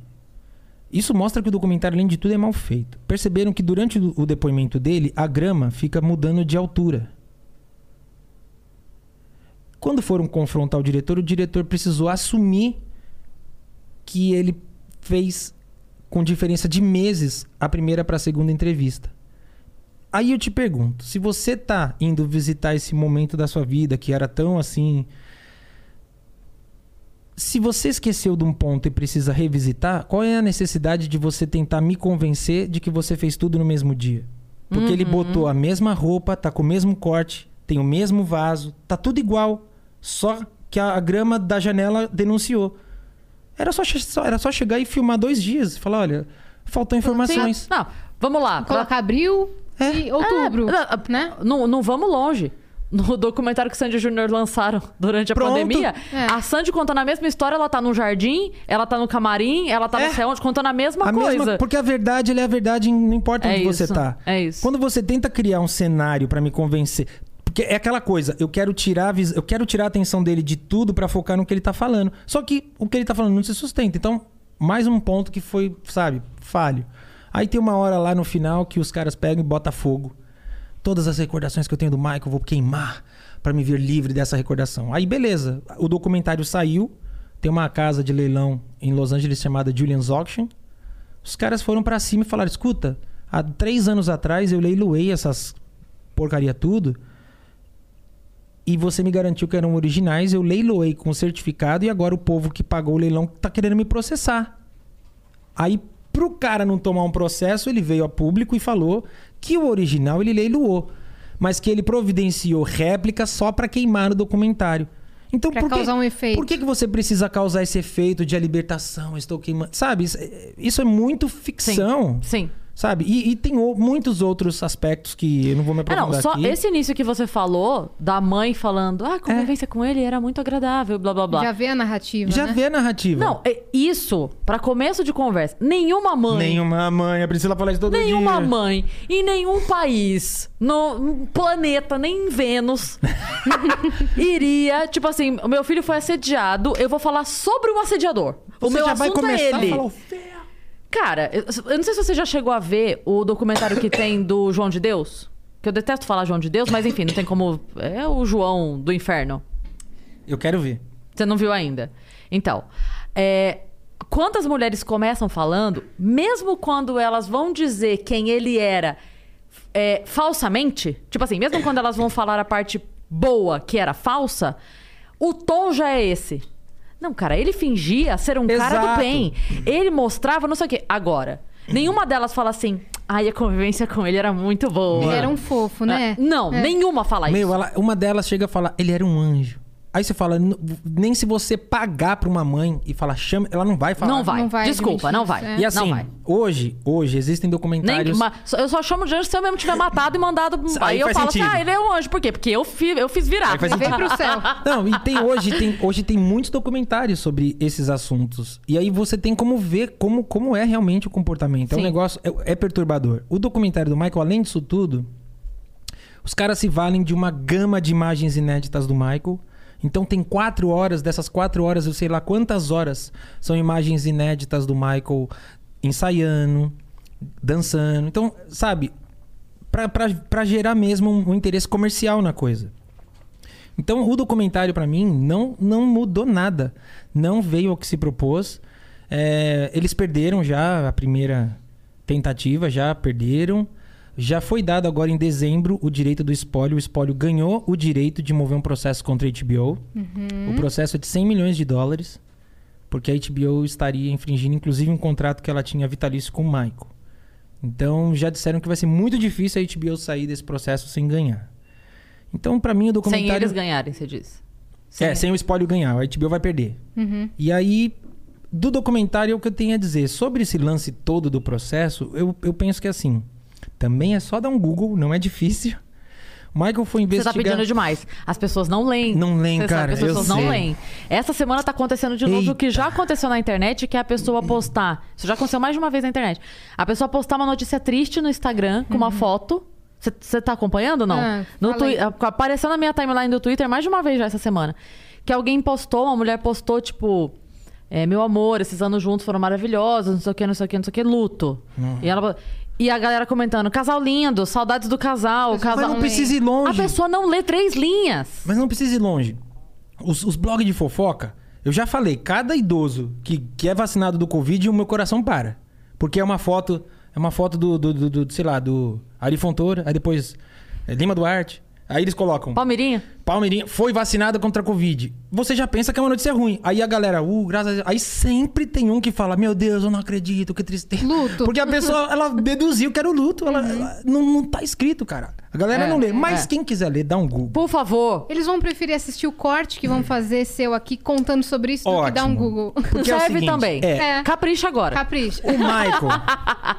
isso mostra que o documentário, além de tudo, é mal feito. Perceberam que durante o depoimento dele, a grama fica mudando de altura. Quando foram confrontar o diretor, o diretor precisou assumir que ele fez com diferença de meses a primeira para a segunda entrevista. Aí eu te pergunto, se você tá indo visitar esse momento da sua vida que era tão assim, se você esqueceu de um ponto e precisa revisitar, qual é a necessidade de você tentar me convencer de que você fez tudo no mesmo dia? Porque ele botou a mesma roupa, tá com o mesmo corte, tem o mesmo vaso, tá tudo igual. Só que a, a grama da janela denunciou. Era só, era só chegar e filmar dois dias. Falar, olha, faltam informações. Não, vamos lá. Colocar abril e outubro, É, né? Não, não vamos longe. No documentário que Sandy Júnior lançaram durante a Pronto. pandemia, É. a Sandy contando a mesma história, ela tá no jardim, ela tá no camarim, ela tá É. no céu onde, contando a mesma A coisa. mesma, porque a verdade ela é a verdade, não importa É onde você tá. é isso. Quando você tenta criar um cenário pra me convencer, porque é aquela coisa, eu quero tirar, eu quero tirar a atenção dele de tudo pra focar no que ele tá falando. Só que o que ele tá falando não se sustenta. Então, mais um ponto que foi, sabe, falho. Aí tem uma hora lá no final que os caras pegam e botam fogo. Todas as recordações que eu tenho do Michael vou queimar pra me ver livre dessa recordação. Aí beleza, o documentário saiu. Tem uma casa de leilão em Los Angeles chamada Julian's Auction. Os caras foram pra cima e falaram: escuta, há três anos atrás eu leiloei essas porcaria tudo e você me garantiu que eram originais, eu leiloei com certificado e agora o povo que pagou o leilão tá querendo me processar. Aí, pro cara não tomar um processo, ele veio a público e falou que o original ele leiloou, mas que ele providenciou réplica só pra queimar no documentário. Então, Pra por que, causar um efeito. Por que, que você precisa causar esse efeito de a libertação? Estou queimando. Sabe? Isso é, isso é muito ficção. Sim. Sabe? E, e tem o- muitos outros aspectos que eu não vou me Ah, aprofundar não, só aqui. esse início que você falou, da mãe falando, ah, a convivência com ele era muito agradável, blá blá blá. Já vê a narrativa, Já né? vê a narrativa. Não, é isso, pra começo de conversa, nenhuma mãe. Nenhuma mãe. A Priscila fala isso todo Nenhuma dia. mãe em nenhum país, no planeta, nem em Vênus, iria, tipo assim, o meu filho foi assediado, eu vou falar sobre o assediador. o Você meu já vai assunto começar é ele. a falar o fé. Cara, eu, eu não sei se você já chegou a ver o documentário que tem do João de Deus. Que eu detesto falar João de Deus, mas enfim, não tem como. É o João do inferno. Eu quero ver. Você não viu ainda. Então, é, quantas mulheres começam falando, mesmo quando elas vão dizer quem ele era é, falsamente, tipo assim, mesmo quando elas vão falar a parte boa que era falsa, o tom já é esse. Não, cara, ele fingia ser um cara do Exato. bem. Ele mostrava não sei o quê. Agora, nenhuma delas fala assim, ai, a convivência com ele era muito boa. Ele era um fofo, né? Ah, Não, É. nenhuma fala isso. Meu, ela- uma delas chega a falar, ele era um anjo. Aí você fala, "N- nem se você pagar pra uma mãe e falar, chama, ela não vai falar. Não vai. Não vai Desculpa, admitir não vai. é. E assim, Não vai. hoje, hoje existem Nem, documentários. só- eu só chamo de anjo se eu mesmo tiver matado e mandado. Aí, Aí eu falo sentido. assim: ah, ele é um anjo. Por quê? Porque eu fiz, eu fiz virar. Aí faz Vem pro céu. Não, e tem hoje, tem hoje tem muitos documentários sobre esses assuntos. E aí você tem como ver como, como é realmente o comportamento. É um Sim. negócio. É, é perturbador. O documentário do Michael, além disso tudo, os caras se valem de uma gama de imagens inéditas do Michael. Então tem quatro horas, dessas quatro horas, eu sei lá quantas horas são imagens inéditas do Michael ensaiando, dançando. Então, sabe, pra gerar mesmo um, um interesse comercial na coisa. Então, o documentário, pra mim, não, não mudou nada. Não veio ao que se propôs. É, eles perderam já a primeira tentativa, já perderam. Já foi dado agora em dezembro o direito do espólio. O espólio ganhou o direito de mover um processo contra a HBO. O processo é de 100 milhões de dólares, porque a HBO estaria infringindo, inclusive, um contrato que ela tinha vitalício com o Michael. Então, já disseram que vai ser muito difícil a HBO sair desse processo sem ganhar. Então, pra mim, o Sem documentário... eles ganharem, você diz. É, sem o espólio ganhar. A HBO vai perder. E aí, do documentário, é o que eu tenho a dizer. Sobre esse lance todo do processo, eu, eu penso que assim, também é só dar um Google, não é difícil. O Michael foi Você investigar... tá pedindo demais. As pessoas não leem. Não leem, Você cara, Sabe as eu pessoas não sei. leem. Essa semana tá acontecendo de novo o que Eita. já aconteceu na internet, que é a pessoa postar. Isso já aconteceu mais de uma vez na internet. A pessoa postar uma notícia triste no Instagram com uma foto. Você tá acompanhando ou não? Ah, no twi- apareceu na minha timeline do Twitter mais de uma vez já essa semana. Que alguém postou, uma mulher postou, tipo. é, meu amor, esses anos juntos foram maravilhosos, não sei o que, não sei o que, não sei o que, luto. E, ela, e a galera comentando, casal lindo, saudades do casal, casal. Mas não precisa ir longe. A pessoa não lê três linhas. Mas não precisa ir longe. Os, os blogs de fofoca, eu já falei, cada idoso que, que é vacinado do Covid, o meu coração para. Porque é uma foto, é uma foto do, do, do- do, sei lá, do Ari Fontoura, aí depois é, Lima Duarte. Aí eles colocam. Palmeirinha? Palmeirinha foi vacinada contra a Covid. Você já pensa que é uma notícia ruim. Aí a galera, uh, graças a Deus. Aí sempre tem um que fala: Meu Deus, eu não acredito, que tristeza. Luto. Porque a pessoa, ela deduziu que era o luto. Ela, ela- não, não tá escrito, cara. A galera É, não lê. Mas é. quem quiser ler, dá um Google. Por favor. Eles vão preferir assistir o corte que vão fazer seu aqui contando sobre isso do que dar um Ótimo. Google. Porque é o Serve seguinte, também. é, É. Capricha agora. Capricha. O Michael.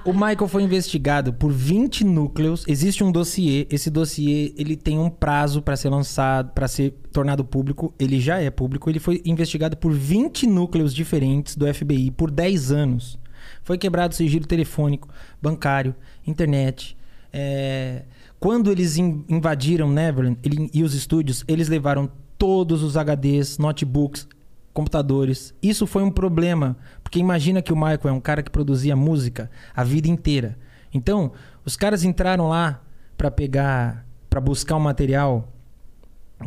o Michael foi investigado por 20 núcleos. Existe um dossiê. Esse dossiê ele tem um prazo para ser lançado, para ser tornado público. Ele já é público. Ele foi investigado por 20 núcleos diferentes do FBI por 10 anos. Foi quebrado o sigilo telefônico, bancário, internet. é, Quando eles in- invadiram Neverland ele- e os estúdios, eles levaram todos os HDs, notebooks, computadores. Isso foi um problema, porque imagina que o Michael é um cara que produzia música a vida inteira. Então, os caras entraram lá pra pegar, pra buscar um material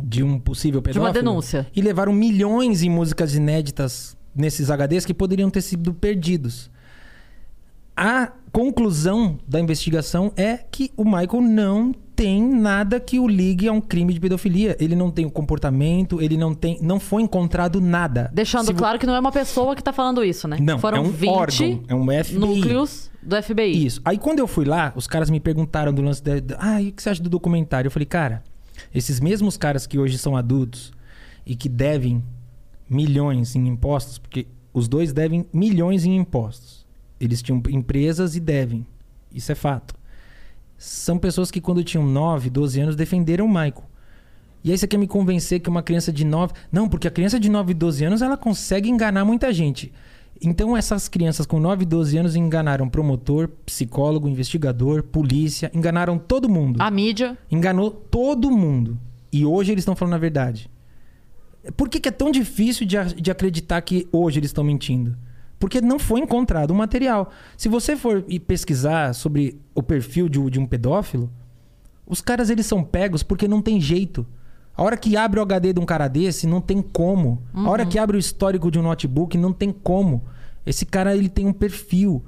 de um possível De pedófilo uma denúncia. e levaram milhões em músicas inéditas nesses HDs que poderiam ter sido perdidos. A conclusão da investigação é que o Michael não tem nada que o ligue a um crime de pedofilia. Ele não tem o comportamento, ele não tem, não foi encontrado nada. Deixando Se vo- claro que não é uma pessoa que tá falando isso, né? Não, Foram é um 20 órgão, é um FBI. núcleos do FBI. Isso. Aí quando eu fui lá, os caras me perguntaram do lance da. da- Ah, e o que você acha do documentário? Eu falei, cara, esses mesmos caras que hoje são adultos e que devem milhões em impostos, porque os dois devem milhões em impostos. Eles tinham empresas e devem. Isso é fato. São pessoas que quando tinham 9, 12 anos defenderam o Michael. E aí você quer me convencer que uma criança de 9. Não, porque a criança de 9 e 12 anos ela consegue enganar muita gente. Então essas crianças com 9 e 12 anos enganaram promotor, psicólogo, investigador, polícia, enganaram todo mundo. A mídia. Enganou todo mundo. E hoje eles estão falando a verdade. Por que, que é tão difícil de, de acreditar que hoje eles estão mentindo? Porque não foi encontrado o material. Se você for pesquisar sobre o perfil de, um- de um pedófilo, os caras eles são pegos porque não tem jeito. A hora que abre o HD de um cara desse, não tem como. A hora que abre o histórico de um notebook, não tem como. Esse cara ele tem um perfil.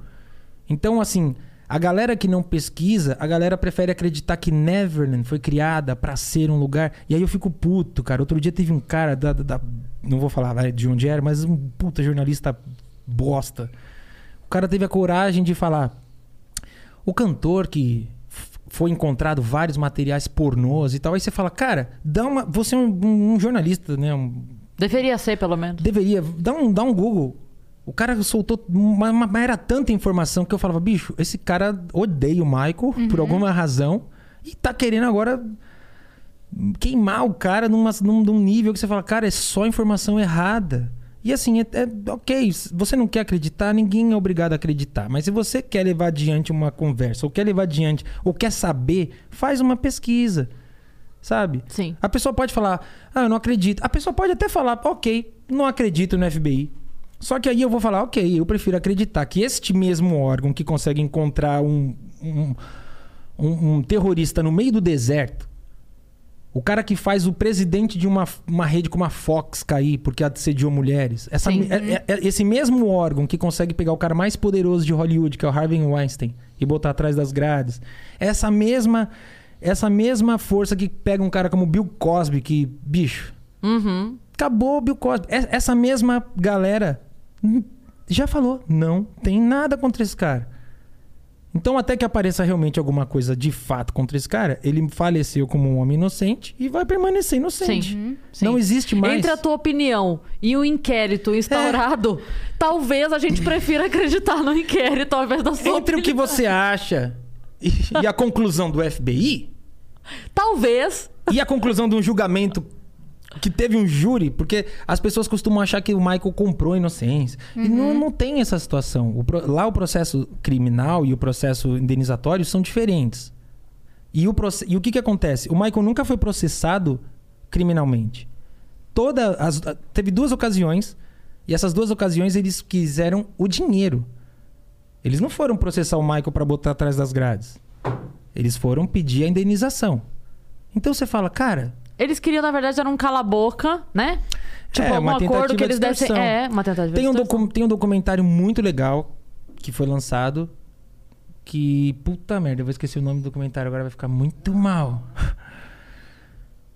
Então, assim, a galera que não pesquisa, a galera prefere acreditar que Neverland foi criada pra ser um lugar. E aí eu fico puto, cara. Outro dia teve um cara da. da- da- não vou falar de onde era, mas um puta jornalista bosta. O cara teve a coragem de falar. O cantor que foi encontrado vários materiais pornôs e tal. Aí você fala, cara, dá uma. Você é um, um jornalista, né? Um, Deveria ser, pelo menos. deveria. Dá um, dá um Google. O cara soltou. Uma, uma- era tanta informação que eu falava, bicho, esse cara odeia o Michael por alguma razão e tá querendo agora queimar o cara numa, num, num nível que você fala, cara, é só informação errada. E assim, é, é ok, você não quer acreditar, ninguém é obrigado a acreditar. Mas se você quer levar adiante uma conversa, ou quer levar adiante, ou quer saber, faz uma pesquisa. Sabe? Sim. A pessoa pode falar, ah, eu não acredito. A pessoa pode até falar, ok, não acredito no FBI. Só que aí eu vou falar, ok, eu prefiro acreditar que este mesmo órgão que consegue encontrar um, um, um- um terrorista no meio do deserto, o cara que faz o presidente de uma, uma rede como a Fox cair porque assediou mulheres, essa, é- é- é esse mesmo órgão que consegue pegar o cara mais poderoso de Hollywood, que é o Harvey Weinstein, e botar atrás das grades, essa mesma, essa mesma força que pega um cara como Bill Cosby, que, bicho, Uhum. acabou o Bill Cosby. E- Essa mesma galera já falou, não tem nada contra esse cara. Então, até que apareça realmente alguma coisa de fato contra esse cara, ele faleceu como um homem inocente e vai permanecer inocente. Sim. Sim. Não existe mais. Entre a tua opinião e o inquérito instaurado, talvez a gente prefira acreditar no inquérito ao invés da sua Entre o que opinião. você acha e, e a conclusão do FBI Talvez. e a conclusão de um julgamento que teve um júri, porque as pessoas costumam achar que o Michael comprou a inocência. E não, não tem essa situação. O lá o processo criminal e o processo indenizatório são diferentes. E o, e o que, que acontece? O Michael nunca foi processado criminalmente. Toda as- teve duas ocasiões, e essas duas ocasiões eles quiseram o dinheiro. Eles não foram processar o Michael para botar atrás das grades. Eles foram pedir a indenização. Então você fala, cara, Eles queriam, na verdade, era um cala-boca, né? Tipo, É, algum uma acordo que eles de dessem. É, uma tentativa Tem um, de tem um documentário muito legal que foi lançado. Que. Puta merda, eu vou esquecer o nome do documentário, agora vai ficar muito mal.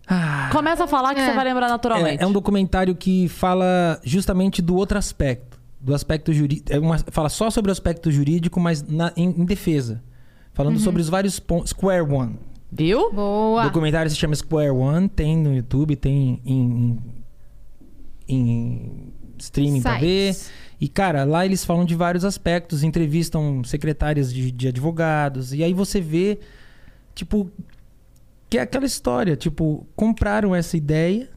Ah, Começa a falar que É. você vai lembrar naturalmente. é, é um documentário que fala justamente do outro aspecto. Do aspecto jurídico. É uma- fala só sobre o aspecto jurídico, mas na- em, em defesa. Falando sobre os vários pontos. Square One. Viu? O Boa. documentário se chama Square One, tem no YouTube, tem em, em, em streaming pra ver. Sites. E, cara, lá eles falam de vários aspectos, entrevistam secretárias de, de advogados, e aí você vê, tipo, que é aquela história, tipo, compraram essa ideia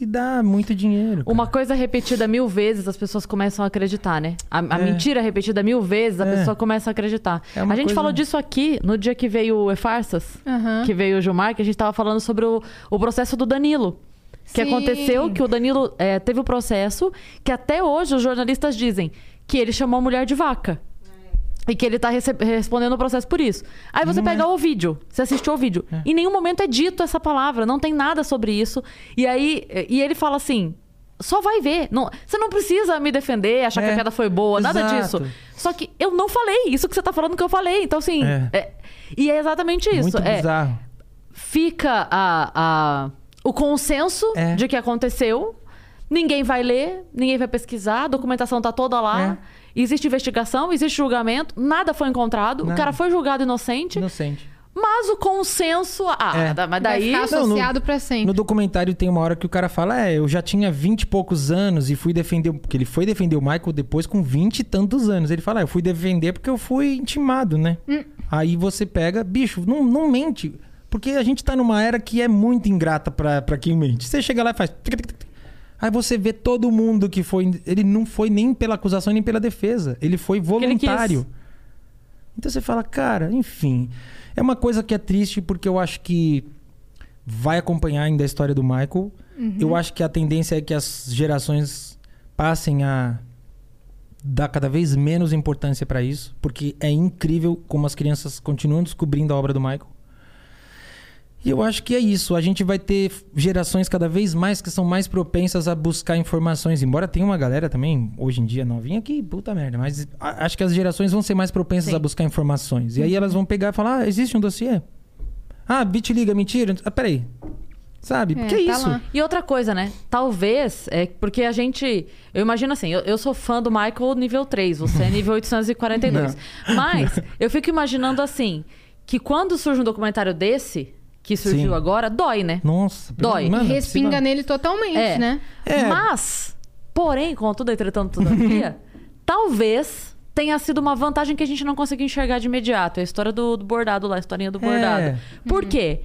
e dá muito dinheiro. cara. Uma coisa repetida mil vezes, as pessoas começam a acreditar, né? A, a É. mentira repetida mil vezes, a É. pessoa começa a acreditar. É a gente coisa- falou disso aqui no dia que veio o E-Farsas, Aham. que veio o Gilmar, que a gente tava falando sobre o, o processo do Danilo. Que Sim. aconteceu que o Danilo é, teve o processo que até hoje os jornalistas dizem que ele chamou a mulher de vaca. E que ele tá respondendo o processo por isso. Aí você Não é. pega o vídeo, você assistiu o vídeo. Em nenhum momento é dito essa palavra, não tem nada sobre isso. E aí, e ele fala assim: só vai ver. Não, você não precisa me defender, achar que É, a piada foi boa, nada exato. disso. Só que eu não falei isso que você tá falando que eu falei. Então, assim. É. é- e é exatamente isso. Muito é, bizarro. fica a, a- o consenso É. de que aconteceu. Ninguém vai ler, ninguém vai pesquisar, a documentação tá toda lá. É. Existe investigação, existe julgamento, nada foi encontrado. O Nada. cara foi julgado inocente, Inocente. mas o consenso. Ah, É. da- mas Vai daí. ficar Não, no- associado pra sempre. No documentário tem uma hora que o cara fala: É, eu já tinha vinte e poucos anos e fui defender. Porque ele foi defender o Michael depois com vinte e tantos anos. Ele fala: "Ah, Eu fui defender porque eu fui intimado, né? Aí você pega, bicho, não, não mente. Porque a gente tá numa era que é muito ingrata pra, pra quem mente. Você chega lá e faz. tic, tic, tic, tic. Aí você vê todo mundo que foi. Ele não foi nem pela acusação nem pela defesa. Ele foi ele voluntário. quis. Então você fala, cara, enfim. É uma coisa que é triste porque eu acho que vai acompanhar ainda a história do Michael. Eu acho que a tendência é que as gerações passem a dar cada vez menos importância pra isso, porque é incrível como as crianças continuam descobrindo a obra do Michael. E eu acho que é isso. A gente vai ter gerações cada vez mais que são mais propensas a buscar informações. Embora tenha uma galera também, hoje em dia, novinha, que puta merda. Mas acho que as gerações vão ser mais propensas Sim. a buscar informações. E aí elas vão pegar e falar: ah, existe um dossiê? Ah, Bitliga, mentira? Ah, peraí. Sabe? É, que é tá isso? lá. E outra coisa, né? Talvez, é porque a gente. Eu imagino assim, eu, eu sou fã do Michael nível 3, você é nível 842. Mas eu fico imaginando assim, que quando surge um documentário desse, que surgiu Sim. agora, dói, né? Nossa, Dói. mano, Respinga precisa- nele totalmente, É. né? É. Mas, porém, contudo, entretanto, todavia, talvez tenha sido uma vantagem que a gente não conseguiu enxergar de imediato. É a história do, do bordado lá, a historinha do bordado. É. Por quê?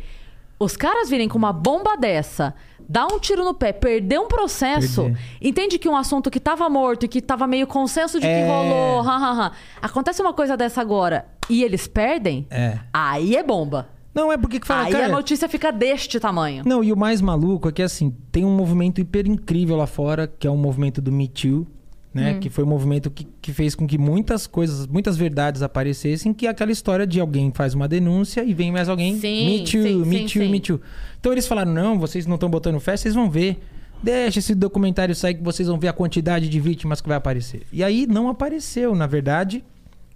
Os caras virem com uma bomba dessa, dar um tiro no pé, perder um processo, Perder. entende que um assunto que tava morto e que tava meio consenso de que É. rolou, ha, ha, ha. acontece uma coisa dessa agora e eles perdem, É. aí é bomba. Não, é porque que fala, aí cara... a notícia fica deste tamanho. Não, e o mais maluco é que, assim, tem um movimento hiper incrível lá fora, que é o movimento do Me Too, né? Que foi o movimento que, que fez com que muitas coisas, muitas verdades aparecessem, que é aquela história de alguém faz uma denúncia e vem mais alguém, Sim, me too, sim, me sim, too, sim. me too. Então eles falaram, não, vocês não estão botando fé, vocês vão ver. Deixa esse documentário sair que vocês vão ver a quantidade de vítimas que vai aparecer. E aí não apareceu, na verdade,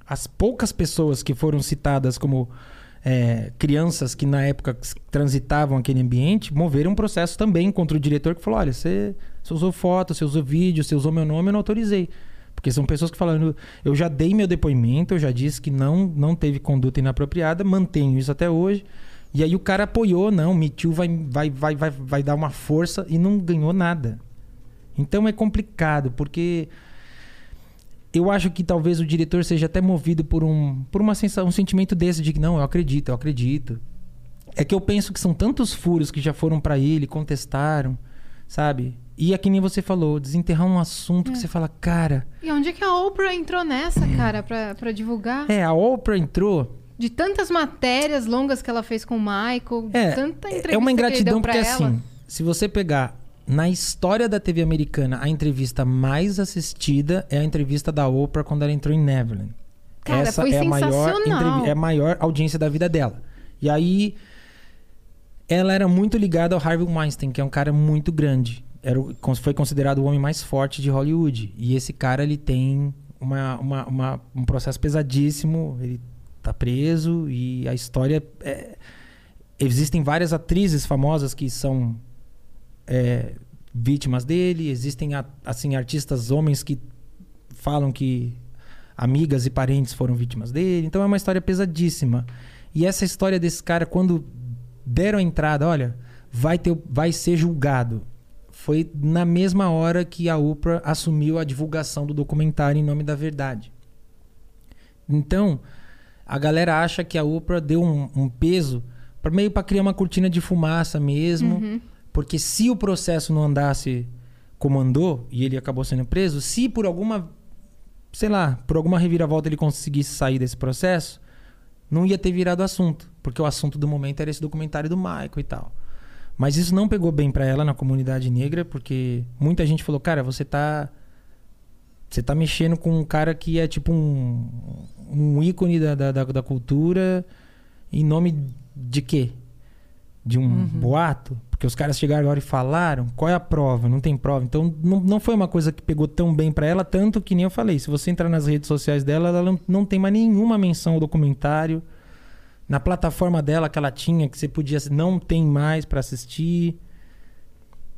as poucas pessoas que foram citadas como é, crianças que na época transitavam aquele ambiente moveram um processo também contra o diretor que falou: olha, você, você usou foto, você usou vídeo, você usou meu nome, eu não autorizei. Porque são pessoas que falaram, eu já dei meu depoimento, eu já disse que não, não teve conduta inapropriada, mantenho isso até hoje. E aí o cara apoiou, não, Me Too vai, vai, vai, vai, vai dar uma força e não ganhou nada. Então é complicado, porque eu acho que talvez o diretor seja até movido por um, por uma sensação, um sentimento desse de que não, eu acredito, eu acredito. É que eu penso que são tantos furos que já foram pra ele, contestaram, sabe? E é que nem você falou, desenterrar um assunto que você fala, cara, E onde é que a Oprah entrou nessa, cara, pra, pra divulgar? é, a Oprah entrou, De tantas matérias longas que ela fez com o Michael, É, tanta entrevista é uma que ele ingratidão deu pra porque ela. assim, se você pegar na história da TV americana, a entrevista mais assistida é a entrevista da Oprah quando ela entrou em Neverland. Cara, Essa foi é a maior sensacional. é a maior audiência da vida dela. E aí ela era muito ligada ao Harvey Weinstein, que é um cara muito grande. Era, foi considerado o homem mais forte de Hollywood. E esse cara, ele tem uma, uma- uma- um processo pesadíssimo. Ele tá preso e a história... é- existem várias atrizes famosas que são é, vítimas dele. Existem, assim, artistas homens que falam que amigas e parentes foram vítimas dele. Então é uma história pesadíssima. E essa história desse cara, quando deram a entrada, olha, vai, ter, vai ser julgado. Foi na mesma hora que a Oprah assumiu a divulgação do documentário em nome da verdade. Então, a galera acha que a Oprah deu um, um peso meio para criar uma cortina de fumaça mesmo. Porque se o processo não andasse como andou e ele acabou sendo preso, se por alguma, sei lá, por alguma reviravolta ele conseguisse sair desse processo, não ia ter virado assunto, porque o assunto do momento era esse documentário do Michael e tal. Mas isso não pegou bem pra ela na comunidade negra, porque muita gente falou: "Cara, você tá você tá mexendo com um cara que é tipo um, um ícone da, da, da, da cultura em nome de quê? De um boato? Porque os caras chegaram agora e falaram, qual é a prova? Não tem prova. Então não, não foi uma coisa que pegou tão bem pra ela, tanto que nem eu falei. Se você entrar nas redes sociais dela, ela não, não tem mais nenhuma menção ao documentário. Na plataforma dela que ela tinha, que você podia. Não tem mais pra assistir.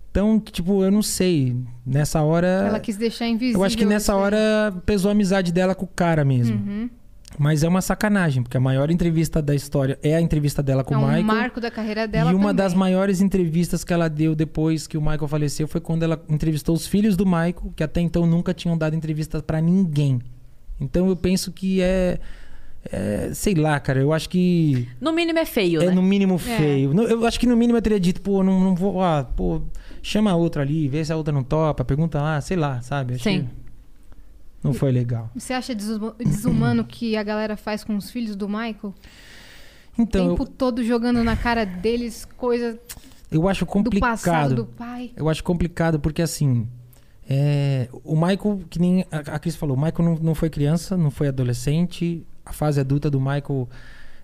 Então, tipo, eu não sei. Nessa hora. Ela quis deixar invisível. Eu acho que nessa hora pesou a amizade dela com o cara mesmo. Uhum. Mas é uma sacanagem, porque a maior entrevista da história é a entrevista dela com é o um Michael. marco da carreira dela e uma também. das maiores entrevistas que ela deu depois que o Michael faleceu foi quando ela entrevistou os filhos do Michael, que até então nunca tinham dado entrevista pra ninguém. Então eu penso que é, é, sei lá, cara, eu acho que No mínimo é feio, é né? no mínimo feio. No- Eu acho que no mínimo eu teria dito, pô, não, não vou, ah, pô, chama a outra ali, vê se a outra não topa, pergunta lá, sei lá, sabe? Acho Sim. que Não foi legal. Você acha desuma- desumano que a galera faz com os filhos do Michael? Então, o tempo eu, todo jogando na cara deles coisa eu acho do complicado. passado do pai. Eu acho complicado porque, assim, é, o Michael, que nem a, a Cris falou, o Michael não, não foi criança, não foi adolescente. A fase adulta do Michael.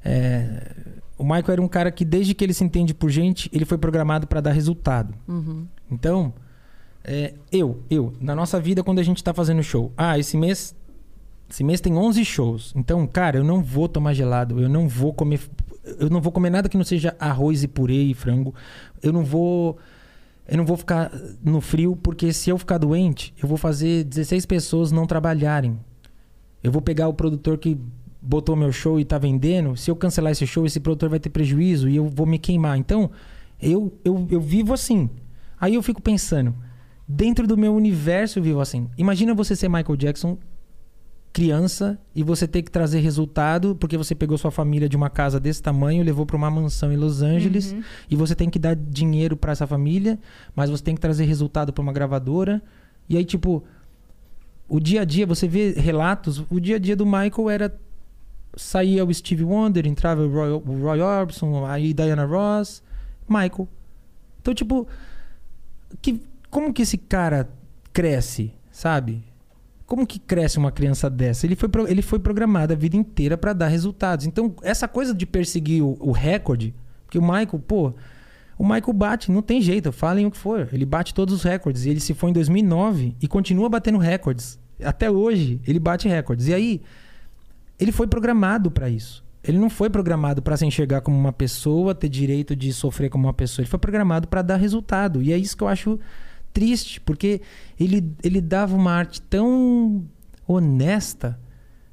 é, o Michael era um cara que, desde que ele se entende por gente, ele foi programado para dar resultado. Uhum. Então, é, eu, eu, na nossa vida, quando a gente tá fazendo show, ah, esse mês. Esse mês tem 11 shows. Então, cara, eu não vou tomar gelado, eu não vou comer. Eu não vou comer nada que não seja arroz e purê e frango. Eu não vou. Eu não vou ficar no frio, porque se eu ficar doente, eu vou fazer 16 pessoas não trabalharem. Eu vou pegar o produtor que botou meu show e tá vendendo. Se eu cancelar esse show, esse produtor vai ter prejuízo e eu vou me queimar. Então, eu, eu, eu vivo assim. Aí eu fico pensando, dentro do meu universo eu vivo assim. Imagina você ser Michael Jackson, criança, e você ter que trazer resultado porque você pegou sua família de uma casa desse tamanho, levou para uma mansão em Los Angeles, e você tem que dar dinheiro para essa família, mas você tem que trazer resultado para uma gravadora. E aí, tipo, o dia a dia, você vê relatos, o dia a dia do Michael era saía o Steve Wonder, entrava o Roy, o Roy Orbison, aí Diana Ross, Michael. Então, tipo, que, como que esse cara cresce, sabe? Como que cresce uma criança dessa? Ele foi, pro- ele foi programado a vida inteira pra dar resultados. Então, essa coisa de perseguir o, o recorde, porque o Michael, pô, o Michael bate, não tem jeito, falem o que for. Ele bate todos os recordes. E ele se foi em 2009 e continua batendo recordes. Até hoje, ele bate recordes. E aí, ele foi programado pra isso. Ele não foi programado pra se enxergar como uma pessoa, ter direito de sofrer como uma pessoa. Ele foi programado pra dar resultado. E é isso que eu acho triste, porque ele, ele dava uma arte tão honesta,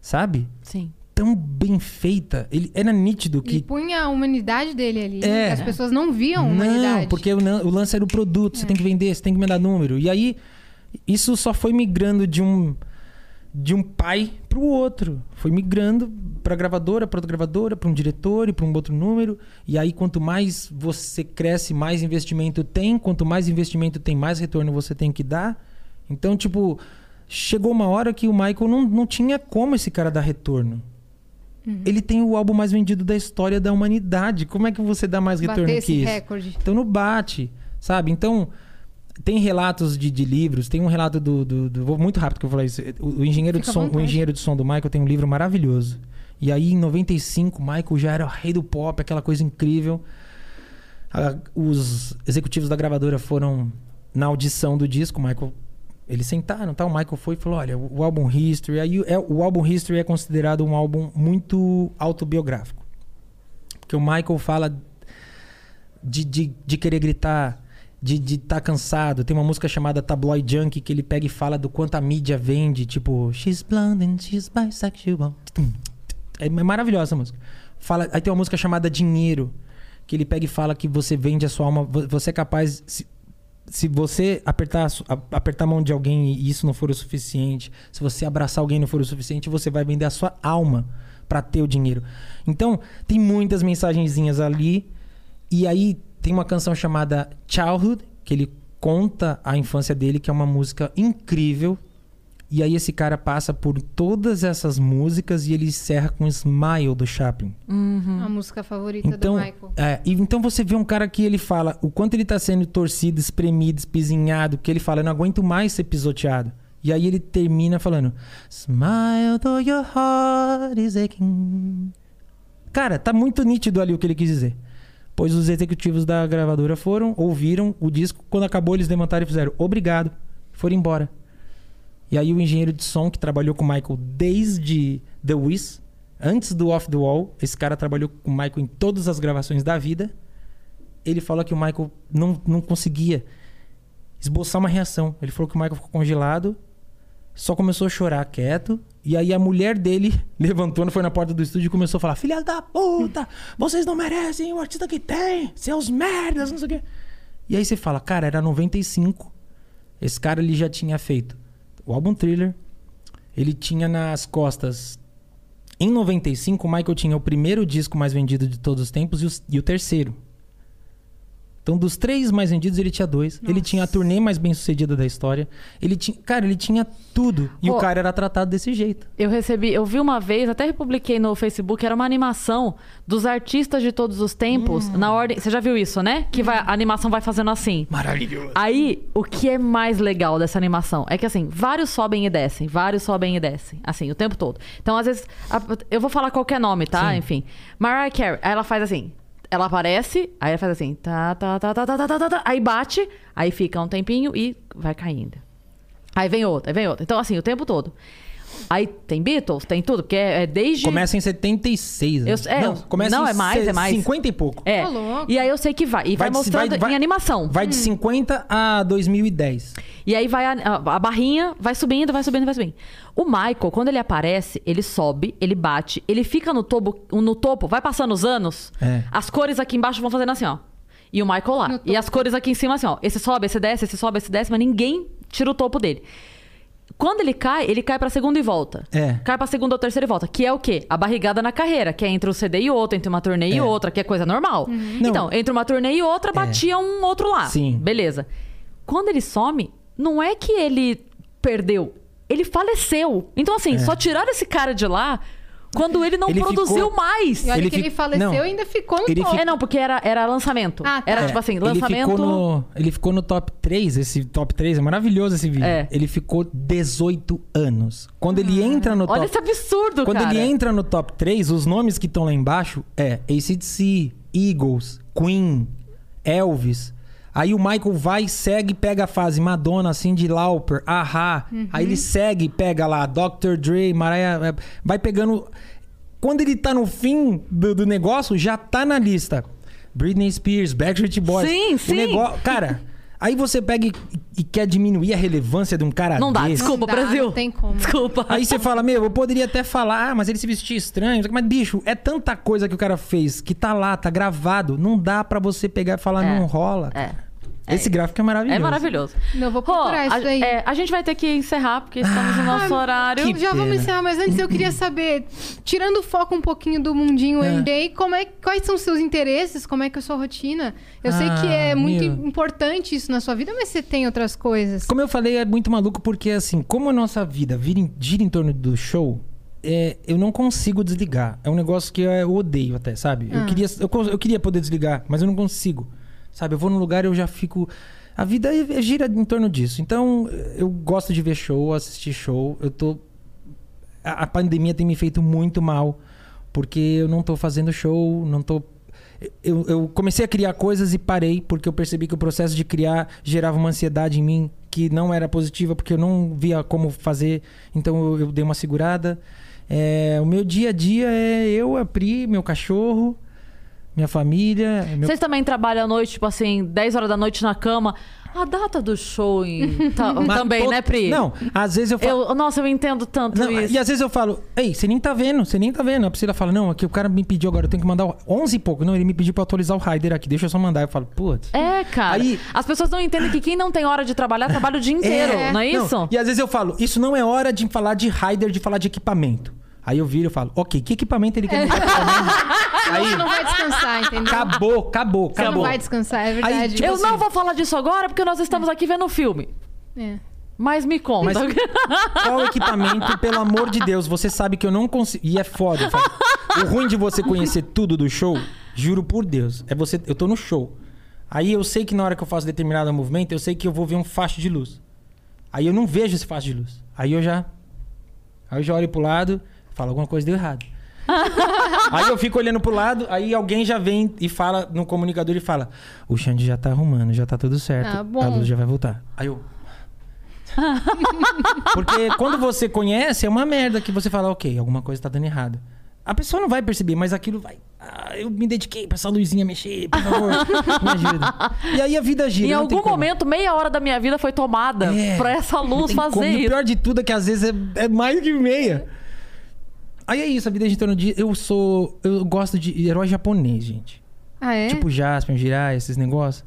sabe? Sim. Tão bem feita. Ele era nítido que punha a humanidade dele ali. É. que As pessoas não viam a humanidade. não, porque o, o lance era o produto, você tem que vender, você tem que me dar número. E aí, isso só foi migrando de um de um pai pro outro. Foi migrando pra gravadora, pra outra gravadora, pra um diretor e pra um outro número. E aí, quanto mais você cresce, mais investimento tem. Quanto mais investimento tem, mais retorno você tem que dar. Então, tipo, chegou uma hora que o Michael não, não tinha como esse cara dar retorno. Ele tem o álbum mais vendido da história da humanidade. Como é que você dá mais retorno Bater que esse isso? recorde. Então não bate, sabe? Então tem relatos de, de livros, tem um relato do, do- do- vou muito rápido que eu vou falar isso. O, o engenheiro de Fica som, o engenheiro de som do Michael tem um livro maravilhoso. E aí em 95, Michael já era o rei do pop, aquela coisa incrível. Ah, os executivos da gravadora foram na audição do disco, o Michael eles sentaram, tá? O Michael foi e falou: "Olha, o, o álbum History, aí o- é, o álbum History é considerado um álbum muito autobiográfico. Porque o Michael fala de, de, de querer gritar, de estar tá cansado. Tem uma música chamada Tabloid Junkie que ele pega e fala do quanto a mídia vende, tipo, she's blonde and she's bisexual. É maravilhosa essa música. Fala, aí tem uma música chamada Dinheiro, que ele pega e fala que você vende a sua alma, vo- você é capaz se, se você apertar a apertar a mão de alguém e isso não for o suficiente, se você abraçar alguém não for o suficiente, você vai vender a sua alma pra ter o dinheiro. Então, tem muitas mensagenzinhas ali e aí tem uma canção chamada Childhood, que ele conta a infância dele, que é uma música incrível. E aí esse cara passa por todas essas músicas e ele encerra com Smile do Chaplin. A música favorita Então, do Michael. é, e então você vê um cara que ele fala o quanto ele tá sendo torcido, espremido, espizinhado, que ele fala, eu não aguento mais ser pisoteado. E aí ele termina falando, Smile though your heart is aching. Cara, tá muito nítido ali o que ele quis dizer. Pois os executivos da gravadora foram, ouviram o disco, quando acabou eles levantaram e fizeram, obrigado, foram embora. E aí o engenheiro de som que trabalhou com o Michael desde The Wiz, antes do Off the Wall, esse cara trabalhou com o Michael em todas as gravações da vida. Ele falou que o Michael não, não conseguia esboçar uma reação. Ele falou que o Michael ficou congelado, só começou a chorar quieto. E aí a mulher dele levantou, foi na porta do estúdio e começou a falar: Filha da puta, vocês não merecem o artista que tem, seus merdas, não sei o quê. E aí você fala: Cara, era 95. Esse cara ele já tinha feito o álbum Thriller. Ele tinha nas costas. Em 95, o Michael tinha o primeiro disco mais vendido de todos os tempos e o, e o terceiro. Então, dos três mais vendidos, ele tinha dois. Ele tinha a turnê mais bem sucedida da história. Ele tinha. Cara, ele tinha tudo. E Pô. o cara era tratado desse jeito. Eu recebi, eu vi uma vez, até republiquei no Facebook, era uma animação dos artistas de todos os tempos, Hum. na ordem. Você já viu isso, né? Que vai, a animação vai fazendo assim. Maravilhoso. Aí, o que é mais legal dessa animação é que, assim, vários sobem e descem, vários sobem e descem, assim, o tempo todo. Então, às vezes, a- eu vou falar qualquer nome, tá? Sim. Enfim. Mariah Carey, ela faz assim. Ela aparece, aí ela faz assim, tá, tá, tá, tá, tá, tá, tá, tá, aí bate, aí fica um tempinho e vai caindo. Aí vem outra, aí vem outra. Então, assim, o tempo todo. Aí tem Beatles, tem tudo, porque é, é desde. Começa em 76. né? Eu- é, não, começa não, em é mais, é mais. 50 e pouco. É. Louco. E aí eu sei que vai. E vai, de- mostrando vai- em animação. Vai de 50 a 2010. E aí vai a, a- a barrinha, vai subindo, vai subindo, vai subindo. O Michael, quando ele aparece, ele sobe, ele bate, ele fica no topo, no topo vai passando os anos, É. as cores aqui embaixo vão fazendo assim, ó. E o Michael lá. E as cores aqui em cima assim, ó. Esse sobe, esse desce, esse sobe, esse desce, mas ninguém tira o topo dele. Quando ele cai, ele cai pra segunda e volta. É. Cai pra segunda ou terceira e volta. Que é o quê? A barrigada na carreira. Que é entre um CD e outro, entre uma turnê e É. outra, que é coisa normal. Não. Então, entre uma turnê e outra, batia um outro lá. Sim. Beleza. Quando ele some, não é que ele perdeu. Ele faleceu. Então, assim, só tiraram esse cara de lá quando ele não Ele produziu ficou- mais. E olha Ele que ele fi- faleceu não. e ainda ficou no Ele top. É, não, porque era, era lançamento. Ah, tá. Era É, tipo assim, Ele lançamento. ficou, no, ele ficou no top 3, esse top 3, é maravilhoso esse vídeo. É. Ele ficou 18 anos. Quando ele entra no Olha top esse absurdo, Quando cara. ele entra no top 3, os nomes que estão lá embaixo é ACDC, Eagles, Queen, Elvis. Aí o Michael vai, segue, pega a fase Madonna, Cyndi Lauper, Ahá. Aí ele segue, pega lá Dr. Dre, Mariah... é, Vai pegando... Quando ele tá no fim do, do negócio, já tá na lista. Britney Spears, Backstreet Boys. Sim, O sim. negócio... Cara, aí você pega e, e quer diminuir a relevância de um cara Não dá, desse. desculpa, Não dá, Brasil. não tem como. Desculpa. Aí você fala, meu, eu poderia até falar, ah, mas ele se vestia estranho. Mas, bicho, é tanta coisa que o cara fez que tá lá, tá gravado. Não dá pra você pegar e falar, É. não rola. É. cara. Esse gráfico é maravilhoso. É maravilhoso. Não, eu vou Rô, procurar isso a, daí. é, a gente vai ter que encerrar, porque estamos no nosso horário. que- Já vamos pena. encerrar, mas antes eu queria saber, tirando o foco um pouquinho do mundinho É. como é, quais são os seus interesses? Como é que é a sua rotina? Eu sei que é Ah, muito meu. importante isso na sua vida, mas você tem outras coisas. Como eu falei, é muito maluco porque, assim, como a nossa vida vira em- gira em torno do show, é, eu não consigo desligar. É um negócio que eu odeio até, sabe? Ah. Eu, queria, eu, cons- eu queria poder desligar, mas eu não consigo. Sabe? Eu vou num lugar e eu já fico. A vida é- é- gira em torno disso. Então, eu gosto de ver show, assistir show. Eu tô. A, pandemia tem me feito muito mal, porque eu não tô fazendo show, não tô. Eu, eu comecei a criar coisas e parei, porque eu percebi que o processo de criar gerava uma ansiedade em mim que não era positiva, porque eu não via como fazer. Então eu, eu dei uma segurada. É, o meu dia a dia é eu, a Pri, meu cachorro, minha família. Meu... Vocês também trabalham à noite, tipo assim, 10 horas da noite na cama. A data do show em... tá- também, né, Pri? Não, às vezes eu falo. Eu, nossa, eu entendo tanto Não, isso. e às vezes eu falo, ei, você nem tá vendo, você nem tá vendo. A Priscila fala, não, aqui o cara me pediu agora, eu tenho que mandar o 11 e pouco. Não, ele me pediu pra atualizar o rider aqui, deixa eu só mandar. Eu falo, putz. É, cara. Aí- As pessoas não entendem que quem não tem hora de trabalhar, trabalha o dia inteiro, não é isso? E às vezes eu falo, isso não é hora de falar de rider, de falar de equipamento. Aí eu viro e falo, ok, que equipamento ele quer me dar menos? Aí, não vai descansar, entendeu? acabou, acabou, Você não acabou. vai descansar, é verdade. Aí, tipo eu assim- não vou falar disso agora porque nós estamos aqui vendo o filme. É. Mas me conta. Mas qual equipamento, pelo amor de Deus, você sabe que eu não consigo. E é foda. O ruim de você conhecer tudo do show, juro por Deus, é você. Eu tô no show. Aí eu sei que na hora que eu faço determinado movimento, eu sei que eu vou ver um facho de luz. Aí eu não vejo esse facho de luz. Aí eu já. Aí eu já olho pro lado, falo alguma coisa deu errado. aí eu fico olhando pro lado, aí alguém já vem e fala no comunicador e fala: O Xande já tá arrumando, já tá tudo certo. Ah, bom. A luz já vai voltar. Aí eu. Porque quando você conhece, é uma merda que você fala, ok, alguma coisa tá dando errado. A pessoa não vai perceber, mas aquilo vai. Ah, eu me dediquei pra essa luzinha mexer, por favor, me ajuda. E aí a vida gira. Em algum momento, meia hora da minha vida foi tomada É, pra essa luz fazer como. E o isso. pior de tudo é que às vezes é, é mais que meia. Aí é isso, a vida gira em torno de. Eu sou. Eu gosto de herói japonês, gente. Ah, é? Tipo Jasper, Jirai, esses negócios.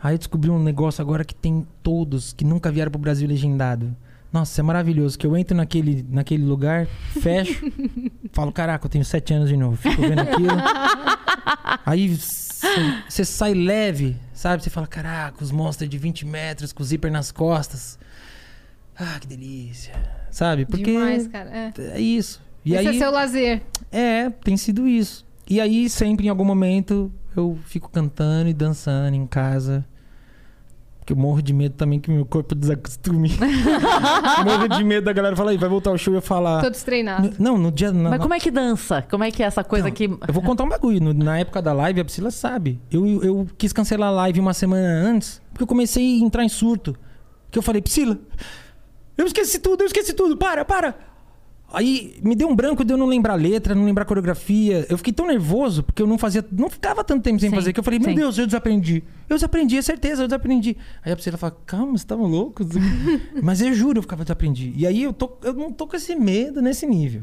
Aí eu descobri um negócio agora que tem todos que nunca vieram pro Brasil legendado. Nossa, é maravilhoso. Que eu entro naquele, naquele lugar, fecho, falo, caraca, eu tenho sete anos de novo. Fico vendo aquilo. Aí você sai leve, sabe? Você fala, caraca, os monstros de 20 metros com zíper nas costas. Ah, que delícia. Sabe? Porque Demais, cara. É. é isso. E Esse aí, é seu lazer. é, tem sido isso. E aí, sempre, em algum momento, eu fico cantando e dançando em casa. Porque eu morro de medo também que meu corpo desacostume. morro de medo da galera falar, vai voltar o show e eu falar. Todo treinado. No- Não, no dia. na- Mas como é que dança? Como é que é essa coisa Não, que. Eu vou contar um bagulho. No- na época da live, a Priscila sabe. Eu, eu quis cancelar a live uma semana antes, porque eu comecei a entrar em surto. Que eu falei, Priscila, eu esqueci tudo, eu esqueci tudo, para, para. Aí me deu um branco de eu não lembrar a letra, não lembrar a coreografia. Eu fiquei tão nervoso, porque eu não fazia. Não ficava tanto tempo sem Sim, fazer, que eu falei, meu sim. Deus, eu desaprendi. Eu desaprendi, é certeza, eu desaprendi. Aí a Priscila fala, calma, você tava louco? Mas eu juro, eu ficava desaprendi. E aí eu, tô, eu não tô com esse medo nesse nível.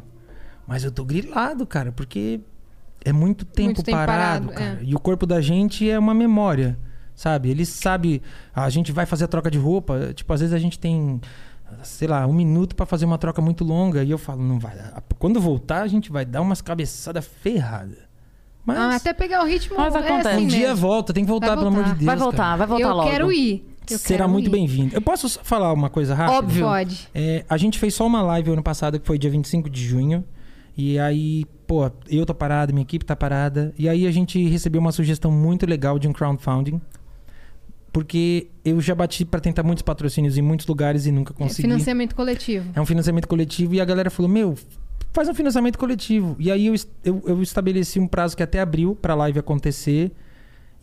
Mas eu tô grilado, cara, porque é muito tempo, Muito tempo parado, parado, cara. é. E o corpo da gente é uma memória, sabe? Ele sabe. A gente vai fazer a troca de roupa. Tipo, às vezes a gente tem, sei lá, um minuto pra fazer uma troca muito longa. E eu falo, não vai. dar. Quando voltar, a gente vai dar umas cabeçadas ferradas. Mas Ah, até pegar o ritmo. Mas é acontece. assim um dia mesmo. volta, tem que voltar, Vai pelo amor de voltar. Deus. vai voltar, cara. vai voltar Eu logo. quero ir. Eu Será quero muito bem-vindo. Eu posso falar uma coisa rápida? Óbvio. Pode. É, a gente fez só uma live ano passado, que foi dia 25 de junho. E aí, pô, eu tô parado, minha equipe tá parada. E aí a gente recebeu uma sugestão muito legal de um crowdfunding. Porque eu já bati pra tentar muitos patrocínios em muitos lugares e nunca É, consegui. financiamento coletivo. É um financiamento coletivo e a galera falou: Meu, faz um financiamento coletivo. E aí eu, eu, eu estabeleci um prazo que até abril pra live acontecer.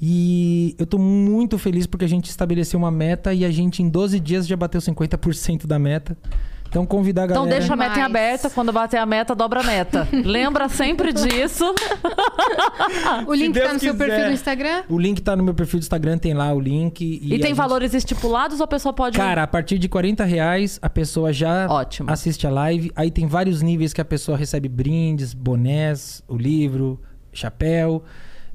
E eu tô muito feliz porque a gente estabeleceu uma meta e a gente em 12 dias já bateu 50% da meta. Então convidar a Então galera. deixa a meta em Demais. aberta, quando bater a meta, dobra a meta. Lembra sempre disso. O link tá no seu quiser. perfil do Instagram? O link tá no meu perfil do Instagram, tem lá o link. E, E, tem gente- valores estipulados ou a pessoa pode. Cara, a partir de 40 reais a pessoa já Ótimo. assiste a live. Aí tem vários níveis que a pessoa recebe brindes, bonés, o livro, chapéu.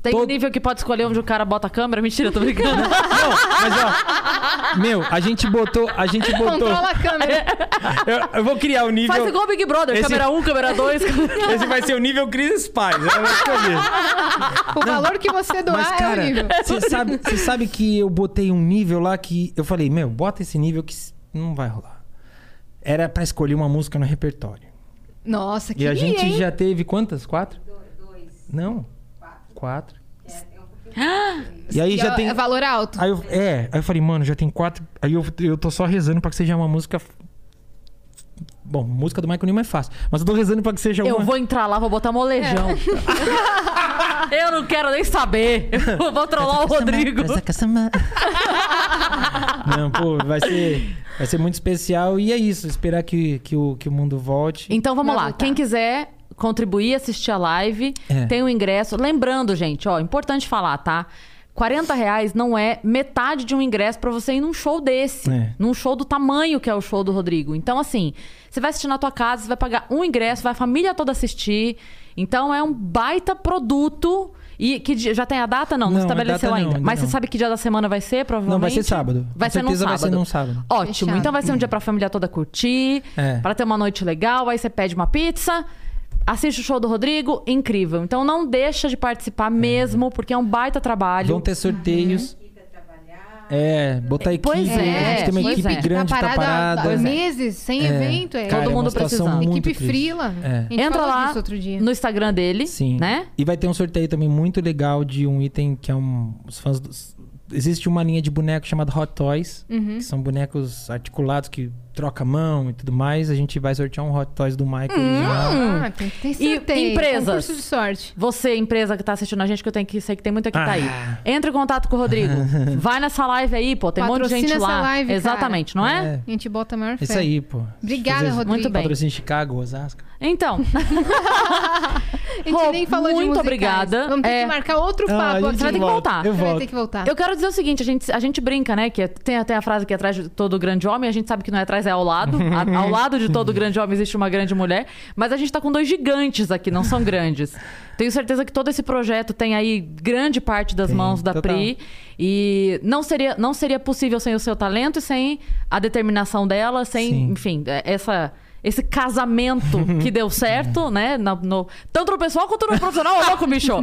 Tem todo- um nível que pode escolher onde o cara bota a câmera. Mentira, tô brincando. Não, mas ó. Meu, a gente botou. A gente botou. Controla a câmera. Eu, eu vou criar o nível. Faz igual o Big Brother, Esse- câmera 1, câmera 2. Esse vai ser o nível Cris Paz. Escolher. O valor que você doar Mas, é o cara, nível. você sabe, você sabe que eu botei um nível lá que eu falei, meu, bota esse nível que não vai rolar. Era pra escolher uma música no repertório. Nossa, que E a gente hein? já teve quantas? Quatro? Não. Quatro. E aí já É- tem. É valor alto. Aí eu, é, aí eu falei, mano, já tem quatro. Aí eu, eu tô só rezando pra que seja uma música. Bom, música do Michael Newman é fácil. Mas eu tô rezando pra que seja Eu uma. vou entrar lá, vou botar molejão. Eu não quero nem saber. Eu vou trollar o Rodrigo. Não, pô, vai ser, vai ser muito especial. E é isso, esperar que, que, o, que o mundo volte. Então vamos Vai lá. voltar. Quem quiser contribuir, assistir a live, É. tem o ingresso. Lembrando, gente, ó, importante falar, tá? 40 reais não é metade de um ingresso pra você ir num show desse. É. Num show do tamanho que é o show do Rodrigo. Então, assim, você vai assistir na tua casa, você vai pagar um ingresso, vai a família toda assistir. Então é um baita produto. E que dia- já tem a data? Não, não, Não, estabeleceu não, ainda. ainda Mas você sabe que dia da semana vai ser, provavelmente? Não, vai ser sábado. Vai Com ser num sábado. vai ser num sábado. Ótimo. Fechado. Então vai ser um dia pra família toda curtir, É. pra ter uma noite legal. Aí você pede uma pizza, assiste o show do Rodrigo, incrível. Então não deixa de participar mesmo, porque é um baita trabalho. Vão ter sorteios. É, botar a equipe. Pois a é, gente tem uma pois equipe é. grande, tá tá parada. há meses, sem É. evento. É. Cara, Todo é mundo situação precisando. Equipe frila. É. A Entra lá disso outro dia. no Instagram dele, Sim. né? E vai ter um sorteio também muito legal de um item que é um. Os fãs dos. Existe uma linha de boneco chamada Hot Toys, Uhum. que são bonecos articulados que troca a mão e tudo mais. A gente vai sortear um Hot Toys do Michael Hum. Ah, tem que ter E sorteio. empresas? Concurso de sorte. Você, empresa que tá assistindo a gente, que eu tenho que sei que tem muito aqui que tá aí. Ah. Entra em contato com o Rodrigo. Vai nessa live aí, pô. Tem um monte de Patrocina gente essa lá. live, cara. Exatamente, não é? A gente bota a maior fé. Isso aí, pô. Obrigada, Fazer Rodrigo. Muito bem. Patrocínio em Chicago, Osasco. Então, A gente nem falou de muito musicais. obrigada. Vamos ter É. que marcar outro Ah, a papo gente aqui. Você vai ter que volta. voltar. Eu Você vai volto. ter que voltar. eu quero dizer o seguinte: a gente, a gente brinca, né? Que tem até a frase que atrás de todo grande homem, a gente sabe que não é atrás, é ao lado. A- ao lado de todo grande homem existe uma grande mulher. Mas a gente tá com dois gigantes aqui, não são grandes. Tenho certeza que todo esse projeto tem aí grande parte das Tem, mãos da total. Pri. E não seria, não seria possível sem o seu talento e sem a determinação dela, sem, Sim. enfim, é- essa. Esse casamento que deu certo, né? na- no- tanto no pessoal quanto no profissional, ô louco, bicho!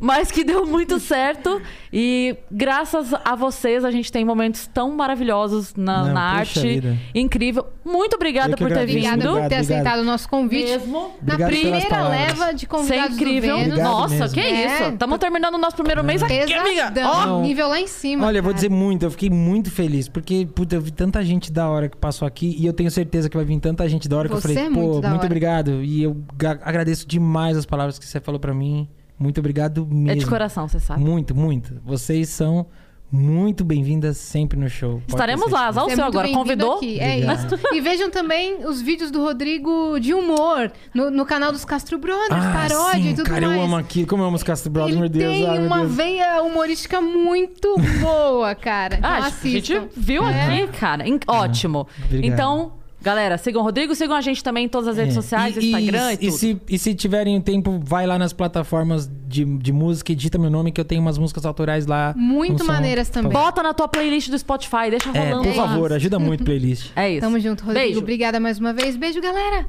Mas que deu muito certo. E graças a vocês, a gente tem momentos tão maravilhosos na, Não, na arte. vida. Incrível. Muito obrigada por ter agradeço. vindo. Obrigada por ter Obrigado, aceitado o nosso convite. Mesmo. Na Obrigado primeira leva de Isso é convidados incrível. do Vênus. Obrigado Nossa, mesmo. que É, isso. Estamos terminando o nosso primeiro mês aqui, amiga. Ó. Nível lá em cima. Olha, eu vou dizer muito, eu fiquei muito feliz, porque puta, eu vi tanta gente da hora que passou aqui e eu tenho certeza que vai vir tanta gente da hora que Você eu falei, é pô, muito hora. obrigado. E eu agradeço demais as palavras que você falou pra mim. Muito obrigado mesmo. É de coração, você sabe. Muito, muito. Vocês são muito bem-vindas sempre no show. Pode Estaremos lá. certeza. Azar o Você é seu muito agora. Convidou? aqui, É isso. E vejam também os vídeos do Rodrigo de humor no, no canal dos Castro Brothers, Ah, paródia sim, e tudo cara, mais. eu amo aquilo. Como eu amo os Castro Brothers, Ele meu Deus. tem ai, uma Deus. veia humorística muito boa, cara. Ah, então a gente assistam. viu aqui, cara. In- Ótimo. obrigado. Então, galera, sigam o Rodrigo, sigam a gente também em todas as redes É. sociais, E- Instagram e, e, tudo. se, e se tiverem tempo, vai lá nas plataformas de, de música e digita meu nome, que eu tenho umas músicas autorais lá. Muito com som. maneiras também. Bota na tua playlist do Spotify, deixa É, rolando por lá. favor, ajuda muito a playlist. É isso. Tamo junto, Rodrigo. Beijo. Obrigada mais uma vez. Beijo, galera.